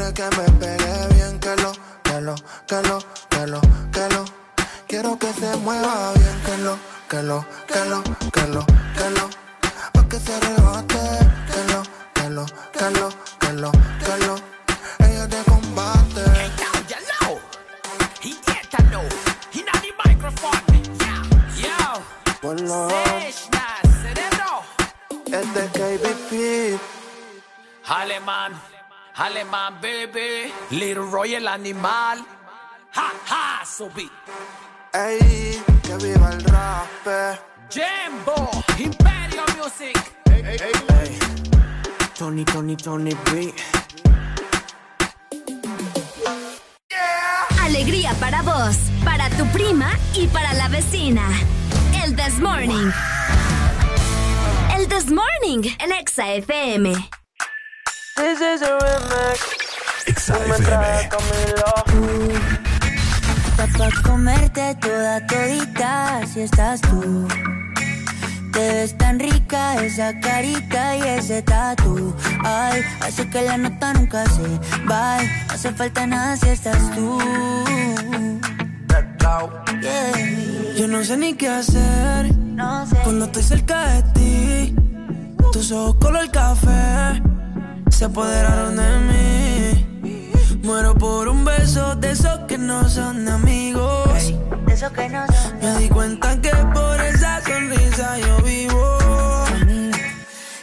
Quiere que me pegue bien, que lo, que lo, que lo, que lo, que lo Quiero que se mueva bien, que lo, que lo, que lo, que lo, que lo Pa' que se arrebate, que lo, que lo, que lo, que lo, que lo Ella te combate Ponlo Es de KBP Alemán, alemán, baby. Little Roy el animal. Ha, ha, subí. Ey, que viva el rap Jimbo, Imperio Music. Tony, Tony, Tony B Alegría para vos, para tu prima y para la vecina. El This Morning. El This Morning en Exa FM. This is a remix. Exa Me trae Camilo. Pa' comerte toda todita si estás tú. Te ves tan rica esa carita y ese tatu. Ay, hace que la nota nunca se va. No hace falta nada si estás tú. lado. Yo no sé ni qué hacer cuando estoy cerca de ti. Tus ojos color café se apoderaron de mí. Muero por un beso de esos que no son amigos. de esos que no son. Me di cuenta que por esa sonrisa yo vivo.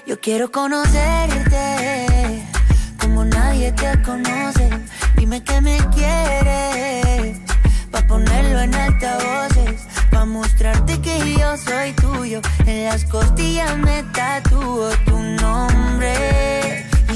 Yo quiero conocerte como nadie te conoce. Dime que me quieres pa ponerlo en altavoces, pa mostrarte que yo soy tuyo. En las costillas me tatúo tu nombre.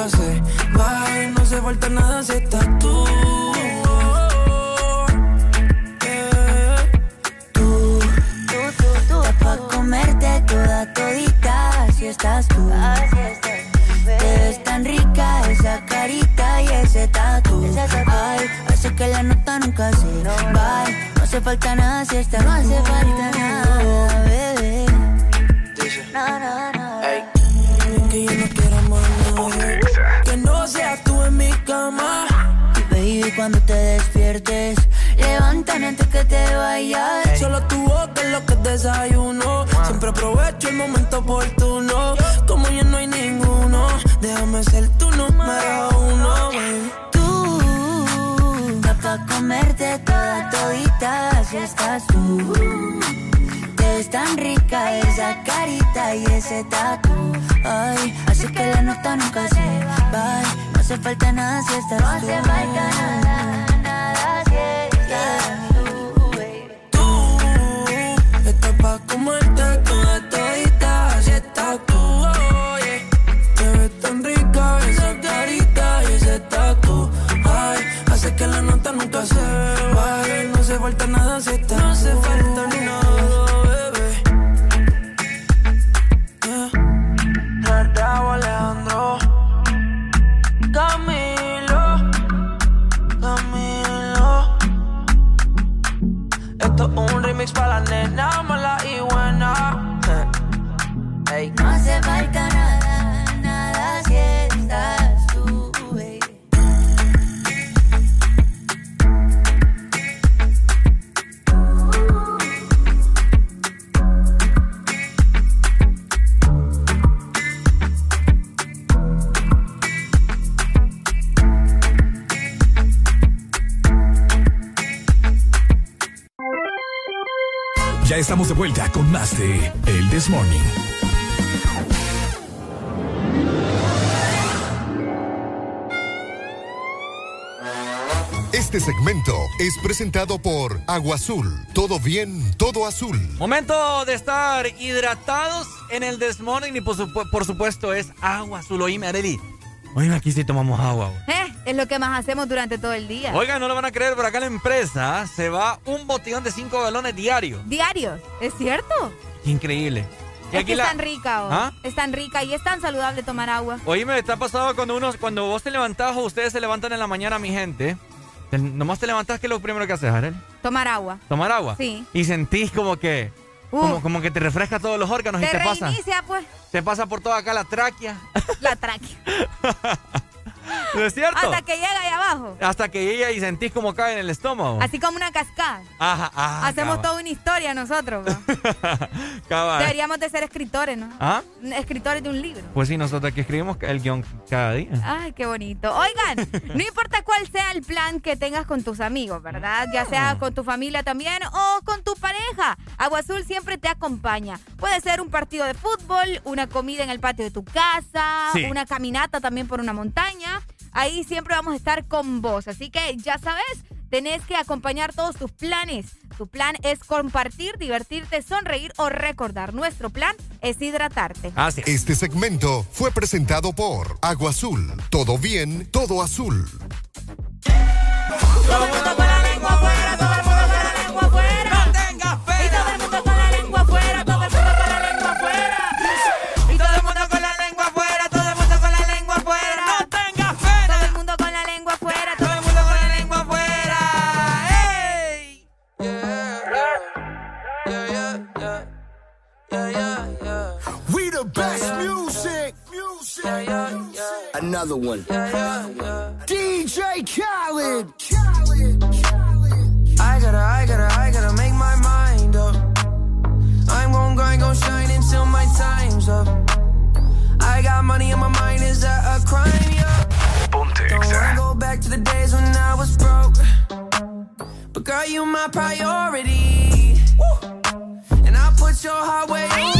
Nunca se. No se falta nada si estás tú. Tú, estás pa' comerte toda todita, así estás tú. Te ves tan rica esa carita y ese tatu. Ay, hace que la nota nunca se vaya. No hace falta nada si estás No hace falta nada, bebé. No, no, no. Seas tú en mi cama. Baby, cuando te despiertes, levántame antes que te vayas. Solo tu boca es lo que desayuno. Siempre aprovecho el momento oportuno. Como ya no hay ninguno, déjame ser tu número uno. baby. Tú, pa' comerte toda todita, así estás tú. Ves tan rica esa carita y ese tatu. Ay, así que la nota nunca se va. No hace falta nada si estás No hace falta nada, nada si estás tú, baby. Estás pa' comerte toda todita, así estás tú. oh, yeah. Te ves tan rica esa carita y ese tatu. Ay, hace que la nota nunca se vaya. No hace falta nada un remix para la nena mala Ya estamos de vuelta con más de El This Morning. Este segmento es presentado por Agua Azul. Todo bien, todo azul. Momento de estar hidratados en el Desmorning y por, supu- por supuesto es agua azul. Oíme, Areli. Oíme, aquí sí tomamos agua. güey. Eh, es lo que más hacemos durante todo el día. Oigan, no lo van a creer, pero acá en la empresa se va un botellón de 5 galones diarios. Diarios, ¿es cierto? Increíble. Y Es aquí que la- es tan rica, oh. ¿Ah? es tan rica y es tan saludable tomar agua. Oíme, está pasado cuando uno, cuando vos te levantás o ustedes se levantan en la mañana, mi gente. te- nomás te levantás, ¿qué es lo primero que haces, Arel? Tomar agua. Tomar agua. Sí. Y sentís como que, como, como que te refresca todos los órganos Te y te pasa. pues, Te pasa por toda acá la tráquea. la tráquea. ¿No es cierto? Hasta que llega ahí abajo. Hasta que llega y sentís como cae en el estómago. Así como una cascada. Ajá, ajá. Hacemos cabal. toda una historia nosotros. ¿no? Cabal. Deberíamos de ser escritores, ¿no? ¿Ah? Escritores de un libro. Pues sí, nosotros aquí escribimos el guion cada día. Ay, qué bonito. Oigan, no importa cuál sea el plan que tengas con tus amigos, ¿verdad? Ya Ah. sea con tu familia también o con tu pareja. Agua Azul siempre te acompaña. Puede ser un partido de fútbol, una comida en el patio de tu casa, Sí. una caminata también por una montaña. Ahí siempre vamos a estar con vos. Así que ya sabes, tenés que acompañar todos tus planes. Tu plan es compartir, divertirte, sonreír o recordar. Nuestro plan es hidratarte. Este segmento fue presentado por Agua Azul. Todo bien, todo azul. Another one. DJ Khaled. I gotta, I gotta, I gotta make my mind up. I'm gon' grind, gon' shine until my time's up. I got money on my mind, is that a crime? Yeah. Don't wanna go back to the days when I was broke. But girl, you my priority. And I put your heart way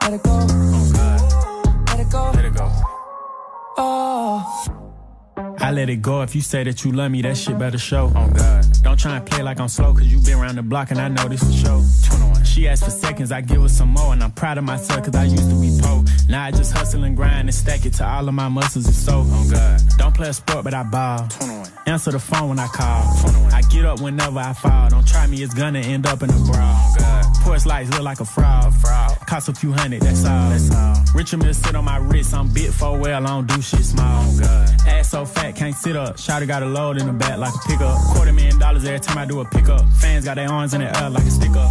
Oh, let it go. Let it go. Oh. I let it go if you say that you love me, that shit uh-huh. better show. Oh God. Don't try and play like I'm slow, cause you been around the block and I know this the show. She asked for seconds, I give her some more, and I'm proud of myself cause I used to be poor. Now I just hustle and grind and stack it to all of my muscles and so. Oh God. Don't play a sport, but I ball. Answer the phone when I call. I get up whenever I fall. Don't try me, it's gonna end up in a brawl. Oh, Porch lights look like a fraud. fraud. Cost a few hundred, that's all. That's all. Richard Mill sit on my wrist, I'm bit for well, I don't do shit small. Oh, Ass so fat, can't sit up. Shotty got a load in the back like a pickup. Quarter million dollars every time I do a pickup. Fans got their arms in the air like a stick up.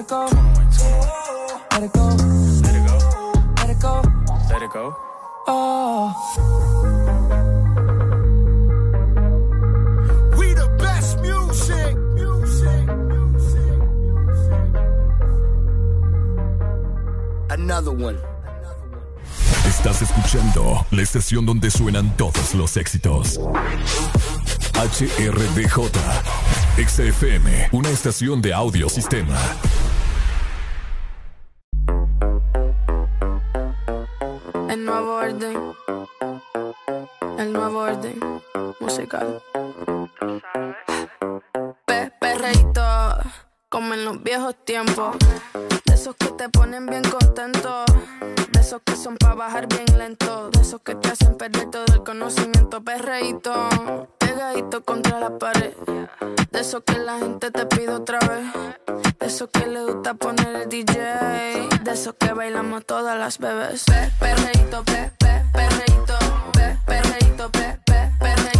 Let it go. Let it go. Let it go. Let it go. Let it go. Oh. We the best music. Music. Another one. Estás escuchando la estación donde suenan todos los éxitos. HRDJ, XFM, una estación de audio orden. El nuevo orden musical. Pe perreíto, como en los viejos tiempos. De esos que te ponen bien contento. De esos que son para bajar bien lento. De esos que te hacen perder todo el conocimiento. Perreíto, pegadito contra la pared. De esos que la gente te pide otra vez. De esos que le gusta poner el DJ. De esos que bailamos todas las bebés. Pe perreíto, pe, pe, perreíto, pe, perreíto, pe, pe, perreíto,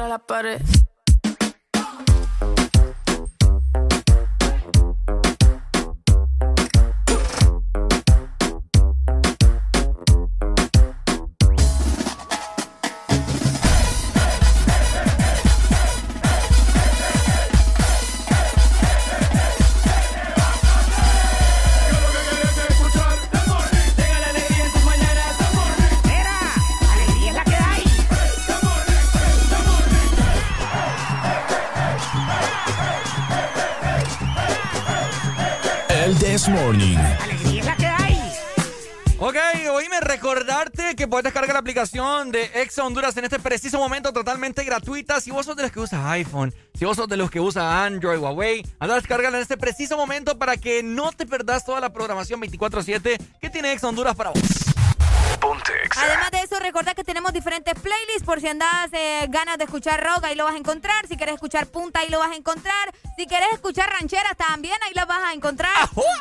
contra la pared. This Morning. Ok, oíme, recordarte que puedes descargar la aplicación de Exa Honduras en este preciso momento totalmente gratuita. Si vos sos de los que usas iPhone, si vos sos de los que usa Android, Huawei, anda a en este preciso momento para que no te perdas toda la programación 24-7 que tiene Exa Honduras para vos. Además de eso, recuerda que tenemos diferentes playlists por si andas eh, ganas de escuchar rock, ahí lo vas a encontrar. Si quieres escuchar punta, ahí lo vas a encontrar. Si quieres escuchar rancheras también, ahí las vas a encontrar.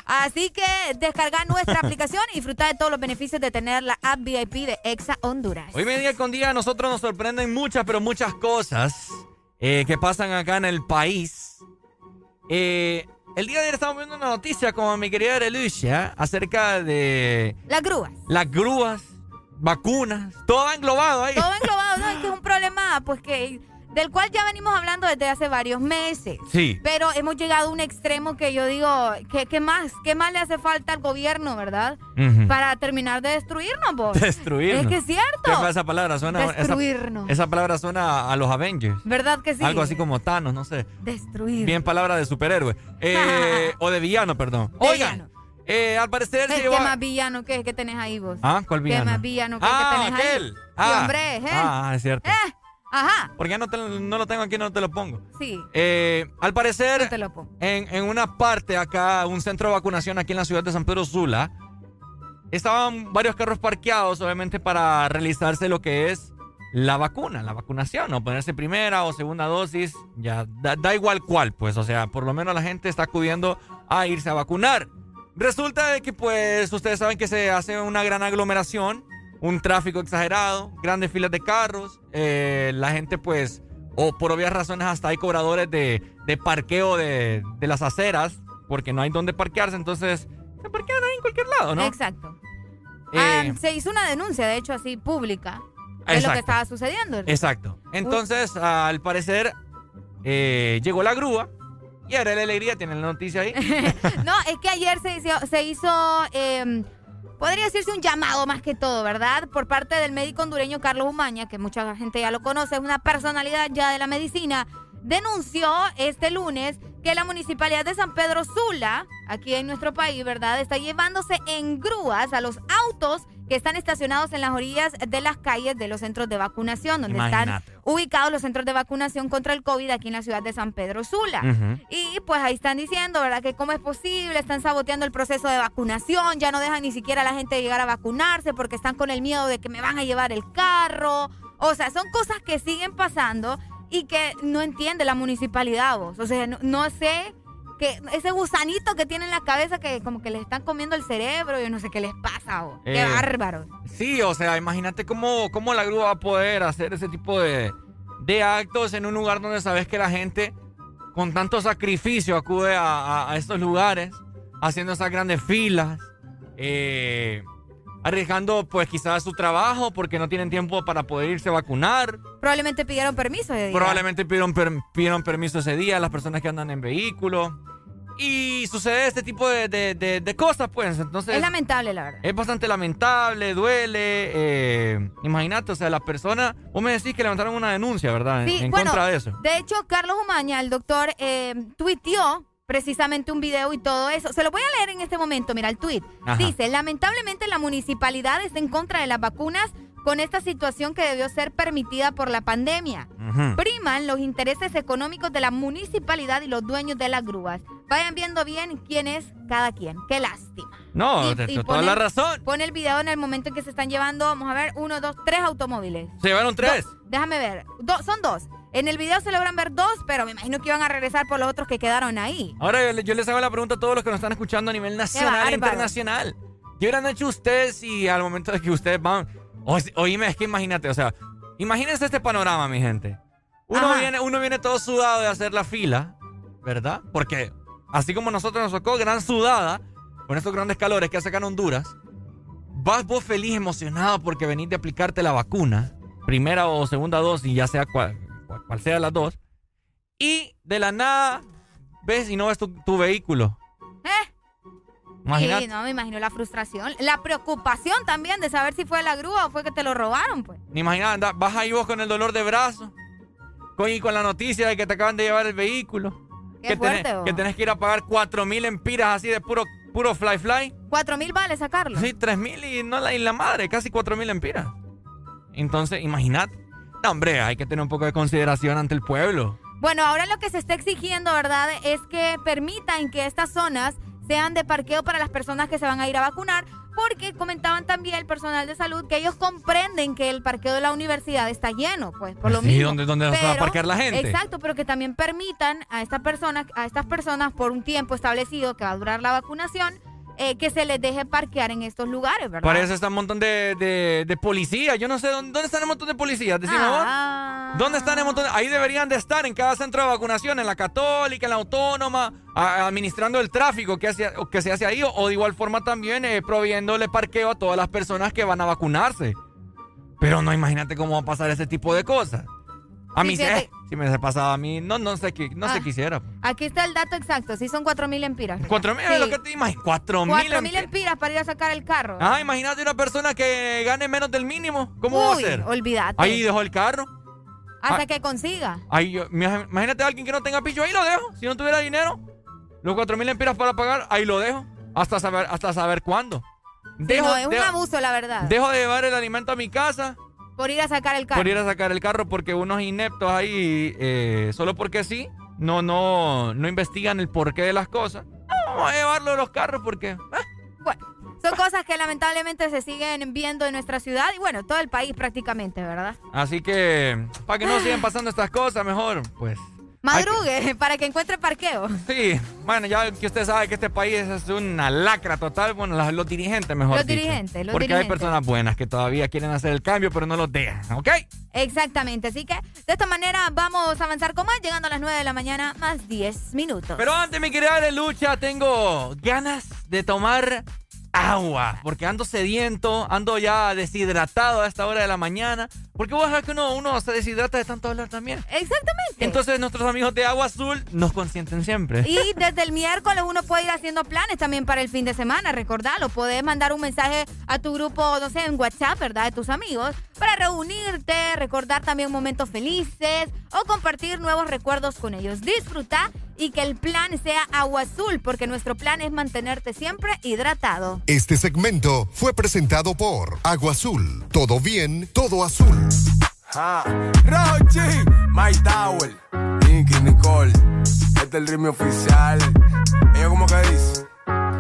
Así que descarga nuestra aplicación y disfruta de todos los beneficios de tener la app VIP de Exa Honduras. Hoy día con día a nosotros nos sorprenden muchas, pero muchas cosas eh, que pasan acá en el país. Eh, el día de ayer estábamos viendo una noticia con mi querida Lucia acerca de Las grúas. las grúas, vacunas, todo va englobado ahí. Todo englobado, ¿no? Es que es un problema, pues que del cual ya venimos hablando desde hace varios meses. Sí. Pero hemos llegado a un extremo que yo digo, ¿qué, qué más? ¿Qué más le hace falta al gobierno, verdad? Para terminar de destruirnos, vos. Destruirnos. Es que es cierto. ¿Qué fue esa palabra? Suena, Destruirnos. Esa, palabra suena a los Avengers. ¿Verdad que sí? Algo así como Thanos, no sé. Destruir. Bien palabra de superhéroe. Eh, o de villano, perdón. Oigan, eh, al parecer se ¿Qué, llevó... qué más villano que, que tenés ahí vos? Ah, ¿cuál villano? ¿Qué más villano que, ah, que tenés aquel. ahí? Ah, Sí, hombre, ¿eh? ah, es cierto. Eh, Ajá. Porque ya no, te- no lo tengo aquí, no te lo pongo. Sí. Eh, al parecer, No te lo pongo. en, en una parte acá, un centro de vacunación aquí en la ciudad de San Pedro Sula, estaban varios carros parqueados, obviamente, para realizarse lo que es la vacuna, la vacunación, o ponerse primera o segunda dosis, ya da, da igual cuál, pues, o sea, por lo menos la gente está acudiendo a irse a vacunar. Resulta de que, pues, ustedes saben que se hace una gran aglomeración, un tráfico exagerado, grandes filas de carros, eh, la gente, pues, o por obvias razones hasta hay cobradores de, de parqueo de, de las aceras, porque no hay donde parquearse, entonces se parquean ahí en cualquier lado, ¿no? Exacto. Eh, Ah, se hizo una denuncia, de hecho, así pública, de lo Exacto. que estaba sucediendo. Exacto. Entonces, al parecer, eh, llegó la grúa. Y ahora la alegría tiene la noticia ahí. No, es que ayer se hizo, se hizo eh, podría decirse un llamado más que todo, ¿verdad? Por parte del médico hondureño Carlos Umaña, que mucha gente ya lo conoce, es una personalidad ya de la medicina, denunció este lunes que la municipalidad de San Pedro Sula, aquí en nuestro país, ¿verdad? Está llevándose en grúas a los autos que están estacionados en las orillas de las calles de los centros de vacunación, donde Imagínate. están ubicados los centros de vacunación contra el COVID aquí en la ciudad de San Pedro Sula. Y pues ahí están diciendo, ¿verdad? Que cómo es posible, están saboteando el proceso de vacunación, ya no dejan ni siquiera a la gente llegar a vacunarse porque están con el miedo de que me van a llevar el carro. O sea, son cosas que siguen pasando y que no entiende la municipalidad, vos. O sea, no, no sé que ese gusanito que tiene en la cabeza que como que les están comiendo el cerebro, yo no sé qué les pasa, vos. Qué Eh, bárbaro. Sí, o sea, imagínate cómo, cómo la grúa va a poder hacer ese tipo de, de actos en un lugar donde sabes que la gente con tanto sacrificio acude a, a- a estos lugares, haciendo esas grandes filas, eh, arriesgando pues quizás su trabajo porque no tienen tiempo para poder irse a vacunar. Probablemente pidieron permiso de día. Probablemente pidieron, per- pidieron permiso ese día las personas que andan en vehículo. Y sucede este tipo de, de- de- de cosas, pues. Entonces, Es lamentable, la verdad. es bastante lamentable, duele. eh, imagínate, o sea, la persona. Vos me decís que levantaron una denuncia, ¿verdad? En, Sí, en bueno, contra de eso. De hecho, Carlos Umaña, el doctor, eh, tuiteó precisamente un video y todo eso. Se lo voy a leer en este momento, mira el tuit. Dice, lamentablemente la municipalidad está en contra de las vacunas con esta situación que debió ser permitida por la pandemia. Priman los intereses económicos de la municipalidad y los dueños de las grúas. Vayan viendo bien quién es cada quien. Qué lástima. No, Y- te- y te- toda pone- la razón. Pone el video en el momento en que se están llevando, vamos a ver, uno, dos, tres automóviles. Se llevaron tres. Déjame ver. Do- son dos. En el video se logran ver dos, pero me imagino que iban a regresar por los otros que quedaron ahí. Ahora yo, le- yo les hago la pregunta a todos los que nos están escuchando a nivel nacional e internacional. ¿Qué hubieran hecho ustedes si al momento de que ustedes van... O, oíme, es que imagínate, o sea, imagínense este panorama, mi gente. Uno viene, uno viene todo sudado de hacer la fila, ¿verdad? Porque así como nosotros nos tocó gran sudada, con estos grandes calores que hace acá en Honduras, vas vos feliz, emocionado porque venís de aplicarte la vacuna, primera o segunda dosis, ya sea cual, cual, sea las dos, y de la nada ves y no ves tu, vehículo. ¿Eh? Sí, no, me imagino la frustración. La preocupación también de saber si fue la grúa o fue que te lo robaron, pues. Imagina, vas ahí vos con el dolor de brazo, con, y con la noticia de que te acaban de llevar el vehículo. Qué que, fuerte, tenés, que tenés que ir a pagar cuatro mil empiras así de puro, puro fly fly. ¿Cuatro mil vale sacarlo? Sí, tres mil y no la, y la madre, casi cuatro mil empiras. Entonces, imagínate. No, hombre, hay que tener un poco de consideración ante el pueblo. Bueno, ahora lo que se está exigiendo, ¿verdad?, es que permitan que estas zonas sean de parqueo para las personas que se van a ir a vacunar, porque comentaban también el personal de salud que ellos comprenden que el parqueo de la universidad está lleno, pues, por lo mismo. ¿dónde, dónde va a parquear la gente? Exacto, pero que también permitan a estas personas, a estas personas por un tiempo establecido que va a durar la vacunación, eh, que se les deje parquear en estos lugares, ¿verdad? Para eso está un montón de, de, policías. Yo no sé ¿dónde, dónde están el montón de policías. Decimos ah. ¿Dónde están el montón? Ahí deberían de estar en cada centro de vacunación, en la católica, en la autónoma, administrando el tráfico que, hace, que se hace ahí. O, de igual forma también eh, proviéndole parqueo a todas las personas que van a vacunarse. Pero no imagínate cómo va a pasar ese tipo de cosas. A mí, sí, si me ha pasado a mí, no, no sé, no se ah, quisiera. Aquí está el dato exacto, sí son 4.000 empiras. ¿4.000 es lo que te imaginas? 4.000 mil empiras para ir a sacar el carro. Ah, imagínate una persona que gane menos del mínimo. ¿Cómo va a ser? olvídate. Ahí dejó el carro. Hasta ah, que consiga. Ahí, imagínate a alguien que no tenga pillo, ahí lo dejo. Si no tuviera dinero, los 4.000 empiras para pagar, ahí lo dejo. Hasta saber, hasta saber cuándo. Dejo, no, es un abuso, la verdad. Dejo de llevar el alimento a mi casa por ir a sacar el carro. Por ir a sacar el carro porque unos ineptos ahí, eh, solo porque sí, no, no, no investigan el porqué de las cosas. vamos a llevarlo a los carros porque... Ah. Bueno, son cosas que lamentablemente se siguen viendo en nuestra ciudad y bueno, todo el país prácticamente, ¿verdad? Así que, para que no sigan pasando estas cosas, mejor, pues Madrugue para que encuentre parqueo. Sí, bueno, ya que usted sabe que este país es una lacra total, bueno, los, dirigentes mejor. Los dirigentes, los Porque hay personas buenas que todavía quieren hacer el cambio, pero no los dejan, ¿ok? Exactamente, así que de esta manera vamos a avanzar con más, llegando a las 9 de la mañana, más 10 minutos. Pero antes, mi querida de lucha, tengo ganas de tomar agua, porque ando sediento, ando ya deshidratado a esta hora de la mañana. Porque vos sabés que uno, uno se deshidrata de tanto hablar también. Exactamente. Entonces nuestros amigos de Agua Azul nos consienten siempre. Y desde el miércoles uno puede ir haciendo planes también para el fin de semana, recordalo. Podés mandar un mensaje a tu grupo, no sé, en WhatsApp, ¿verdad? De tus amigos, para reunirte, recordar también momentos felices o compartir nuevos recuerdos con ellos. Disfruta y que el plan sea agua azul, porque nuestro plan es mantenerte siempre hidratado. Este segmento fue presentado por Agua Azul. Todo bien, todo azul. Ah, Rochi, My Tower, Nicky Nicole. Este es el ritmo oficial. Ella como que dice.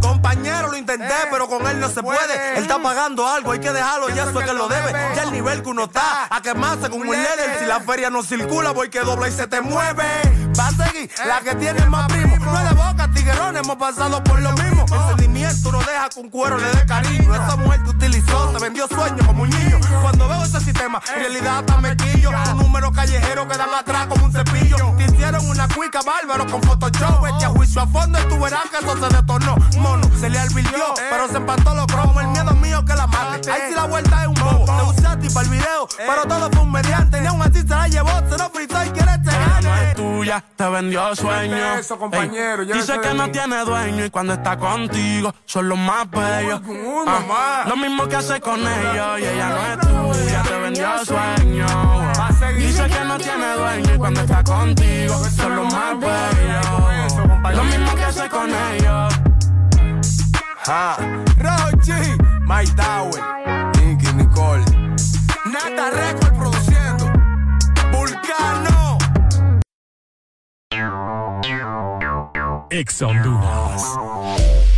Compañero, lo intenté, pero con él no se puede. Él está pagando algo, hay que dejarlo, y eso es que lo debe. Ya el nivel que uno está, a quemarse como un líder. Si la feria no circula, voy que dobla y se te mueve. Va a seguir la que tiene más primo. No es de boca, tiguerón, hemos pasado por lo mismo. El sentimiento no deja con cuero le dé cariño. Esa mujer te utilizó, te vendió sueños como un niño. Cuando veo ese sistema, en realidad está mequillo. Un número callejero que dan atrás como un cepillo. Te hicieron una cuica bárbaro con Photoshop. Este a juicio a fondo y tú verás que eso se detonó. Mono, se le alvirtió, pero se empató los cromos. El miedo mío que la mate. Ahí sí la vuelta es un bobo. Te usaste para el video, pero todo fue un mediante. Ni aún así se la llevó, se lo fritó y quiere este no gane. es tuya, te vendió sueño. Eso, compañero, Ey, llévese Dice que no tiene dueño y cuando está contigo son los más bellos. Ah, más. lo mismo que hace con ellos y ella no es tuya, te vendió sueño. Dice que no tiene dueño y cuando está contigo son los más bellos. Lo mismo que hace con ellos. Ah, Rochi, Mike Tower, Nicky Nicole. Nata Record produciendo. Vulcano. Ex Honduras.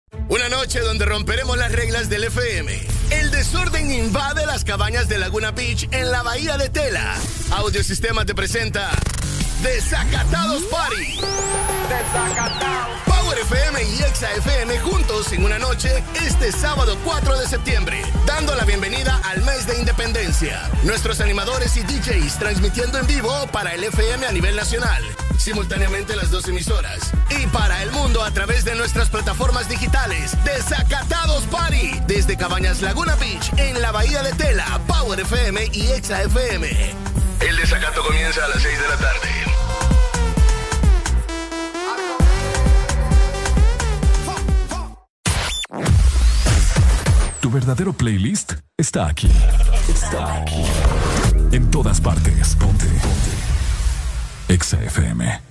Una noche donde romperemos las reglas del FM. El desorden invade las cabañas de Laguna Beach en la bahía de Tela. Audiosistema te presenta Desacatados Party. Power FM y Exa FM juntos en una noche este sábado 4 de septiembre, dando la bienvenida al mes de independencia. Nuestros animadores y DJs transmitiendo en vivo para el FM a nivel nacional, simultáneamente las dos emisoras, y para el mundo a través de nuestras plataformas digitales. Desacatados Party desde Cabañas Laguna Beach en la Bahía de Tela, Power FM y Exa FM. El desacato comienza a las 6 de la tarde. Tu verdadero playlist está aquí. Está aquí. En todas partes. Ponte. Ponte. Exa FM.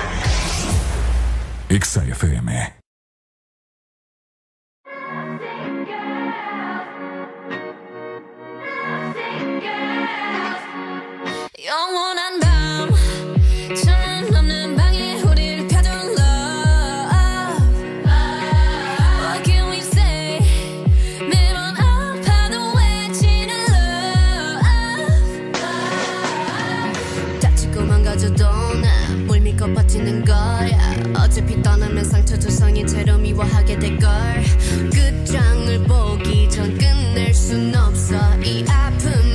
영 XAFM. Young 미워하게 될걸. 끝장을 보기 전 끝낼 순 없어. 이 아픔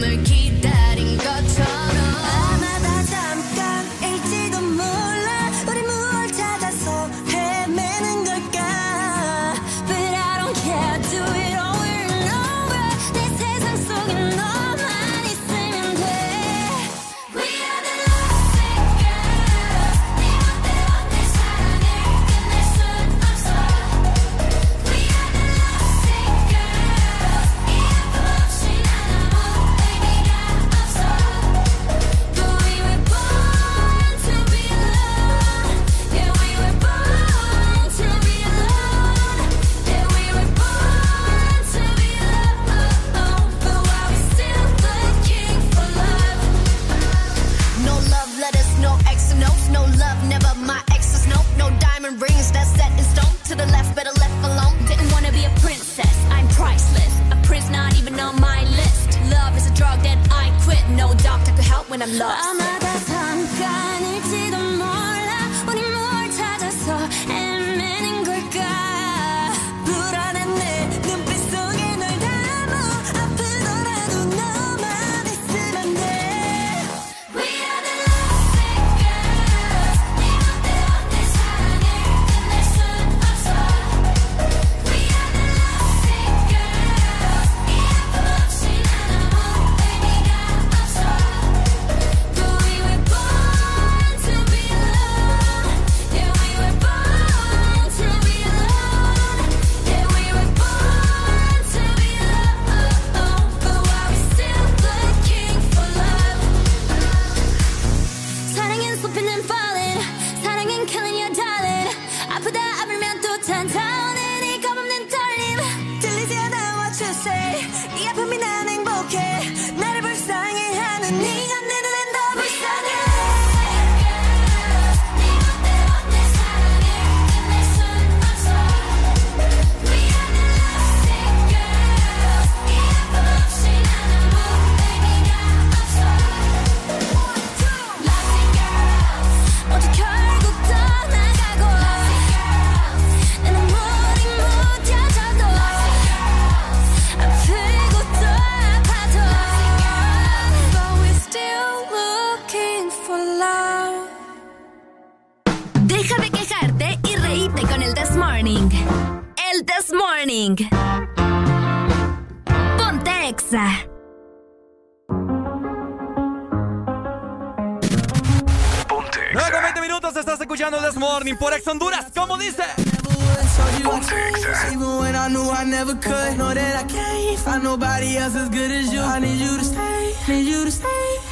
To the left, better left alone. Didn't wanna be a princess. I'm priceless. A prince not even on my list. Love is a drug that I quit. No doctor could help when I'm lost. I'm I never could. Know that I can't find nobody else as good as you. I need you to stay, need you to stay.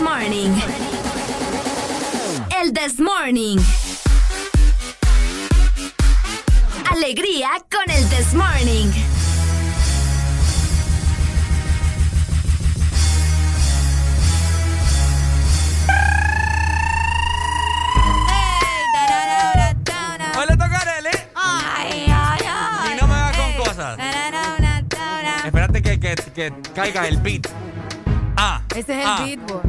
Morning. El This Morning. Alegría con el This Morning. Hoy le toca a Y no me va con cosas. Espérate que, que, que caiga el beat. Ah, Ese es el ah, beatbox.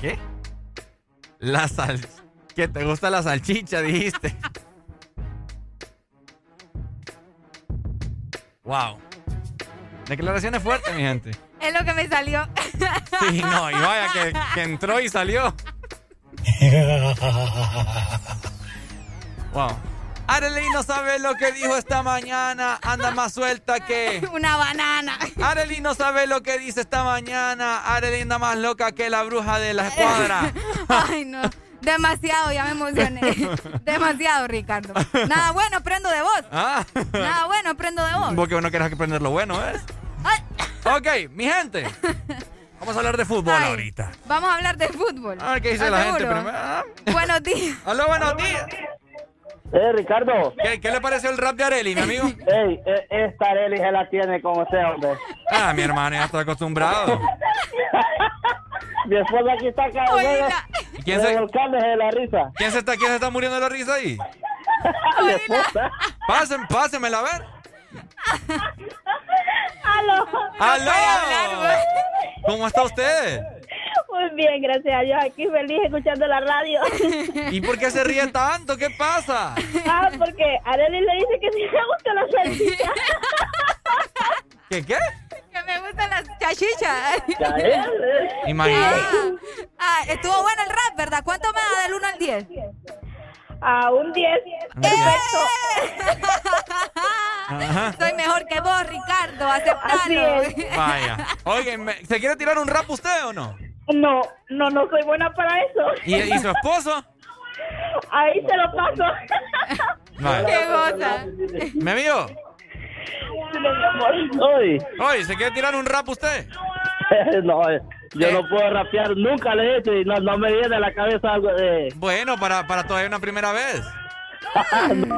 Qué? La sal... Que te gusta la salchicha, dijiste. wow. Declaraciones fuertes, mi gente. Es lo que me salió. Sí, no, y vaya que entró y salió. wow. Arely no sabe lo que dijo esta mañana. Anda más suelta que. Una banana. Arely no sabe lo que dice esta mañana. Arely anda más loca que la bruja de la escuadra. Ay, no. Demasiado, ya me emocioné. Demasiado, Ricardo. Nada bueno aprendo de vos. Ah. Nada bueno aprendo de vos. Vos que no querés aprender lo bueno, ¿ves? Ok, mi gente. Vamos a hablar de fútbol Ay. ahorita. Vamos a hablar de fútbol. A ver qué dice ¿Estás la gente primero. Ah. Buenos días. Aló, buenos días. Eh, Ricardo. ¿Qué, qué le pareció el rap de Arely, mi amigo? Ey, eh, esta Arely se la tiene con usted, hombre. Ah, mi hermano ya está acostumbrado. Mi esposa aquí está acá. Oiga. ¿Y quién se- de la risa. ¿Quién se está, quién se está muriendo de la risa ahí? Mi esposa. Pasen, pásenmela a ver. Aló. ¡Aló! ¿Cómo está usted? Muy bien, gracias a Dios. Aquí feliz escuchando la radio. ¿Y por qué se ríe tanto? ¿Qué pasa? Ah, porque Arely le dice que sí me gusta la salchicha. ¿Qué qué? Que me gustan las chachichas. Imagínate. Ah, estuvo bueno el rap, ¿verdad? ¿Cuánto me da del 1 al 10? A un 10. Perfecto. Ajá. Soy mejor que vos, Ricardo. Aceptalo. Vaya. Oigan, ¿me- ¿se quiere tirar un rap usted o no? No, no, no soy buena para eso. ¿Y, y su esposo? Ahí se lo paso. Vaya. Qué goza. ¿Mi amigo? Oye, Oye, ¿se quiere tirar un rap usted? no, eh, yo no puedo rapear. Nunca le he hecho y no, no me viene a la cabeza algo de... Bueno, para, para todavía una primera vez.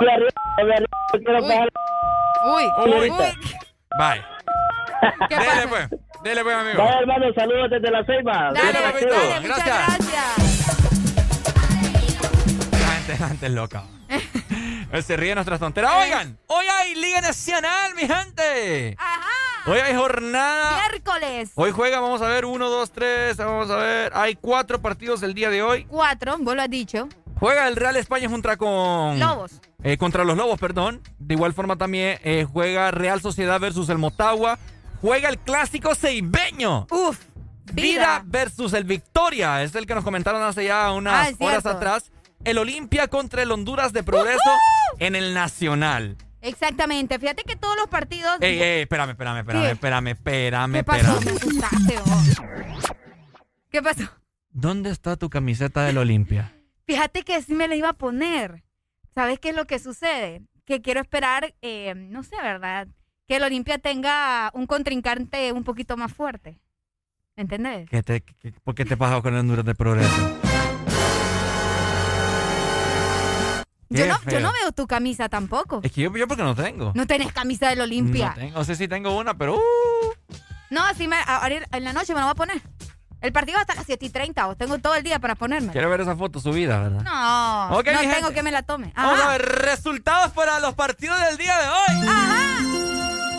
Me río, me río, quiero pasar- Uy, Uy. uy. Bye. ¿Qué Dele pasa? pues. Dele pues, amigo. Vaya, hermano, saludos desde la Ceiba. Dale, Bien papito. activo. dale, muchas Gracias. gracias. La gente, la gente es loca. Se ríe de nuestras tonteras. Oigan, hoy hay Liga Nacional, mi gente. Ajá. Hoy hay jornada. Miércoles. Hoy juega, vamos a ver, uno, dos, tres, vamos a ver. Hay cuatro partidos el día de hoy. Cuatro, vos lo has dicho. Juega el Real España contra con... Lobos. Eh, contra los Lobos, perdón. De igual forma también eh, juega Real Sociedad versus el Motagua. Juega el clásico ceibeño. Uf. Vida versus el Victoria. Es el que nos comentaron hace ya unas Ah, horas atrás. El Olimpia contra el Honduras de Progreso en el Nacional. Exactamente. Fíjate que todos los partidos. Ey, ey, espérame, espérame, espérame, ¿Qué? espérame, espérame, ¿Qué pasó? espérame. ¿Qué pasó? ¿Dónde está tu camiseta del Olimpia? Fíjate que sí me la iba a poner. ¿Sabes qué es lo que sucede? Que quiero esperar, eh, no sé, ¿verdad? Que el Olimpia tenga un contrincante un poquito más fuerte. ¿Entendés? ¿Qué te, qué- ¿Por qué te pasó con el Honduras de Progreso? Yo no, yo no veo tu camisa tampoco. Es que yo, yo porque no tengo. No tenés camisa del Olimpia. No tengo. No sé si tengo una, pero... uh, No, así me, a- ahorita en la noche me la voy a poner. El partido hasta las 7 y 30, o tengo todo el día para ponerme. quiero ver esa foto subida, ¿verdad? No, Ok, no tengo gente. que me la tome. Vamos Ajá. a ver resultados para los partidos del día de hoy.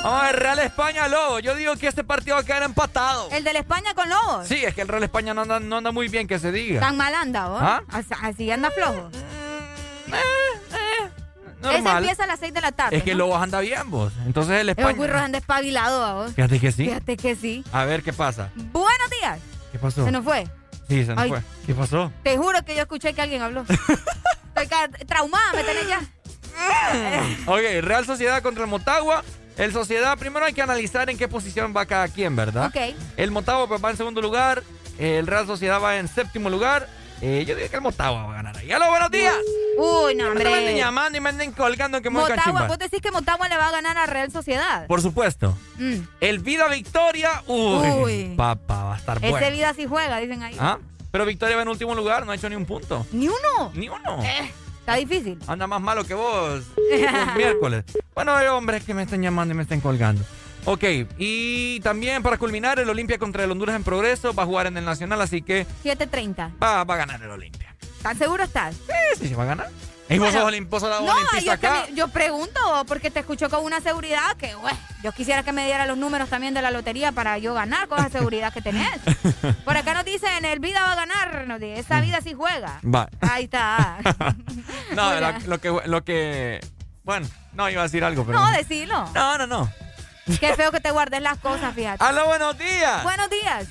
Vamos a ver Real España Lobo. Yo digo que este partido va a quedar empatado. El de la España con Lobos. Sí, es que el Real España no anda, no anda muy bien que se diga. Tan mal anda, ¿vos? ¿Ah? Así, anda flojo. Normal. Ese empieza a las 6 de la tarde. Es que ¿no? Lobos anda bien, vos. Entonces el España. güirros han despabilado, vos. Fíjate que sí. Fíjate que sí. A ver qué pasa. Buenos días. ¿Qué pasó? Se nos fue. Sí, se nos Ay. fue. ¿Qué pasó? Te juro que yo escuché que alguien habló. Estoy traumada, me tenés ya. Ok, Real Sociedad contra el Motagua. El Sociedad, primero hay que analizar en qué posición va cada quien, ¿verdad? Ok. El Motagua pues, va en segundo lugar. El Real Sociedad va en séptimo lugar. Eh, yo digo que el Motagua va a ganar ahí. ¡Aló, buenos días! Uy, no, No me anden hombre. llamando y me anden colgando que me Motagua, vos decís que Motagua le va a ganar a Real Sociedad. Por supuesto. Mm. El Vida Victoria. Uy, Uy. papá, va a estar Ese bueno. vida sí juega, dicen ahí. ¿Ah? Pero Victoria va en último lugar, no ha hecho ni un punto. ¿Ni uno? Ni uno. Eh, está difícil. Anda más malo que vos. los miércoles. Bueno, hay hombres que me están llamando y me están colgando. Ok, y también para culminar, el Olimpia contra el Honduras en progreso va a jugar en el Nacional, así que 7.30. va, va a ganar el Olimpia. ¿Tan seguro estás? Sí, sí, sí, va a ganar. ¿Y vos sos la No, yo, acá? yo pregunto porque te escucho con una seguridad que, güey, yo quisiera que me diera los números también de la lotería para yo ganar con esa seguridad que tenés. Por acá nos dicen, el vida va a ganar, nos dice, esa vida sí juega. Va. Ahí está. no, lo que, lo que, bueno, no iba a decir algo, pero... No, decilo. No, no, no. Qué feo que te guardes las cosas, fíjate. ¡Hola, buenos días! Buenos días.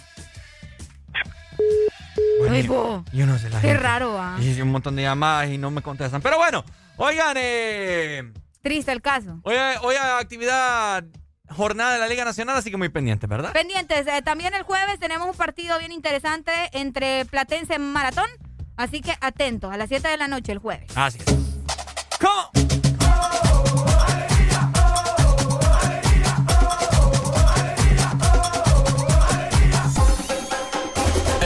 yo no sé la Qué raro, ¿ah? Y un montón de llamadas y no me contestan. Pero bueno, oigan, eh... Triste el caso. Hoy, hoy hay actividad jornada de la Liga Nacional, así que muy pendientes, ¿verdad? Pendientes. Eh, también el jueves tenemos un partido bien interesante entre Platense y Maratón. Así que atentos, a las 7 de la noche el jueves. Así es. ¿Cómo?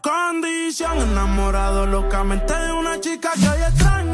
condición, enamorado locamente de una chica que hoy extraño.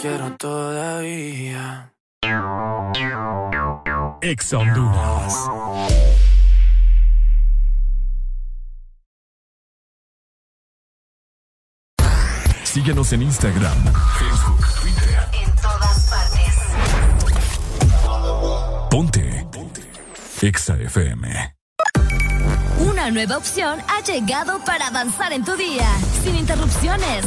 Quiero todavía. Ex Honduras. Síguenos en Instagram, Facebook, Twitter. En todas Ponte. Ponte. Exa FM. Una nueva opción ha llegado para avanzar en tu día, sin interrupciones.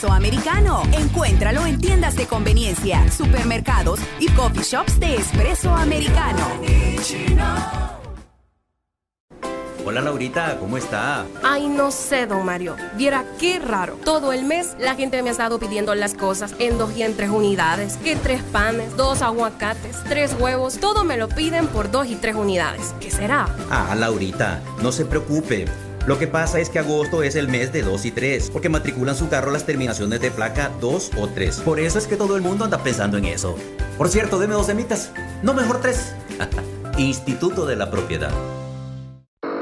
Espresso americano. Encuéntralo en tiendas de conveniencia, supermercados y coffee shops de espresso americano. Hola Laurita, ¿cómo está? Ay, no sé, don Mario. Viera qué raro. Todo el mes la gente me ha estado pidiendo las cosas en dos y en tres unidades. Que tres panes, dos aguacates, tres huevos. Todo me lo piden por dos y tres unidades. ¿Qué será? Ah, Laurita, no se preocupe. Lo que pasa es que agosto es el mes de 2 y 3, porque matriculan su carro las terminaciones de placa 2 o 3. Por eso es que todo el mundo anda pensando en eso. Por cierto, deme dos semitas. No, mejor tres. Instituto de la Propiedad.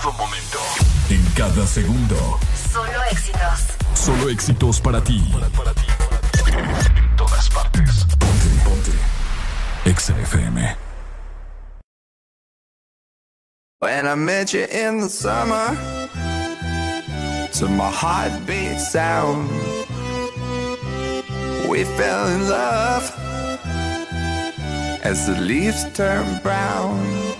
En todo momento. En cada segundo. Solo éxitos. Solo éxitos para ti. En todas partes. Ponte, ponte. Exa FM. When I met you in the summer, to my heartbeat sound, we fell in love as the leaves turn brown.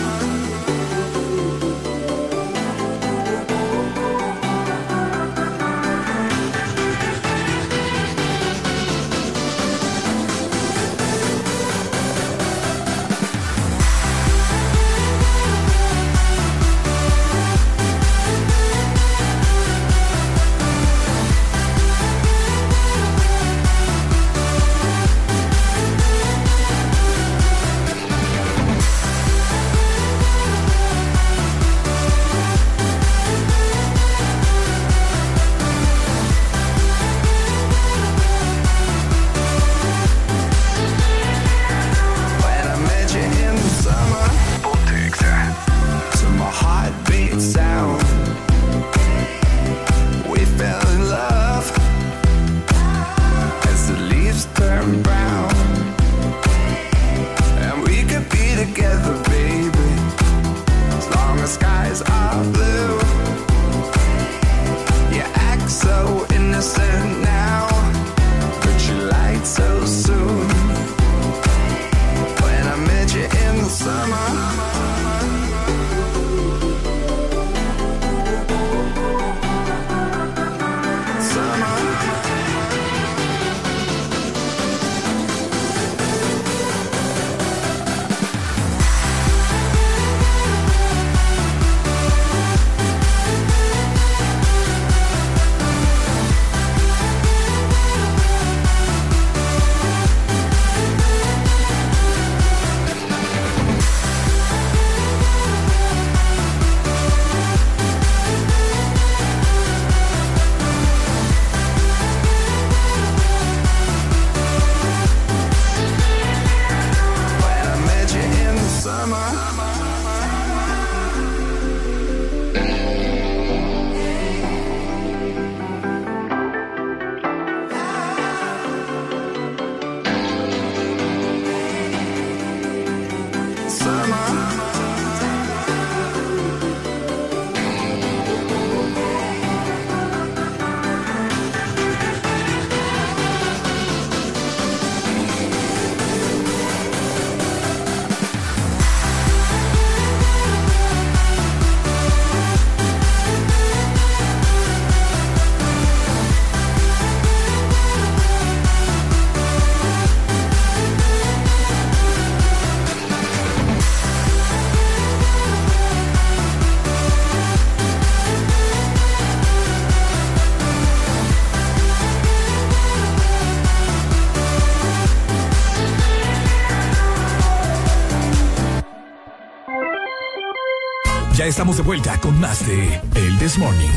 Estamos de vuelta con más de El This Morning.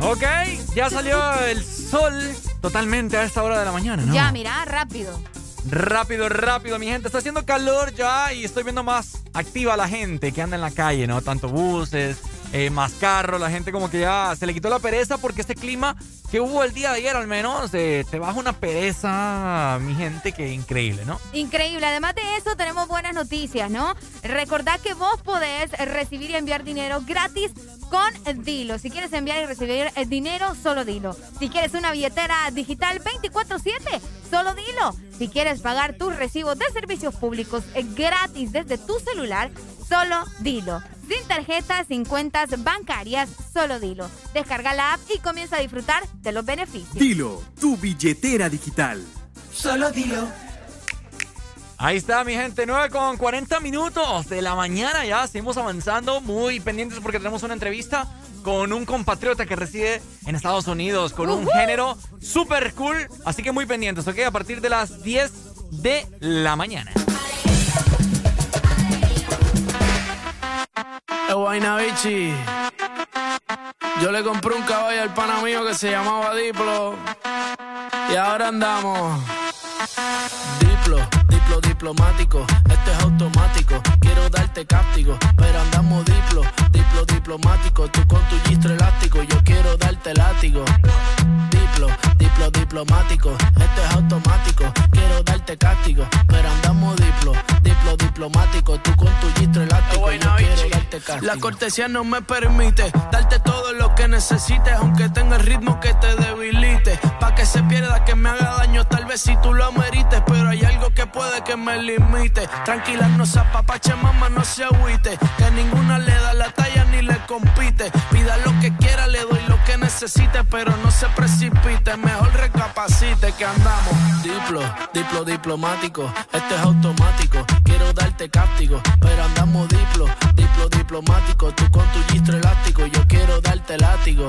Ok, ya salió el sol totalmente a esta hora de la mañana, ¿no? Ya, mira, rápido. Rápido, rápido, mi gente. Está haciendo calor ya y estoy viendo más activa la gente que anda en la calle, ¿no? Tanto buses, eh, más carros, la gente como que ya se le quitó la pereza porque este clima que hubo el día de ayer al menos, eh, te baja una pereza, mi gente, que increíble, ¿no? Increíble. Además de eso, tenemos buenas noticias, ¿no? Recordad que vos podés recibir y enviar dinero gratis con Dilo. Si quieres enviar y recibir el dinero, solo Dilo. Si quieres una billetera digital 24/7, solo Dilo. Si quieres pagar tus recibos de servicios públicos eh, gratis desde tu celular, solo Dilo. Sin tarjetas, sin cuentas bancarias, solo Dilo. Descarga la app y comienza a disfrutar de los beneficios. Dilo, tu billetera digital. Solo Dilo. Ahí está, mi gente, 9 con 40 minutos de la mañana ya. Seguimos avanzando, muy pendientes porque tenemos una entrevista con un compatriota que reside en Estados Unidos, con un género súper cool. Así que muy pendientes, ¿ok? A partir de las 10 de la mañana. Yo le compré un caballo al pana mío que se llamaba Diplo. Y ahora andamos. Diplo, diplo diplomático. Esto es automático. Quiero darte cáptico. Pero andamos diplo, diplo diplomático. Tú con tu gistro elástico. Yo quiero darte látigo. Diplo, diplo diplomático. Esto es automático. Quiero darte cáptico. Pero andamos diplo, diplo diplomático. Tú con tu gistro elástico. Yo quiero darte cáptico. La cortesía no me permite darte todo lo que necesites. Aunque tenga el ritmo que te debilite. Pa' que se pierda, que me haga daño. Tal vez si tú lo amerites. Pero hay algo que puede que me limite. Tranquila, no se apapache, mamá, no se agüite. Que ninguna le da la talla ni le compite. Pida lo que quiera, le doy lo que necesite. Pero no se precipite, mejor recapacite que andamos. Diplo, diplo diplomático. Esto es automático. Quiero darte cáptico. Pero andamos diplo, diplo diplomático. Tú con tu gistro elástico. Yo quiero darte látigo.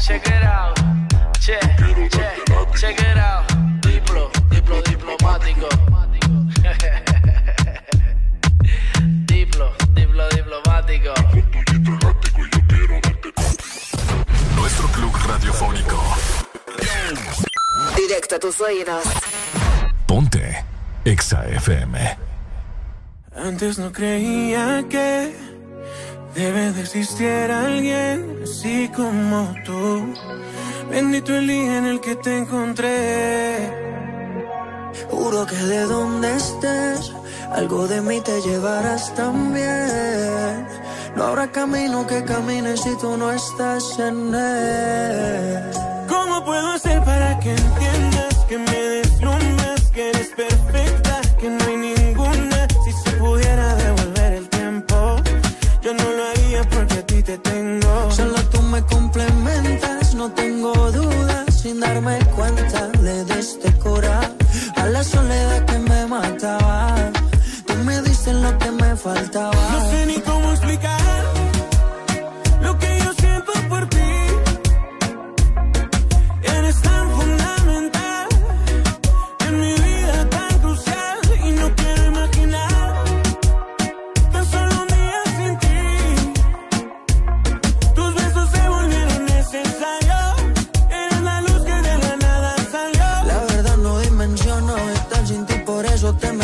Check it out. Che, che, check it out. Diplo, diplo diplomático. diplo, diplo diplomático. Nuestro club radiofónico. Directo a tus oídos. Ponte Exa FM. Antes no creía que debe de existir alguien así como tú. Bendito el día en el que te encontré. Juro que de donde estés, algo de mí te llevarás también. No habrá camino que camine si tú no estás en él. ¿Cómo puedo hacer para que entiendas que me deslumbras, que eres perfecta, Solo tú me complementas, no tengo dudas. Sin darme cuenta, le diste cora a la soledad que me mataba. Tú me diste lo que me faltaba.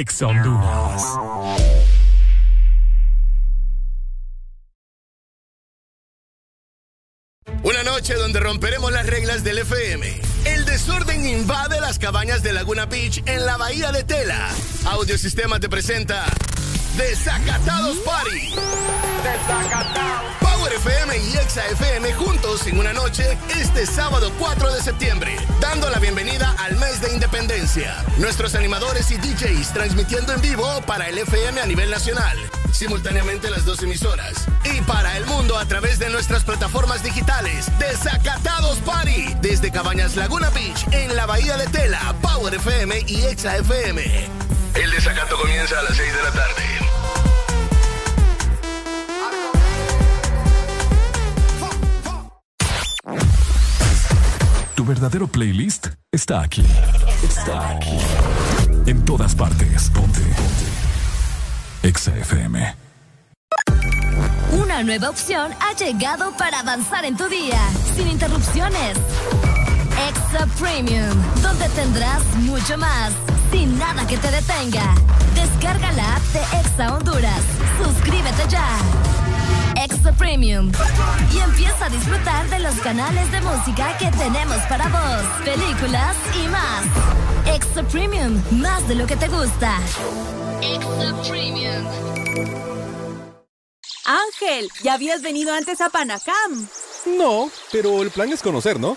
Ex Honduras. Una noche donde romperemos las reglas del FM. El desorden invade las cabañas de Laguna Beach en la bahía de Tela. Audiosistema te presenta Desacatados Party. Power FM y Exa FM juntos en una noche este sábado 4 de septiembre, dando la bienvenida al mes de independencia. Nuestros animadores y DJs transmitiendo en vivo para el FM a nivel nacional, simultáneamente las dos emisoras, y para el mundo a través de nuestras plataformas digitales. Desacatados Party, desde Cabañas Laguna Beach en la Bahía de Tela, Power FM y Exa FM. El desacato comienza a las 6 de la tarde. Tu verdadero playlist está aquí. Está aquí. En todas partes. Ponte. Ponte. Exa FM. Una nueva opción ha llegado para avanzar en tu día, sin interrupciones. Extra Premium, donde tendrás mucho más, sin nada que te detenga. Descarga la app de Exa Honduras. Suscríbete ya. Extra Premium. Y empieza a disfrutar de los canales de música que tenemos para vos, películas y más. Extra Premium, más de lo que te gusta. Extra Premium. Ángel, ¿ya habías venido antes a Panacam? No, pero el plan es conocer, ¿no?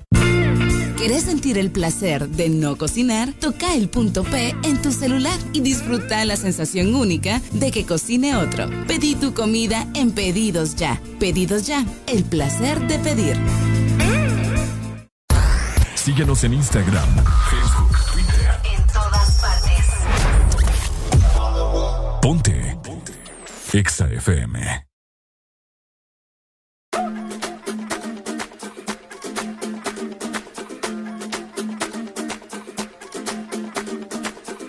¿Querés sentir el placer de no cocinar? Toca el punto P en tu celular y disfruta la sensación única de que cocine otro. Pedí tu comida en Pedidos Ya. Pedidos Ya, el placer de pedir. Síguenos en Instagram, Facebook, Twitter. En todas partes. Ponte. Ponte. Exa FM.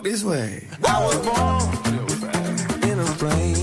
walk this way. I was born in a plane.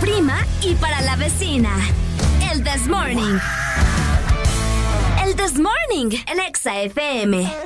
prima y para la vecina. El This Morning. El This Morning, el Exa FM.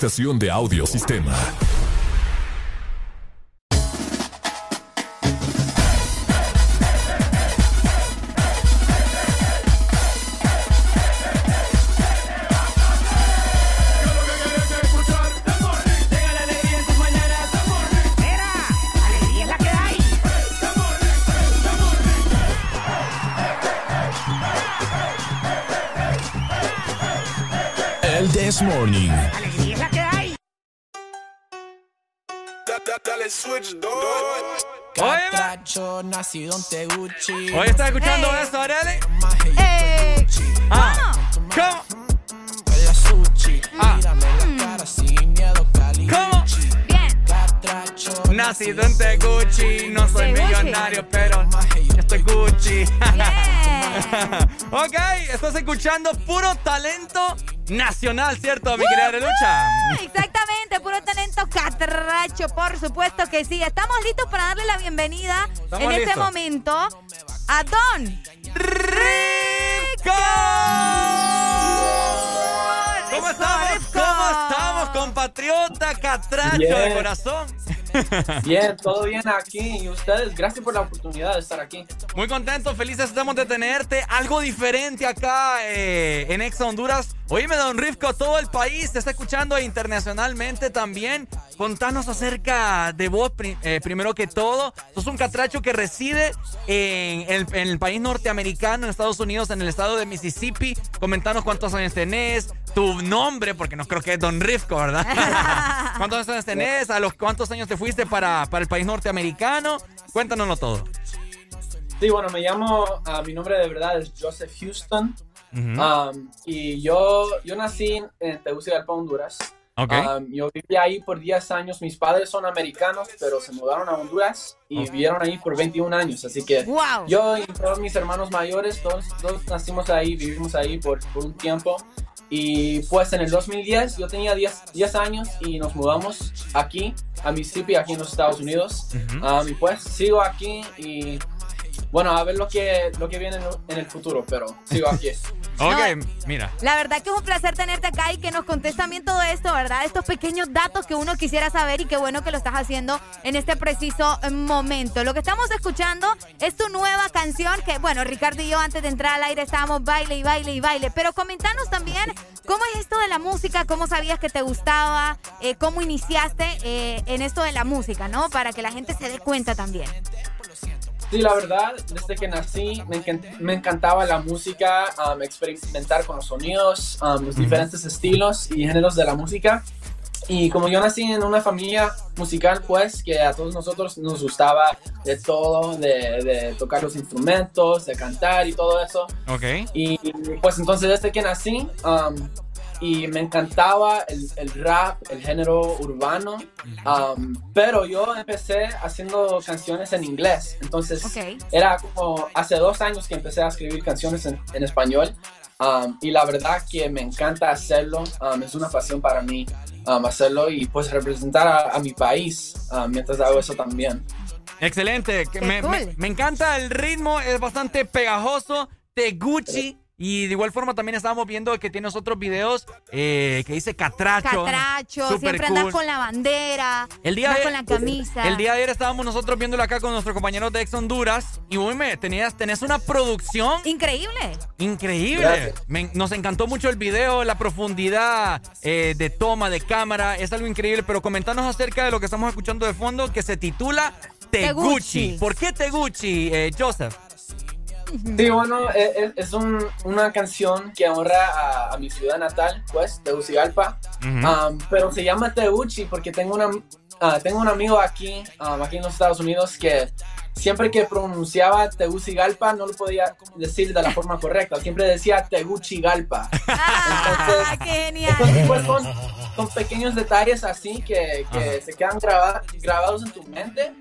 Estación de audio Escuchando esto, Arely. Eh, Ah, ¿cómo? Huele a sushi. Mírame la cara sin miedo, Cali. ¿Cómo? Bien. Catracho, Nacido en Teguchi, no soy Teguchi. millonario, pero yo estoy Gucci. ok, estás escuchando puro talento nacional, ¿cierto, mi querida Lucha? Exactamente, puro talento catracho, por supuesto que sí. Estamos listos para darle la bienvenida Estamos en este listos. momento a Don ¡Rico! ¿Cómo estamos? ¿Cómo estamos, compatriota catracho de corazón? Bien, todo bien aquí. Y ustedes, gracias por la oportunidad de estar aquí. Muy contentos, felices estamos de tenerte. Algo diferente acá eh, en Exa Honduras. Oíme, Don Rifco, todo el país te está escuchando internacionalmente también. Contanos acerca de vos, eh, primero que todo. Sos un catracho que reside en el, en el país norteamericano, en Estados Unidos, en el estado de Mississippi. Comentanos cuántos años tenés, tu nombre, porque no creo que es Don Rifco, ¿verdad? ¿Cuántos años tenés? ¿A los cuántos años te fuiste para, para el país norteamericano? Cuéntanoslo todo. Sí, bueno, me llamo, ah, mi nombre de verdad es Joseph Houston. Ujú. Um, y yo, yo nací en Tegucigalpa, Honduras. Ok. Um, yo viví ahí por 10 años. Mis padres son americanos, pero se mudaron a Honduras y vivieron ahí por 21 años. Así que Wow. yo y todos mis hermanos mayores, todos, todos nacimos ahí, vivimos ahí por, por un tiempo. Y pues en el 2010 yo tenía 10, 10 años y nos mudamos aquí, a Mississippi, aquí en los Estados Unidos. Ujú. Um, y pues sigo aquí y bueno, a ver lo que, lo que viene en, en el futuro, pero sigo aquí. Ok, mira. La verdad que es un placer tenerte acá y que nos contes también todo esto, ¿verdad? Estos pequeños datos que uno quisiera saber y qué bueno que lo estás haciendo en este preciso eh, momento. Lo que estamos escuchando es tu nueva canción que, bueno, Ricardo y yo antes de entrar al aire estábamos baile y baile y baile, pero comentanos también cómo es esto de la música, cómo sabías que te gustaba, eh, cómo iniciaste eh, en esto de la música, ¿no? Para que la gente se dé cuenta también. Sí, la verdad, desde que nací me, encan- me encantaba la música, um, experimentar con los sonidos, um, los diferentes estilos y géneros de la música. Y como yo nací en una familia musical, pues que a todos nosotros nos gustaba de todo, de, de tocar los instrumentos, de cantar y todo eso. Ok. Y pues entonces desde que nací um, y me encantaba el, el rap, el género urbano, um, pero yo empecé haciendo canciones en inglés. Entonces era como hace dos años que empecé a escribir canciones en, en español. um, y la verdad que me encanta hacerlo, um, es una pasión para mí um, hacerlo y pues representar a, a mi país um, mientras hago eso también. Excelente. me, cool. me- me encanta el ritmo, es bastante pegajoso, de Gucci. Y de igual forma también estábamos viendo que tienes otros videos eh, que dice Catracho. Catracho, siempre cool. andas con la bandera, El día, de, con la camisa. el día de ayer estábamos nosotros viéndolo acá con nuestros compañeros de Ex Honduras. Y me tenías, tenés una producción Increíble. increíble. Me- nos encantó mucho el video, la profundidad eh, de toma, de cámara. Es algo increíble. Pero comentanos acerca de lo que estamos escuchando de fondo que se titula Teguchi. Teguchi. ¿Por qué Teguchi, eh, Joseph? Sí, bueno, e- e- es, un- una canción que honra a, a mi ciudad natal, pues, Tegucigalpa. Um, pero se llama Teguchi porque tengo, una, ah, tengo un amigo aquí, um, aquí en los Estados Unidos, que siempre que pronunciaba Tegucigalpa no lo podía decir de la forma correcta, siempre decía Tegucigalpa. Ah, qué genial. Entonces, pues, son, son pequeños detalles así que, que se quedan graba- grabados en tu mente.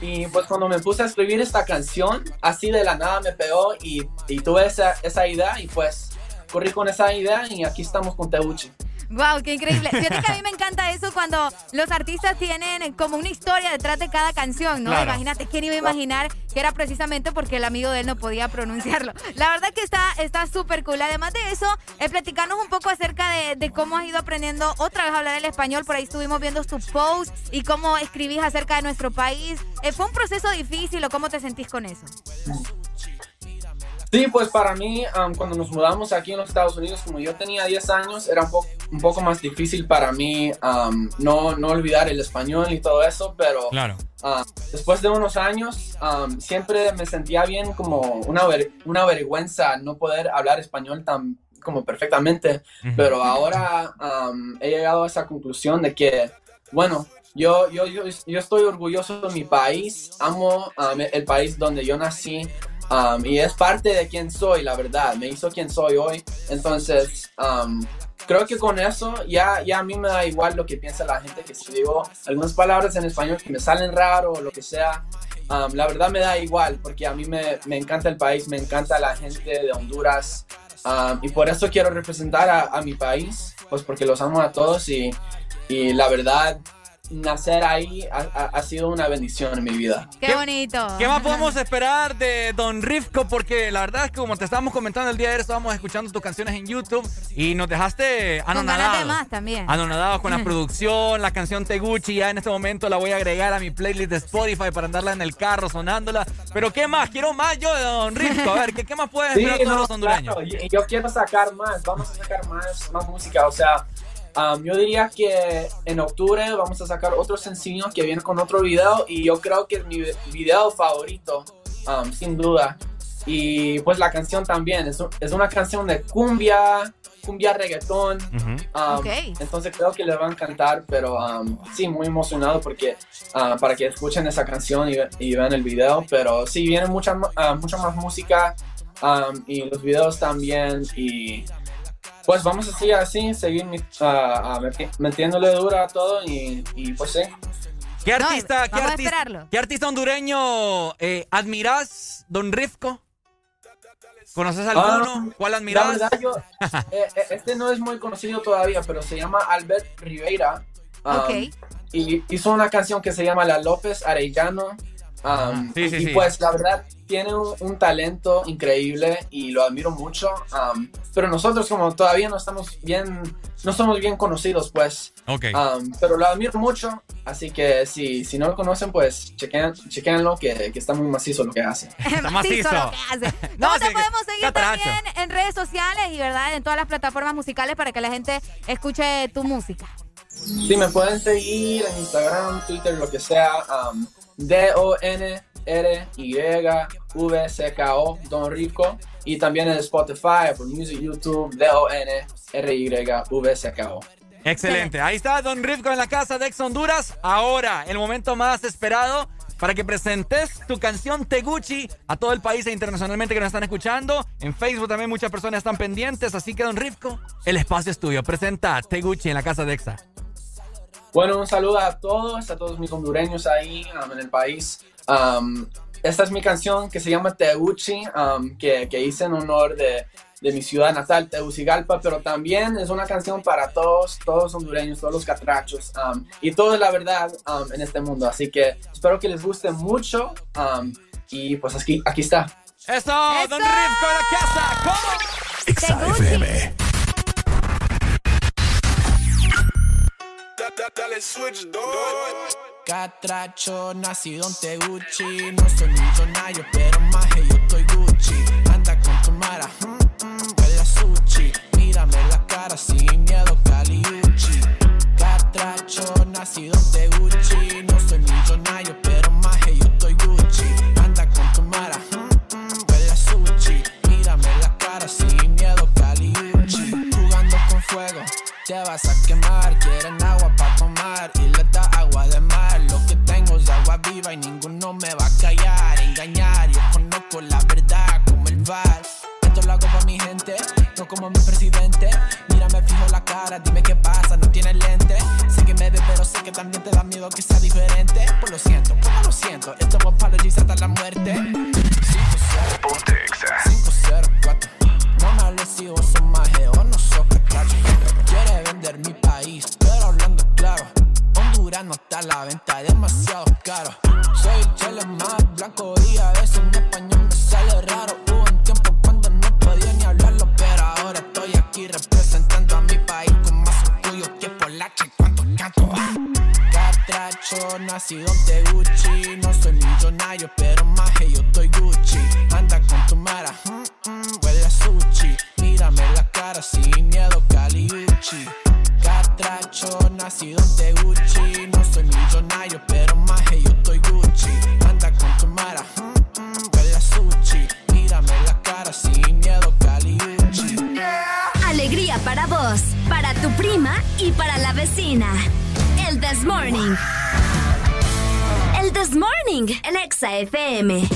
Y pues cuando me puse a escribir esta canción, así de la nada me pegó y, y tuve esa, esa idea y pues corrí con esa idea y aquí estamos con Teguchi. Wow, qué increíble. Fíjate que a mí me encanta eso cuando los artistas tienen como una historia detrás de cada canción, ¿no? Claro. Imagínate, ¿quién iba a imaginar que era precisamente porque el amigo de él no podía pronunciarlo? La verdad que está está súper cool. Además de eso, eh, platicarnos un poco acerca de, de cómo has ido aprendiendo otra vez a hablar el español. Por ahí estuvimos viendo tus posts y cómo escribís acerca de nuestro país. Eh, ¿Fue un proceso difícil o cómo te sentís con eso? Sí, pues para mí, um, cuando nos mudamos aquí en los Estados Unidos, como yo tenía 10 años, era un, po- un poco más difícil para mí um, no, no olvidar el español y todo eso, pero Claro. ah, después de unos años, um, siempre me sentía bien como una, ver- una vergüenza no poder hablar español tan como perfectamente, pero ahora um, he llegado a esa conclusión de que, bueno, yo, yo, yo, yo estoy orgulloso de mi país, amo um, el país donde yo nací. Um, y es parte de quien soy, la verdad, me hizo quien soy hoy. Entonces, um, creo que con eso ya, ya a mí me da igual lo que piensa la gente, que digo algunas palabras en español que me salen raro o lo que sea, um, la verdad me da igual, porque a mí me, me encanta el país, me encanta la gente de Honduras, um, y por eso quiero representar a, a mi país, pues porque los amo a todos y, y la verdad, nacer ahí ha, ha- ha sido una bendición en mi vida. Qué, bonito. ¿Qué más podemos esperar de Don Rifco? Porque la verdad es que como te estábamos comentando el día de ayer, estábamos escuchando tus canciones en YouTube y nos dejaste Con anonadados. más también. Anonadados con la producción, la canción Teguchi, ya en este momento la voy a agregar a mi playlist de Spotify para andarla en el carro sonándola. Pero ¿qué más? Quiero más yo de Don Rifco. A ver, ¿qué, qué más pueden Sí, esperar todos no, los hondureños? claro, y- y yo quiero sacar más, vamos a sacar más, más música, o sea, um, yo diría que en octubre vamos a sacar otro sencillo que viene con otro video y yo creo que es mi video favorito, um, sin duda. Y pues la canción también, es, un- es una canción de cumbia, cumbia reggaetón. um, Ok. Entonces creo que les va a encantar, pero um, sí, muy emocionado porque ah, para que escuchen esa canción y, y vean el video. Pero sí, viene mucha, ah, mucha más música um, y los videos también. Y pues vamos a seguir así, seguir mi- meti- metiéndole duro a todo y, y pues sí. ¿Qué artista, qué a artista, esperarlo. qué artista hondureño eh, admirás, Don Rifco? ¿Conoces alguno? Ah, ¿Cuál La admirás? verdad, yo, eh, eh, este no es muy conocido todavía, pero se llama Albert Rivera. um, Ok. Y hizo una canción que se llama La López Arellano. um, Sí, sí, y sí. pues la verdad tiene un, un talento increíble y lo admiro mucho. um, pero nosotros como todavía no estamos bien, no somos bien conocidos pues. Ok. Um, pero lo admiro mucho. Así que si, si no lo conocen pues chequen, chequenlo que, que está muy macizo lo que hace. Está macizo lo que hace. ¿Cómo te sí, podemos seguir también en redes sociales y verdad en todas las plataformas musicales para que la gente escuche tu música? Sí, me pueden seguir en Instagram, Twitter, lo que sea. Um, D-O-N-R-Y-V-C-K-O, Don Rico. Y también en Spotify, Apple Music, YouTube, D-O-N-R-Y-V-C-K-O. Excelente. Ahí está Don Rifco en la casa de Ex Honduras. Ahora, el momento más esperado para que presentes tu canción Teguchi a todo el país e internacionalmente que nos están escuchando. En Facebook también muchas personas están pendientes. Así que, Don Rifco, el espacio es tuyo. Presenta Teguchi en la casa de Exa. Bueno, un saludo a todos, a todos mis hondureños ahí um, en el país. Um, esta es mi canción que se llama Teguchi, um, que, que hice en honor de, de mi ciudad natal, Tegucigalpa, pero también es una canción para todos, todos hondureños, todos los catrachos um, y toda la verdad um, en este mundo. Así que espero que les guste mucho um, y pues aquí, aquí está. ¡Eso! ¡Don Rifco en la casa! ¿Cómo? Dale switch, Catracho, nacido en Teguchi. No soy millonario, pero más yo estoy Gucci. Anda con tu mara, mm, mm, sushi. Mírame la cara sin miedo, Caliuchi. Catracho, nacido en Teguchi. No soy millonario, pero más yo estoy Gucci. Anda con tu mara, mm, mm, sushi. Mírame la cara sin miedo, Caliuchi. Jugando con fuego, te vas a quemar. Quieren agua y mar, da agua de mar. Lo que tengo es agua viva y ninguno me va a callar. Engañar, yo conozco la verdad como el bar. Esto lo hago para mi gente, no como mi presidente. Mira, me fijo la cara, dime qué pasa, no tienes lente. Sé que me ves, pero sé que también te da miedo que sea diferente. Pues lo siento, como lo siento, esto va para los hasta la muerte. 504, no me hables si no sos cacho. Quiere vender mi país, pero hablando claro. No está la venta, demasiado caro. Soy el más blanco y a veces mi español me sale raro. Hubo un tiempo cuando no podía ni hablarlo, pero ahora estoy aquí representando a mi país con más orgullo que Polache. ¿Cuánto canto? Catracho, nacido de Gucci. No soy millonario, pero maje, yo estoy Gucci. Anda con tu mara, mm, mm, huele a sushi. Mírame la cara sin miedo, Caliucci. Catracho, nacido de Gucci. No soy millonario, pero maje, yo estoy Gucci. Anda con tu mara, mm, mm, huele a sushi. Mírame la cara sin miedo, Caliucci. Alegría para vos, para tu prima y para la vecina. El This Morning. El This Morning, el Exa FM.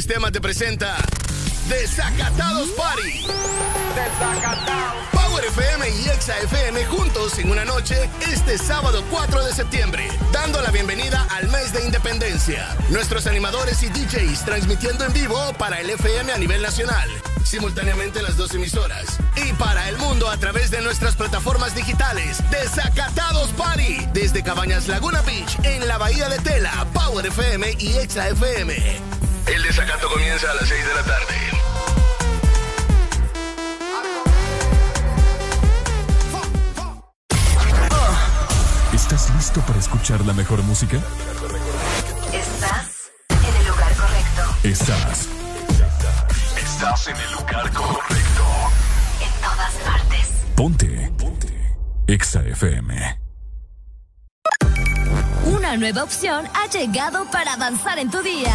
Audiosistema te presenta Desacatados Party. Power FM y Exa FM juntos en una noche este sábado 4 de septiembre, dando la bienvenida al mes de independencia. Nuestros animadores y DJs transmitiendo en vivo para el FM a nivel nacional, simultáneamente las dos emisoras. Y para el mundo a través de nuestras plataformas digitales. Desacatados Party. Desde Cabañas Laguna Beach en la Bahía de Tela, Power FM y Exa FM. El desacato comienza a las 6 de la tarde. ¿Estás listo para escuchar la mejor música? Estás en el lugar correcto. Estás. Estás en el lugar correcto. En todas partes. Ponte. Ponte. Exa FM. Una nueva opción ha llegado para avanzar en tu día,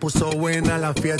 Puso buena la fiesta.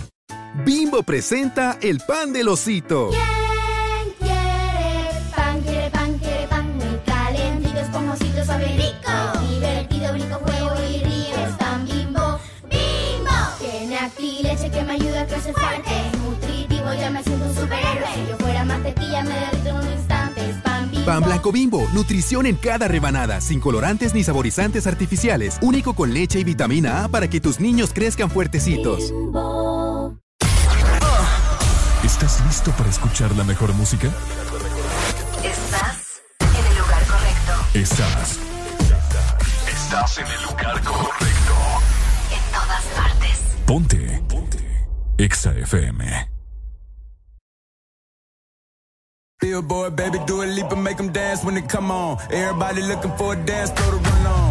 Bimbo presenta el pan del osito. quiere pan, quiere pan, quiere pan muy calientito, esponjosito, suave y rico. Divertido, brinco, juego y río. Es pan bimbo, bimbo. Tiene aquí leche que me ayuda a crecer fuerte. Es nutritivo, ya me siento un superhéroe. Si yo fuera mantequilla, me derrito en un instante. Es pan bimbo. Pan blanco bimbo, nutrición en cada rebanada, sin colorantes ni saborizantes artificiales, único con leche y vitamina A para que tus niños crezcan fuertecitos. ¿Estás listo para escuchar la mejor música? Estás en el lugar correcto. Estás. Estás en el lugar correcto. En todas partes. Ponte. Ponte. Exa FM. Billboard, baby, do a leap and make them dance when they come on. Everybody looking for a dance floor to run on.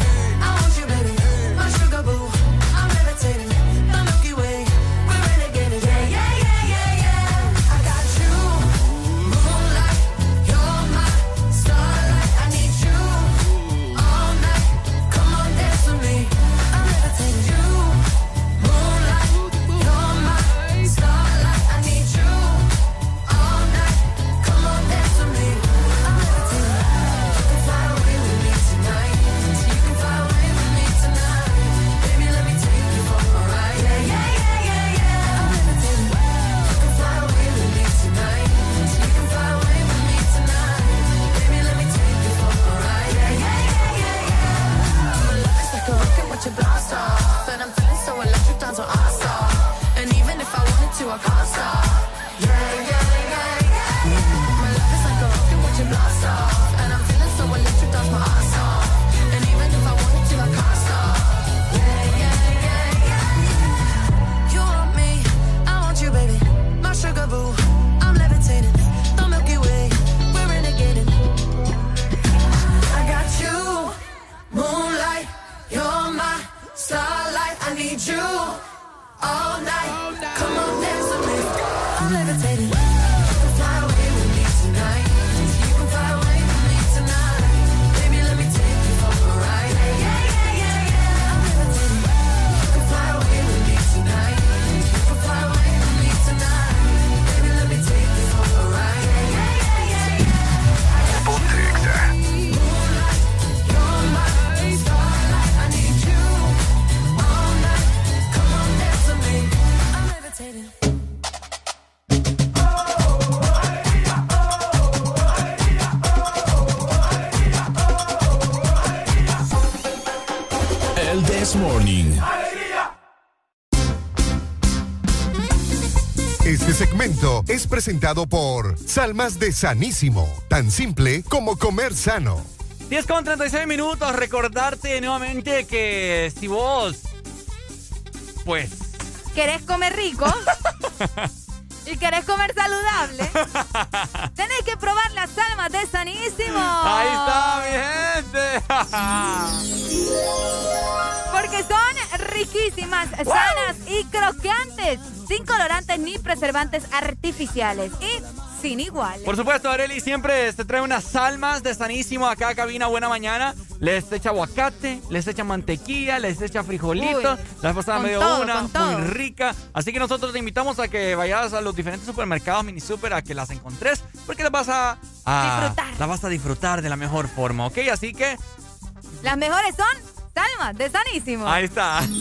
segmento es presentado por Salmas de Sanísimo, tan simple como comer sano. 10 con 36 minutos. Recordarte nuevamente que si vos, pues, ¿Querés comer rico? ¿Y querés comer saludable? Tenés que probar las almas de Sanísimo. ahí está, mi gente. Porque son riquísimas, sanas y crocantes, sin colorantes ni preservantes artificiales y sin igual. Por supuesto, Areli siempre te trae unas salmas de sanísimo acá a cabina Buena Mañana. Les echa aguacate, les echa mantequilla, les echa frijolitos. Uy, la vez pasada con me dio todo, una muy rica. Así que nosotros te invitamos a que vayas a los diferentes supermercados, mini super, a que las encontres. Porque las vas a, a- Disfrutar. Las vas a disfrutar de la mejor forma, ¿ok? Así que Las mejores son salmas de Sanísimo. ahí está.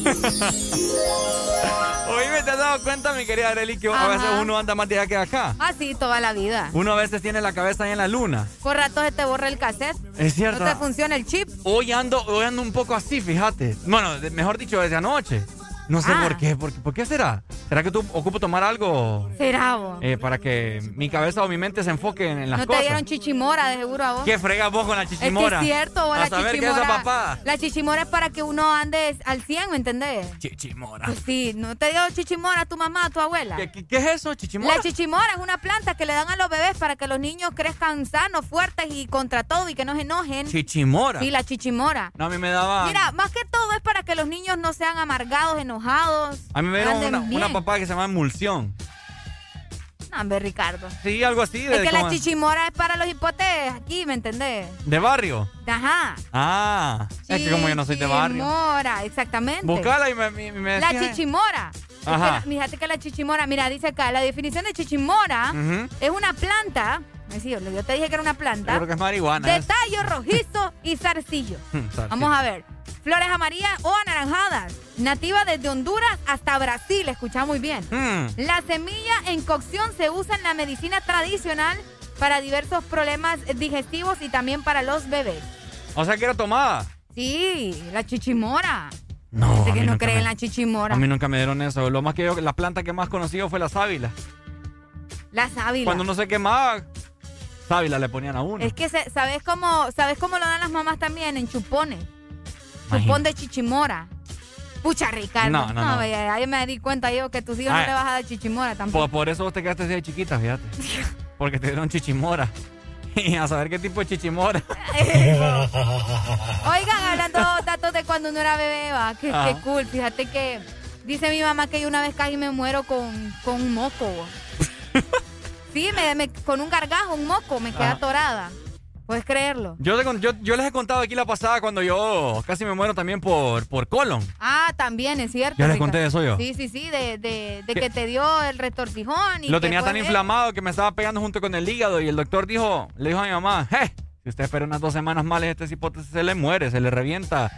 Oye, ¿te has dado cuenta, mi querida Areli, que a veces uno anda más de allá que acá? Así toda la vida. Uno a veces tiene la cabeza ahí en la luna. Por rato se te borra el cassette. Es cierto. No te funciona el chip. Hoy ando, hoy ando un poco así, fíjate. Bueno, mejor dicho, desde anoche. No sé Ah. por qué, por, qué- ¿por qué será? ¿Será que tú ocupo tomar algo Será vos. eh, para que mi cabeza o mi mente se enfoque en, en las No te cosas? dieron chichimora, de seguro a vos. ¿Qué fregas vos con la Es que chichimora? es cierto, vos, A la saber qué es chichimora. papá. La chichimora es para que uno ande al 100, ¿me entendés? Chichimora. Pues sí, ¿no te dio chichimora tu mamá, tu abuela? ¿Qué, qué- qué es eso, chichimora? La chichimora es una planta que le dan a los bebés para que los niños crezcan sanos, fuertes y contra todo y que no se enojen. Chichimora. Sí, la chichimora. No, a mí me daba... Mira, más que todo es para que los niños no sean amargados, enojados. A mí me dieron una, una papá que se llama emulsión. No, hombre, Ricardo. Sí, algo así. De, Es que la chichimora es para los hipotes aquí, ¿me entendés? de barrio. Ajá. Ah, es que como yo no soy de barrio. Chichimora, exactamente. Buscala y me, me, me La chichimora. Es que Ajá. fíjate que la chichimora, mira, dice acá, la definición de chichimora es una planta, yo te dije que era una Yo planta, creo que es marihuana. de tallo rojizo y. Zarcillo. Vamos a ver. Flores amarillas o anaranjadas, nativa desde Honduras hasta Brasil, escucha muy bien. Mm. La semilla en cocción se usa en la medicina tradicional para diversos problemas digestivos y también para los bebés. O sea que era tomada. Sí, la chichimora. No, a que no nunca cree me- en la chichimora. A mí nunca me dieron eso. Lo más que yo, la planta que más conocido fue la sábila. La sábila. Cuando uno se quemaba, sábila le ponían a uno. Es que se- sabes cómo, sabes cómo lo dan las mamás también en chupones. Chupón de chichimora. Pucha, Ricardo. No, no, no. ahí me di cuenta yo que tus hijos Ay. no le vas a dar chichimora tampoco. Por, por eso vos te quedaste así de chiquita, fíjate. Porque te dieron chichimora. Y a saber qué tipo de chichimora. Oigan, hablando datos de cuando uno era bebé, va, qué, cool. Fíjate que dice mi mamá que yo una vez casi me muero con, con un moco. Sí, me, me- con un gargajo, un moco, me quedé atorada. ¿Puedes creerlo? Yo, te yo, yo les he contado aquí la pasada cuando yo casi me muero también por, por colon. Ah, también, es cierto. Ya les Ricardo. conté de eso yo. Sí, sí, sí, de, de, de que te dio el retorcijón. Y Lo tenía tan inflamado que me estaba pegando junto con el hígado y el doctor dijo, le dijo a mi mamá, "Je, si usted espera unas dos semanas más, este cipote se le muere, se le revienta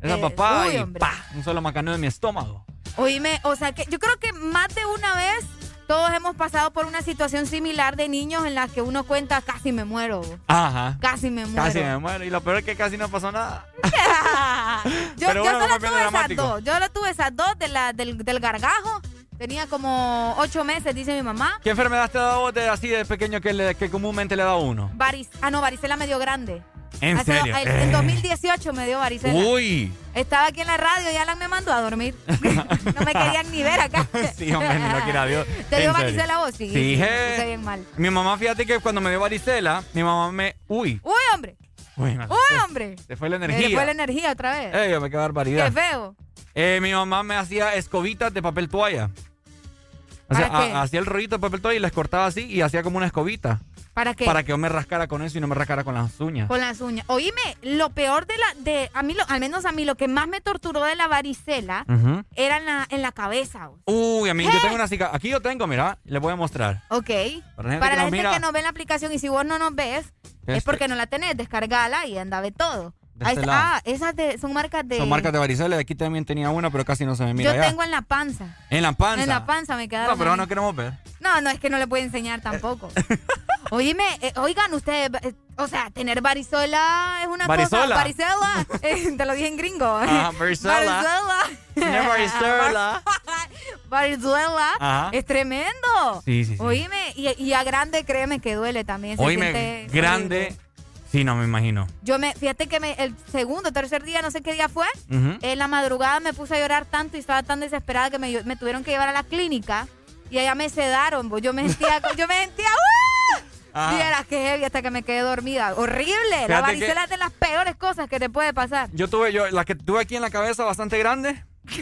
esa Eh, papá uy, y hombre. pa, un solo macaneo en mi estómago. Oíme, o sea que yo creo que más de una vez todos hemos pasado por una situación similar de niños en la que uno cuenta casi me muero. Ajá. Casi me muero. Casi me muero. Y lo peor es que casi no pasó nada. yo yo bueno, solo tuve esas dos. Yo lo tuve esas dos de la, del, del gargajo. Tenía como ocho meses, dice mi mamá. ¿Qué enfermedad te ha dado vos de así de pequeño que, le- que comúnmente le da uno? Varis, ah, no, varicela me dio grande. ¿En Hace- serio? En, Eh. en 2018 me dio varicela. Uy. Estaba aquí en la radio y Alan me mandó a dormir. no me querían ni ver acá. Sí, hombre, ni lo quiera Dios. ¿Te dio serio. varicela vos? Sí. Sí, puse bien mal. Mi mamá, fíjate que cuando me dio varicela, mi mamá me... Uy. Uy, hombre. Uy, hombre. Se fue la energía. fue la energía otra vez. Ey, me quedé barbaridad. Qué feo. Eh, mi mamá me hacía escobitas de papel toalla. O sea, ¿Para qué? hacía el rollito de papel toalla y las cortaba así y hacía como una escobita. ¿Para qué? Para que yo me rascara con eso y no me rascara con las uñas. Con las uñas. Oíme, lo peor de la, de, a mí, lo, al menos a mí, lo que más me torturó de la varicela era en la, en la cabeza. Uy, a mí yo tengo una cicatriz. Aquí yo tengo, mira, les voy a mostrar. Ok. Para la gente Para que la nos gente mira. que no ve la aplicación y si vos no nos ves, es Este- porque no la tenés, descargala y anda a ver todo. De Ahí este lado. ah, esas de, son marcas de... Son marcas de varicela. Aquí también tenía una, pero casi no se me mira Yo tengo en la panza. En la panza. En la panza me quedaron. No, pero ahí. no queremos ver. No, no, es que no le puedo enseñar tampoco. Oíme, eh, oigan ustedes, eh, o sea, tener varicela es una Varizola. cosa. Varicela. eh, te lo dije en gringo. Ah, varicela. Varicela. Tener varicela. Ajá. Es tremendo. Sí, sí, sí. Oíme, y, y a grande, créeme que duele también. Oíme, grande. horrible. Sí, no me imagino. Yo me, fíjate que me, el segundo, tercer día, no sé qué día fue, Ujú. en la madrugada me puse a llorar tanto y estaba tan desesperada que me, me tuvieron que llevar a la clínica y allá me sedaron. bo. Yo me sentía, yo me sentía, ¡uh! Vieras que heavy hasta que me quedé dormida. Horrible. la Fíjate varicela que- es de las peores cosas que te puede pasar. Yo tuve, yo, la que tuve aquí en la cabeza bastante grande.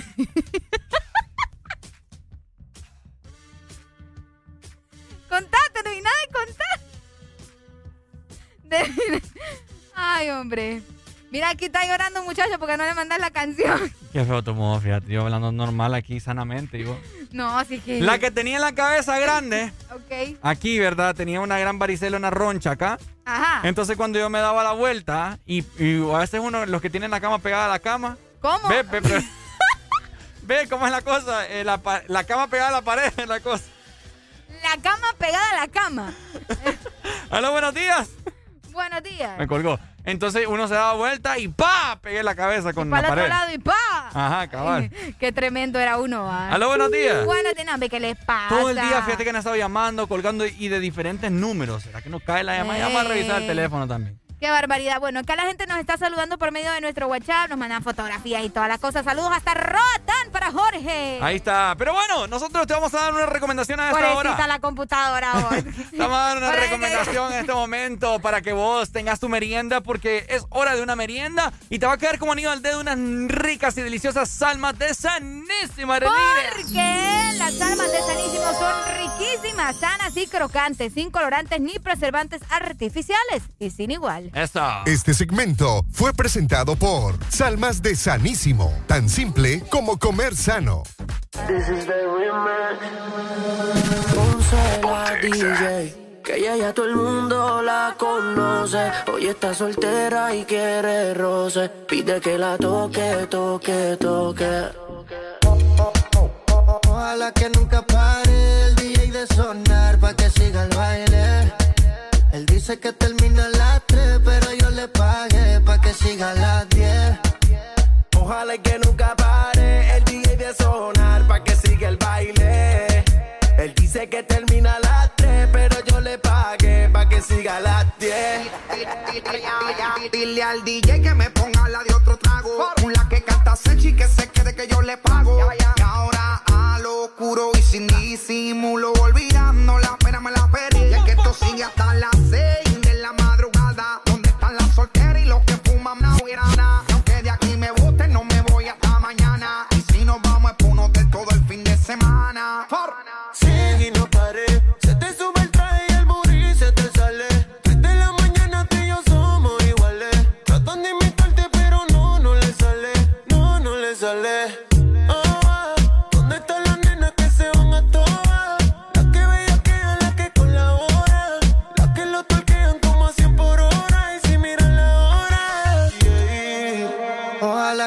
Contate, no hay nada de contar. Ay, hombre. Mira, aquí está llorando un muchacho porque no le mandas la canción. Qué feo tu modo, fíjate. Yo hablando normal aquí, sanamente. Digo. No, así que. La que tenía en la cabeza grande, Ok. aquí, ¿verdad? Tenía una gran varicela, una roncha acá. Ajá. Entonces cuando yo me daba la vuelta, y, y a veces uno, los que tienen la cama pegada a la cama. ¿Cómo? Ve, ve, ve. Ve cómo es la cosa. eh, la, la cama pegada a la pared es la cosa. La cama pegada a la cama. Hola, buenos días. Buenos días. Me colgó. Entonces uno se daba vuelta y ¡pa! Pegué la cabeza con Para la el otro pared. lado y ¡pa! Ajá, cabal. Qué tremendo era uno, ¿va? Aló, buenos días. Buenos días, ¿qué les pasa? Todo el día, fíjate que han estado llamando, colgando y de diferentes números. ¿Será que nos cae la llamada? Ya Vamos a revisar el Eh. teléfono también. Qué barbaridad. Bueno, acá la gente nos está saludando por medio de nuestro WhatsApp, nos mandan fotografías y todas las cosas. Saludos hasta Rotan para Jorge. Ahí está. Pero bueno, nosotros te vamos a dar una recomendación a esta hora. Pobrecita la computadora hoy. Te vamos a dar una Pobrecita. recomendación en este momento para que vos tengas tu merienda porque es hora de una merienda y te va a quedar como anillo al dedo unas ricas y deliciosas salmas de sanísima Porque las almas de Sanísimo son riquísimas, sanas y crocantes, sin colorantes ni preservantes artificiales y sin igual. Eso. Este segmento fue presentado por Salmas de Sanísimo, tan simple como comer sano. This is the Ponce la DJ, que ella ya todo el mundo la conoce. Hoy está soltera y quiere roce. Pide que la toque, toque, toque. Ojalá que nunca pare el DJ de sonar pa' que siga el baile. Él dice que termina a que sigan las 10. Ojalá que nunca pare el DJ de sonar pa' que siga el baile. Él dice que termina las 3, pero yo le pagué pa' que siga las 10. Dile al DJ que me ponga la de otro trago. Una que canta Sechi que se quede que yo le pago. Y ahora a lo oscuro y sin disimulo, olvidando la pena me la perdí. Es que esto sigue hasta las 6.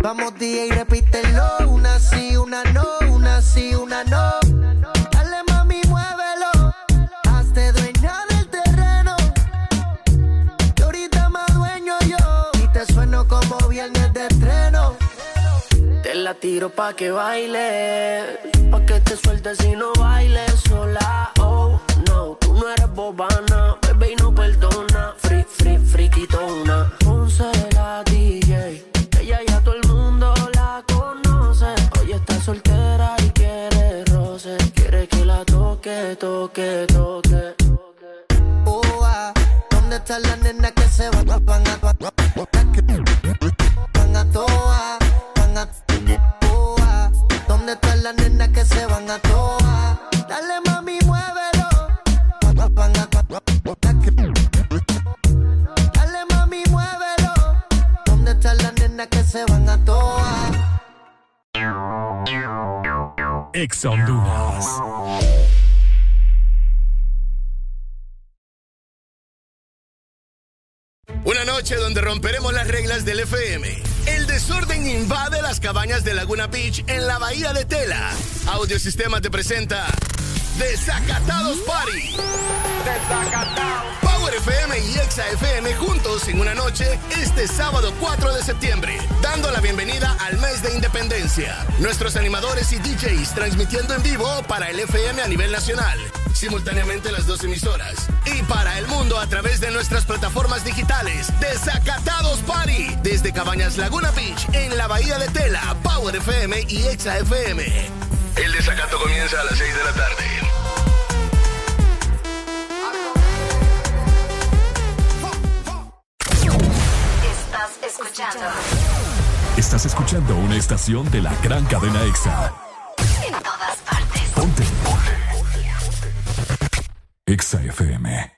Vamos DJ, repítelo, una sí, una no, una sí, una no. Dale mami, muévelo, hazte dueña del terreno. Que ahorita más dueño yo, y te sueno como viernes de estreno. Te la tiro pa' que baile, pa' que te sueltes y no bailes sola. Oh, no, tú no eres bobana, bebé y no perdona. Free, free, friquitona. Ponce toque, toque, toque. Oh, ah, ¿Dónde están las nenas que se van, a, van a, van a toa, van a toa? ¿Dónde están las nenas que se van a toa? Dale mami, muévelo. Van a, Dale mami, muévelo. ¿Dónde están las nenas que se van a toa? Ex Honduras. Noche donde romperemos las reglas del FM. El desorden invade las cabañas de Laguna Beach en la bahía de Tela. Audiosistema te presenta Desacatados Party. Desacatados. Power FM y Exa FM juntos en una noche este sábado 4 de septiembre, dando la bienvenida al mes de independencia. Nuestros animadores y DJs transmitiendo en vivo para el FM a nivel nacional, simultáneamente las dos emisoras. Y para el mundo a través de nuestras plataformas digitales. Desacatados Party, desde Cabañas Laguna Beach, en la Bahía de Tela, Power FM y Exa FM. El desacato comienza a las 6 de la tarde. Escuchando Estás escuchando una estación de la gran cadena EXA. en todas partes. Ponte. EXA FM.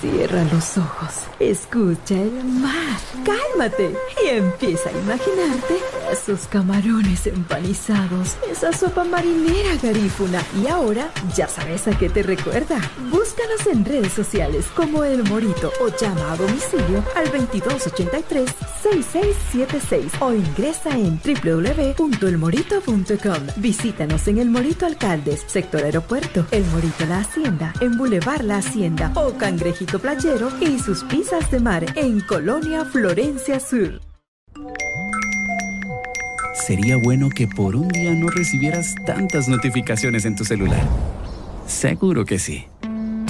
Cierra los ojos, escucha el mar, cálmate y empieza a imaginarte esos camarones empanizados, esa sopa marinera garífuna. Y ahora ya sabes a qué te recuerda. Búscanos en redes sociales como El Morito o llama a domicilio al 2283-6676 o ingresa en www.elmorito.com. Visítanos en El Morito Alcaldes, sector aeropuerto, El Morito La Hacienda, en Boulevard La Hacienda o Cangrejito Playero y sus pizzas de mar en Colonia Florencia Sur. Sería bueno que por un día no recibieras tantas notificaciones en tu celular. Seguro que sí.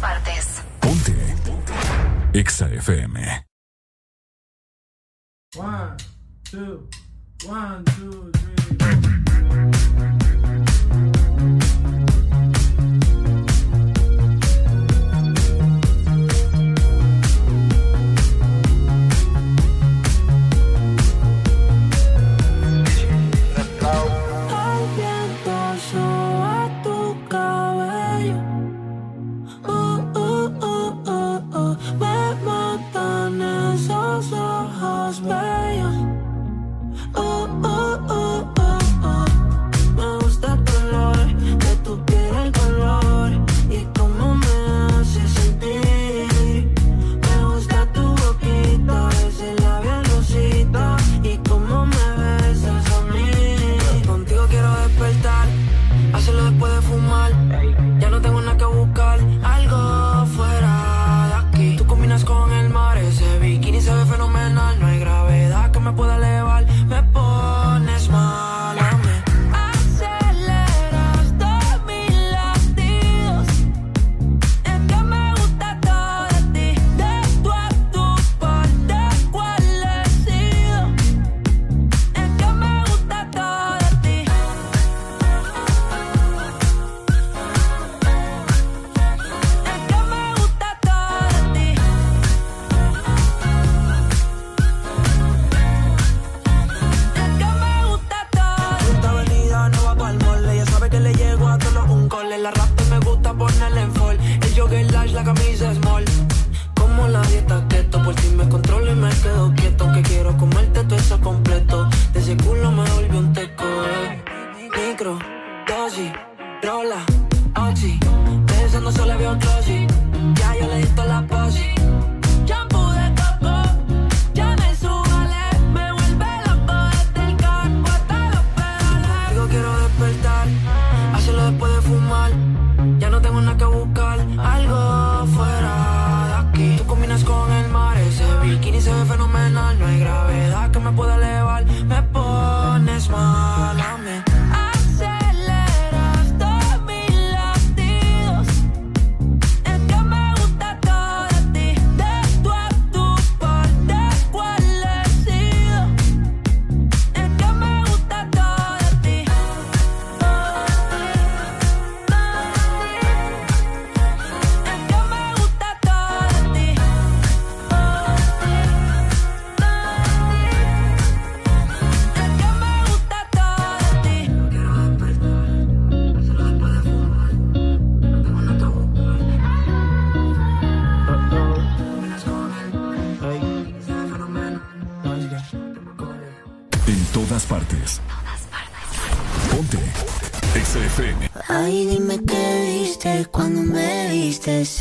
Partes. Ponte. EXA FM. One, two, one, two, three.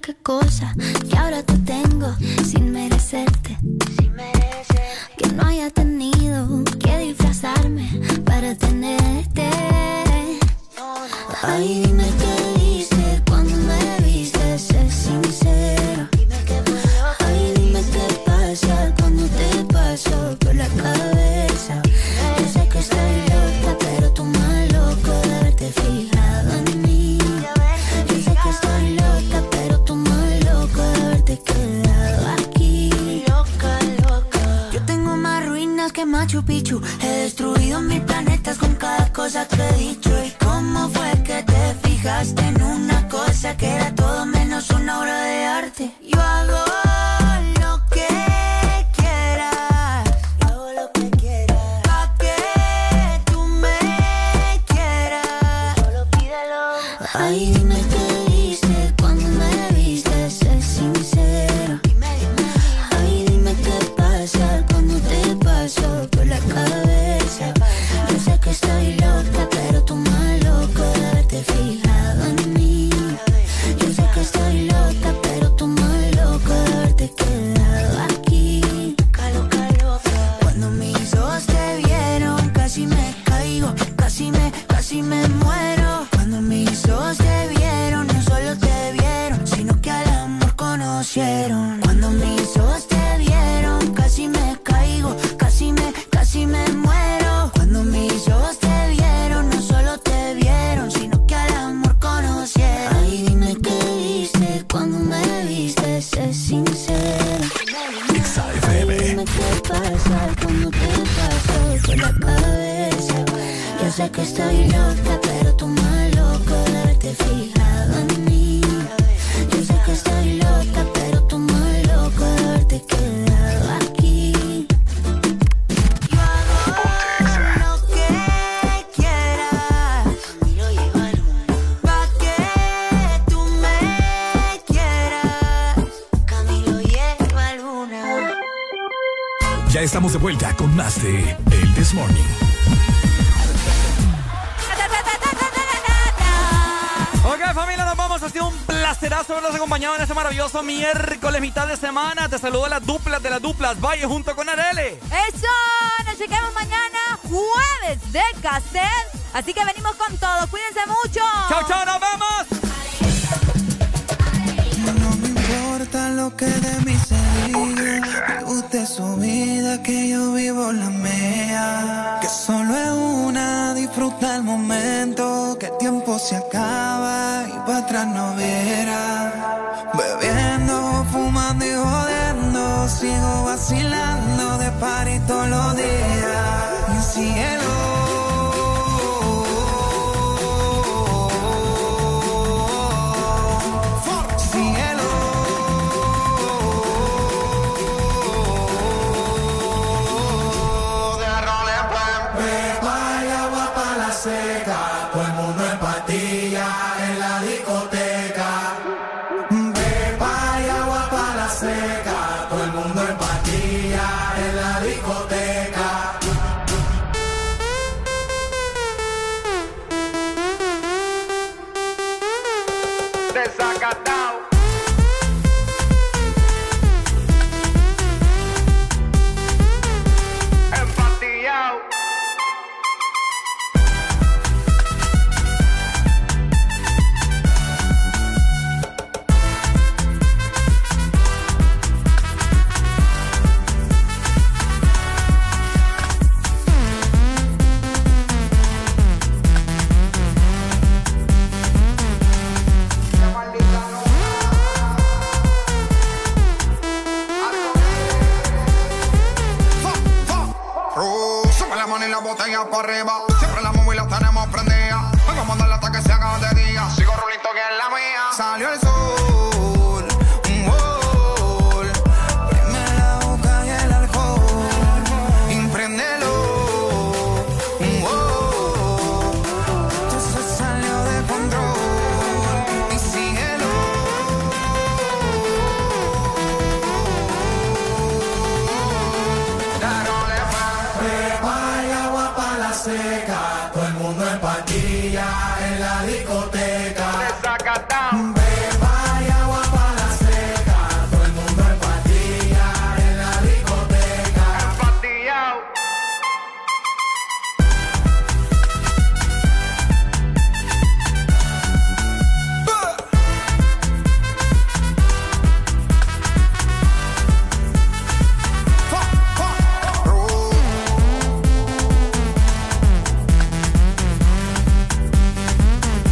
qué cosa que ahora te tengo sin merecer